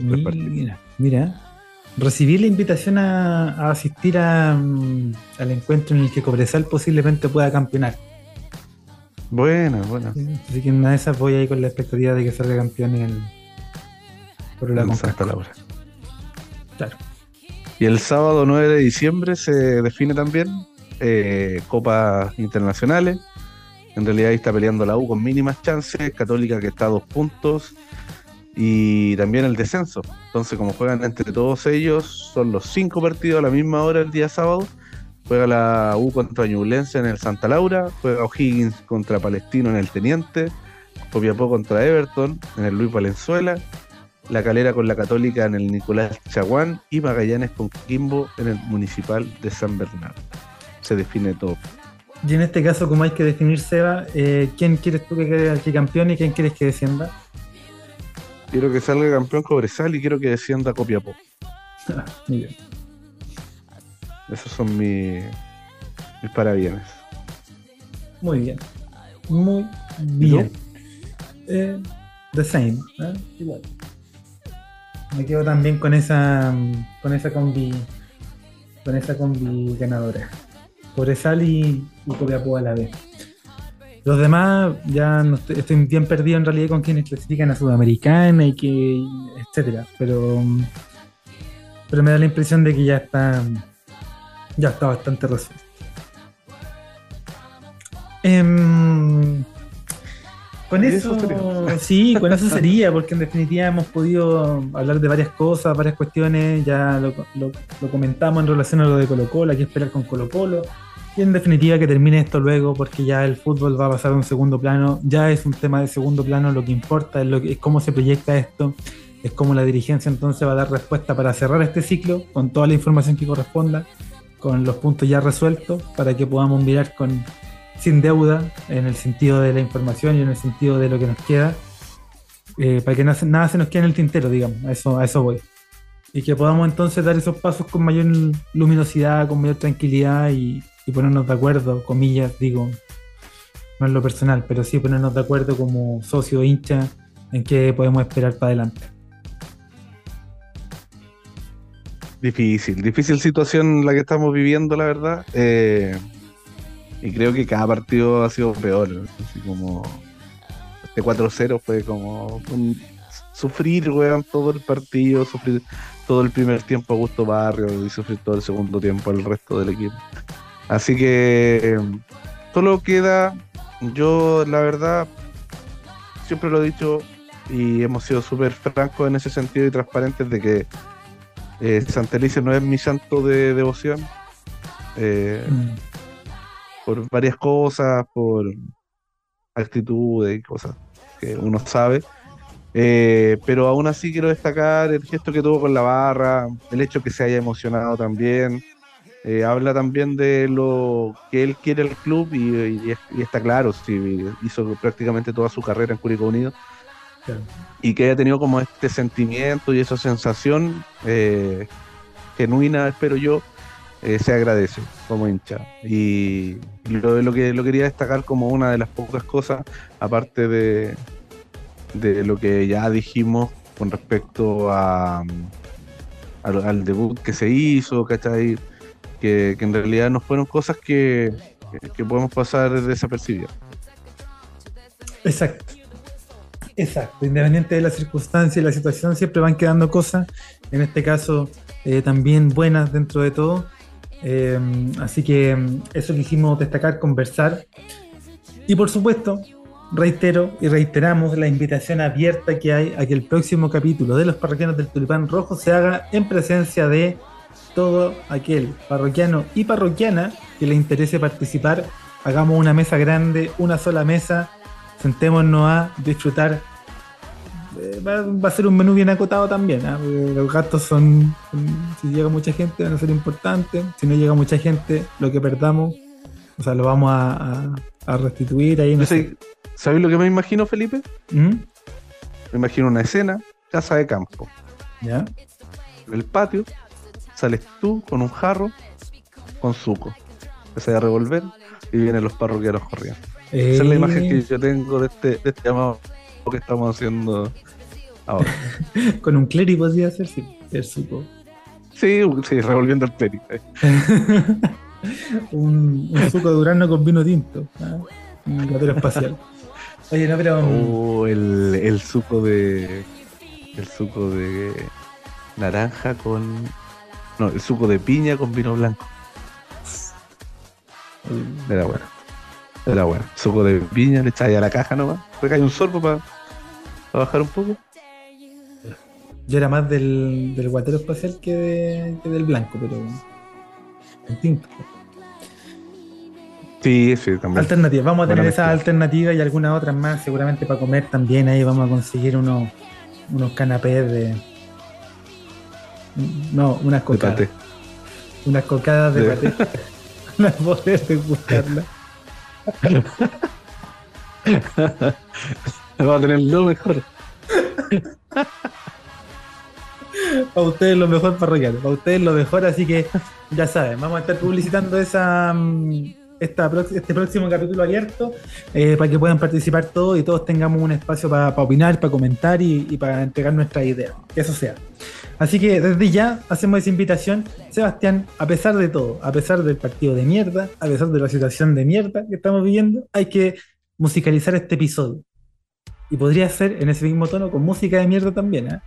Mira, mira, recibí la invitación a, asistir mm, al encuentro en el que Cobresal posiblemente pueda campeonar. Bueno, bueno. Así que en una de esas voy ahí con la expectativa de que salga campeón en el por la Santa Laura. Claro. Y el sábado 9 de diciembre se define también eh, Copas Internacionales. En realidad ahí está peleando la U con mínimas chances, Católica que está a dos puntos y también el descenso. Entonces, como juegan entre todos ellos, son los cinco partidos a la misma hora el día sábado. Juega la U contra Ñublense en el Santa Laura, juega O'Higgins contra Palestino en el Teniente, Copiapó contra Everton en el Luis Valenzuela, La Calera con la Católica en el Nicolás Chaguán y Magallanes con Quimbo en el Municipal de San Bernardo. Se define todo. Y en este caso, como hay que definir, Seba, eh, ¿quién quieres tú que quede campeón y quién quieres que descienda? Quiero que salga campeón Cobresal y quiero que descienda Copiapó. Muy bien. Esos son mis, mis parabienes. Muy bien. Muy bien. Eh, the same. ¿eh? Igual. Me quedo también con esa con esa combi con esa combi ganadora. Cobresal y, y Copiapó a la vez. Los demás ya no estoy, bien perdido en realidad con quienes clasifican a Sudamericana y que etcétera, pero pero me da la impresión de que ya está ya está bastante resuelto. Em, con eso, sí, con eso sería, porque en definitiva hemos podido hablar de varias cosas, varias cuestiones, ya lo, lo comentamos en relación a lo de Colo Colo, hay que esperar con Colo Colo y en definitiva que termine esto luego porque ya el fútbol va a pasar a un segundo plano, ya es un tema de segundo plano, lo que importa es, lo que, es cómo se proyecta esto, es cómo la dirigencia entonces va a dar respuesta para cerrar este ciclo con toda la información que corresponda, con los puntos ya resueltos, para que podamos mirar con sin deuda en el sentido de la información y en el sentido de lo que nos queda, eh, para que nada, se nos quede en el tintero, digamos, a eso, a eso voy. Y que podamos entonces dar esos pasos con mayor luminosidad, con mayor tranquilidad y, y ponernos de acuerdo, comillas, digo, no es lo personal, pero sí ponernos de acuerdo como socio hincha en qué podemos esperar para adelante. Difícil, difícil situación la que estamos viviendo, la verdad. Eh, y creo que cada partido ha sido peor. Así como este 4-0 fue como sufrir, weón, todo el partido, sufrir todo el primer tiempo a Gusto Barrio y sufrir todo el segundo tiempo al resto del equipo. Así que solo queda, yo la verdad, siempre lo he dicho y hemos sido súper francos en ese sentido y transparentes de que eh, Santa Alicia no es mi santo de devoción. Eh, mm. Por varias cosas, por actitudes y cosas que uno sabe. Eh, pero aún así quiero destacar el gesto que tuvo con la barra, el hecho que se haya emocionado también. Eh, habla también de lo que él quiere el club y, está claro, sí, hizo prácticamente toda su carrera en Curicó Unido. Y que haya tenido como este sentimiento y esa sensación eh, genuina, espero yo, eh, se agradece como hincha. Y lo, lo que lo quería destacar como una de las pocas cosas, aparte de, de lo que ya dijimos con respecto a, al, al debut que se hizo, ¿cachai? Que, en realidad no fueron cosas que, podemos pasar desapercibidas. Exacto. Exacto, independiente de la circunstancia y la situación, siempre van quedando cosas, en este caso eh, también buenas dentro de todo. Eh, así que mm, eso quisimos destacar, conversar. Y por supuesto, reitero y reiteramos la invitación abierta que hay a que el próximo capítulo de los parroquianos del Tulipán Rojo se haga en presencia de todo aquel parroquiano y parroquiana que le interese participar, hagamos una mesa grande, una sola mesa, sentémonos a disfrutar. Eh, va, a ser un menú bien acotado también. ¿ah? Los gastos son, si llega mucha gente, van a ser importantes. Si no llega mucha gente, lo que perdamos, o sea, lo vamos a, restituir ahí. No sé. ¿Sabes lo que me imagino, Felipe? ¿Mm? Me imagino una escena, casa de campo. ¿Ya? El patio, sales tú con un jarro con suco. Empiezas a revolver y vienen los parroquianos corriendo. Esa es la imagen que yo tengo de este, de este llamado que estamos haciendo Ahora. Con un cleri podría ser, sí, el suco. Sí, sí, revolviendo el cleri. un, un suco de durazno con vino tinto. ¿ah? Un gatero espacial. Oye, no, pero. Oh, el, el suco de. El suco de naranja con. No, el suco de piña con vino blanco. Era bueno. Era bueno. Suco de piña, le echáis a la caja nomás. Después hay un sorbo para bajar un poco. Yo era más del, del guatero espacial que, de- que del blanco, pero. El tinto. Sí, sí, también. Alternativas. Vamos a tener Buena esas mezcla. alternativas y algunas otras más, seguramente para comer también. Ahí vamos a conseguir unos, unos canapés de. No, unas cocadas. Unas cocadas de, De- paté. Para poder degustarlas. Vamos a tener lo mejor. Para ustedes lo mejor parroquial, para ustedes lo mejor, así que ya saben, vamos a estar publicitando esa mm, esta, este próximo capítulo abierto eh, para que puedan participar todos y todos tengamos un espacio para opinar, para comentar y, y para entregar nuestras ideas, que eso sea. Así que desde ya hacemos esa invitación, Sebastián, a pesar de todo, a pesar del partido de mierda, a pesar de la situación de mierda que estamos viviendo, hay que musicalizar este episodio. Y podría ser en ese mismo tono con música de mierda también, ¿eh?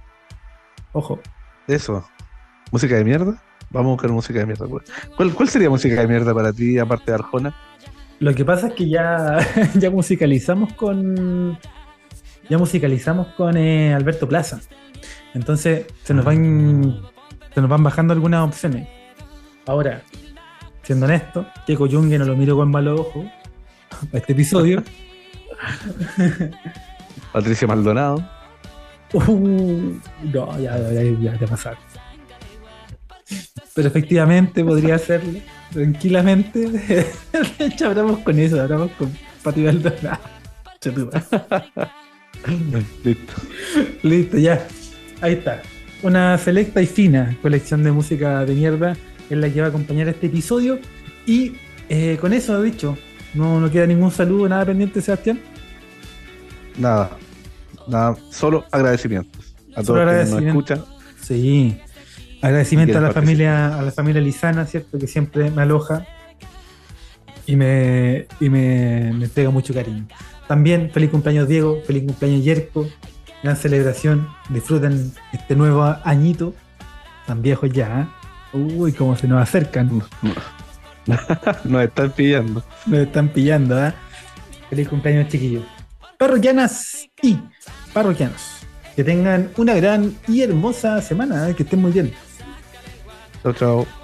Ojo. Eso. ¿Música de mierda? Vamos a buscar música de mierda. pues. ¿Cuál, cuál sería música de mierda para ti, aparte de Arjona? Lo que pasa es que ya, ya musicalizamos con. Ya musicalizamos con eh, Alberto Plaza. Entonces se nos van. Se nos van bajando algunas opciones. Ahora, siendo honesto, que Coyungue no lo miro con malos ojos a este episodio. Patricia Maldonado. Uh, no, ya, ya, ya, ya pasar. Pero efectivamente podría hacerlo tranquilamente. De hecho, hablamos con eso, hablamos con Pati Maldonado. Listo. Listo, ya. Ahí está. Una selecta y fina colección de música de mierda es la que va a acompañar este episodio. Y eh, con eso dicho, no, no queda ningún saludo, nada pendiente, Sebastián. Nada. Nada. Solo agradecimientos. A Solo todos los que nos escuchan. Sí. Agradecimiento a ¿Quién la familia, a la familia Lizana, ¿cierto? Que siempre me aloja y me, y me, me entrega mucho cariño. También feliz cumpleaños Diego, feliz cumpleaños Yerko, gran celebración, disfruten este nuevo añito, tan viejos ya, ¿eh? uy, cómo se nos acercan, Nos están pillando. nos están pillando, ¿eh? feliz cumpleaños chiquillos. Parroquianas y parroquianos, que tengan una gran y hermosa semana, ¿eh? que estén muy bien. Chao, chao.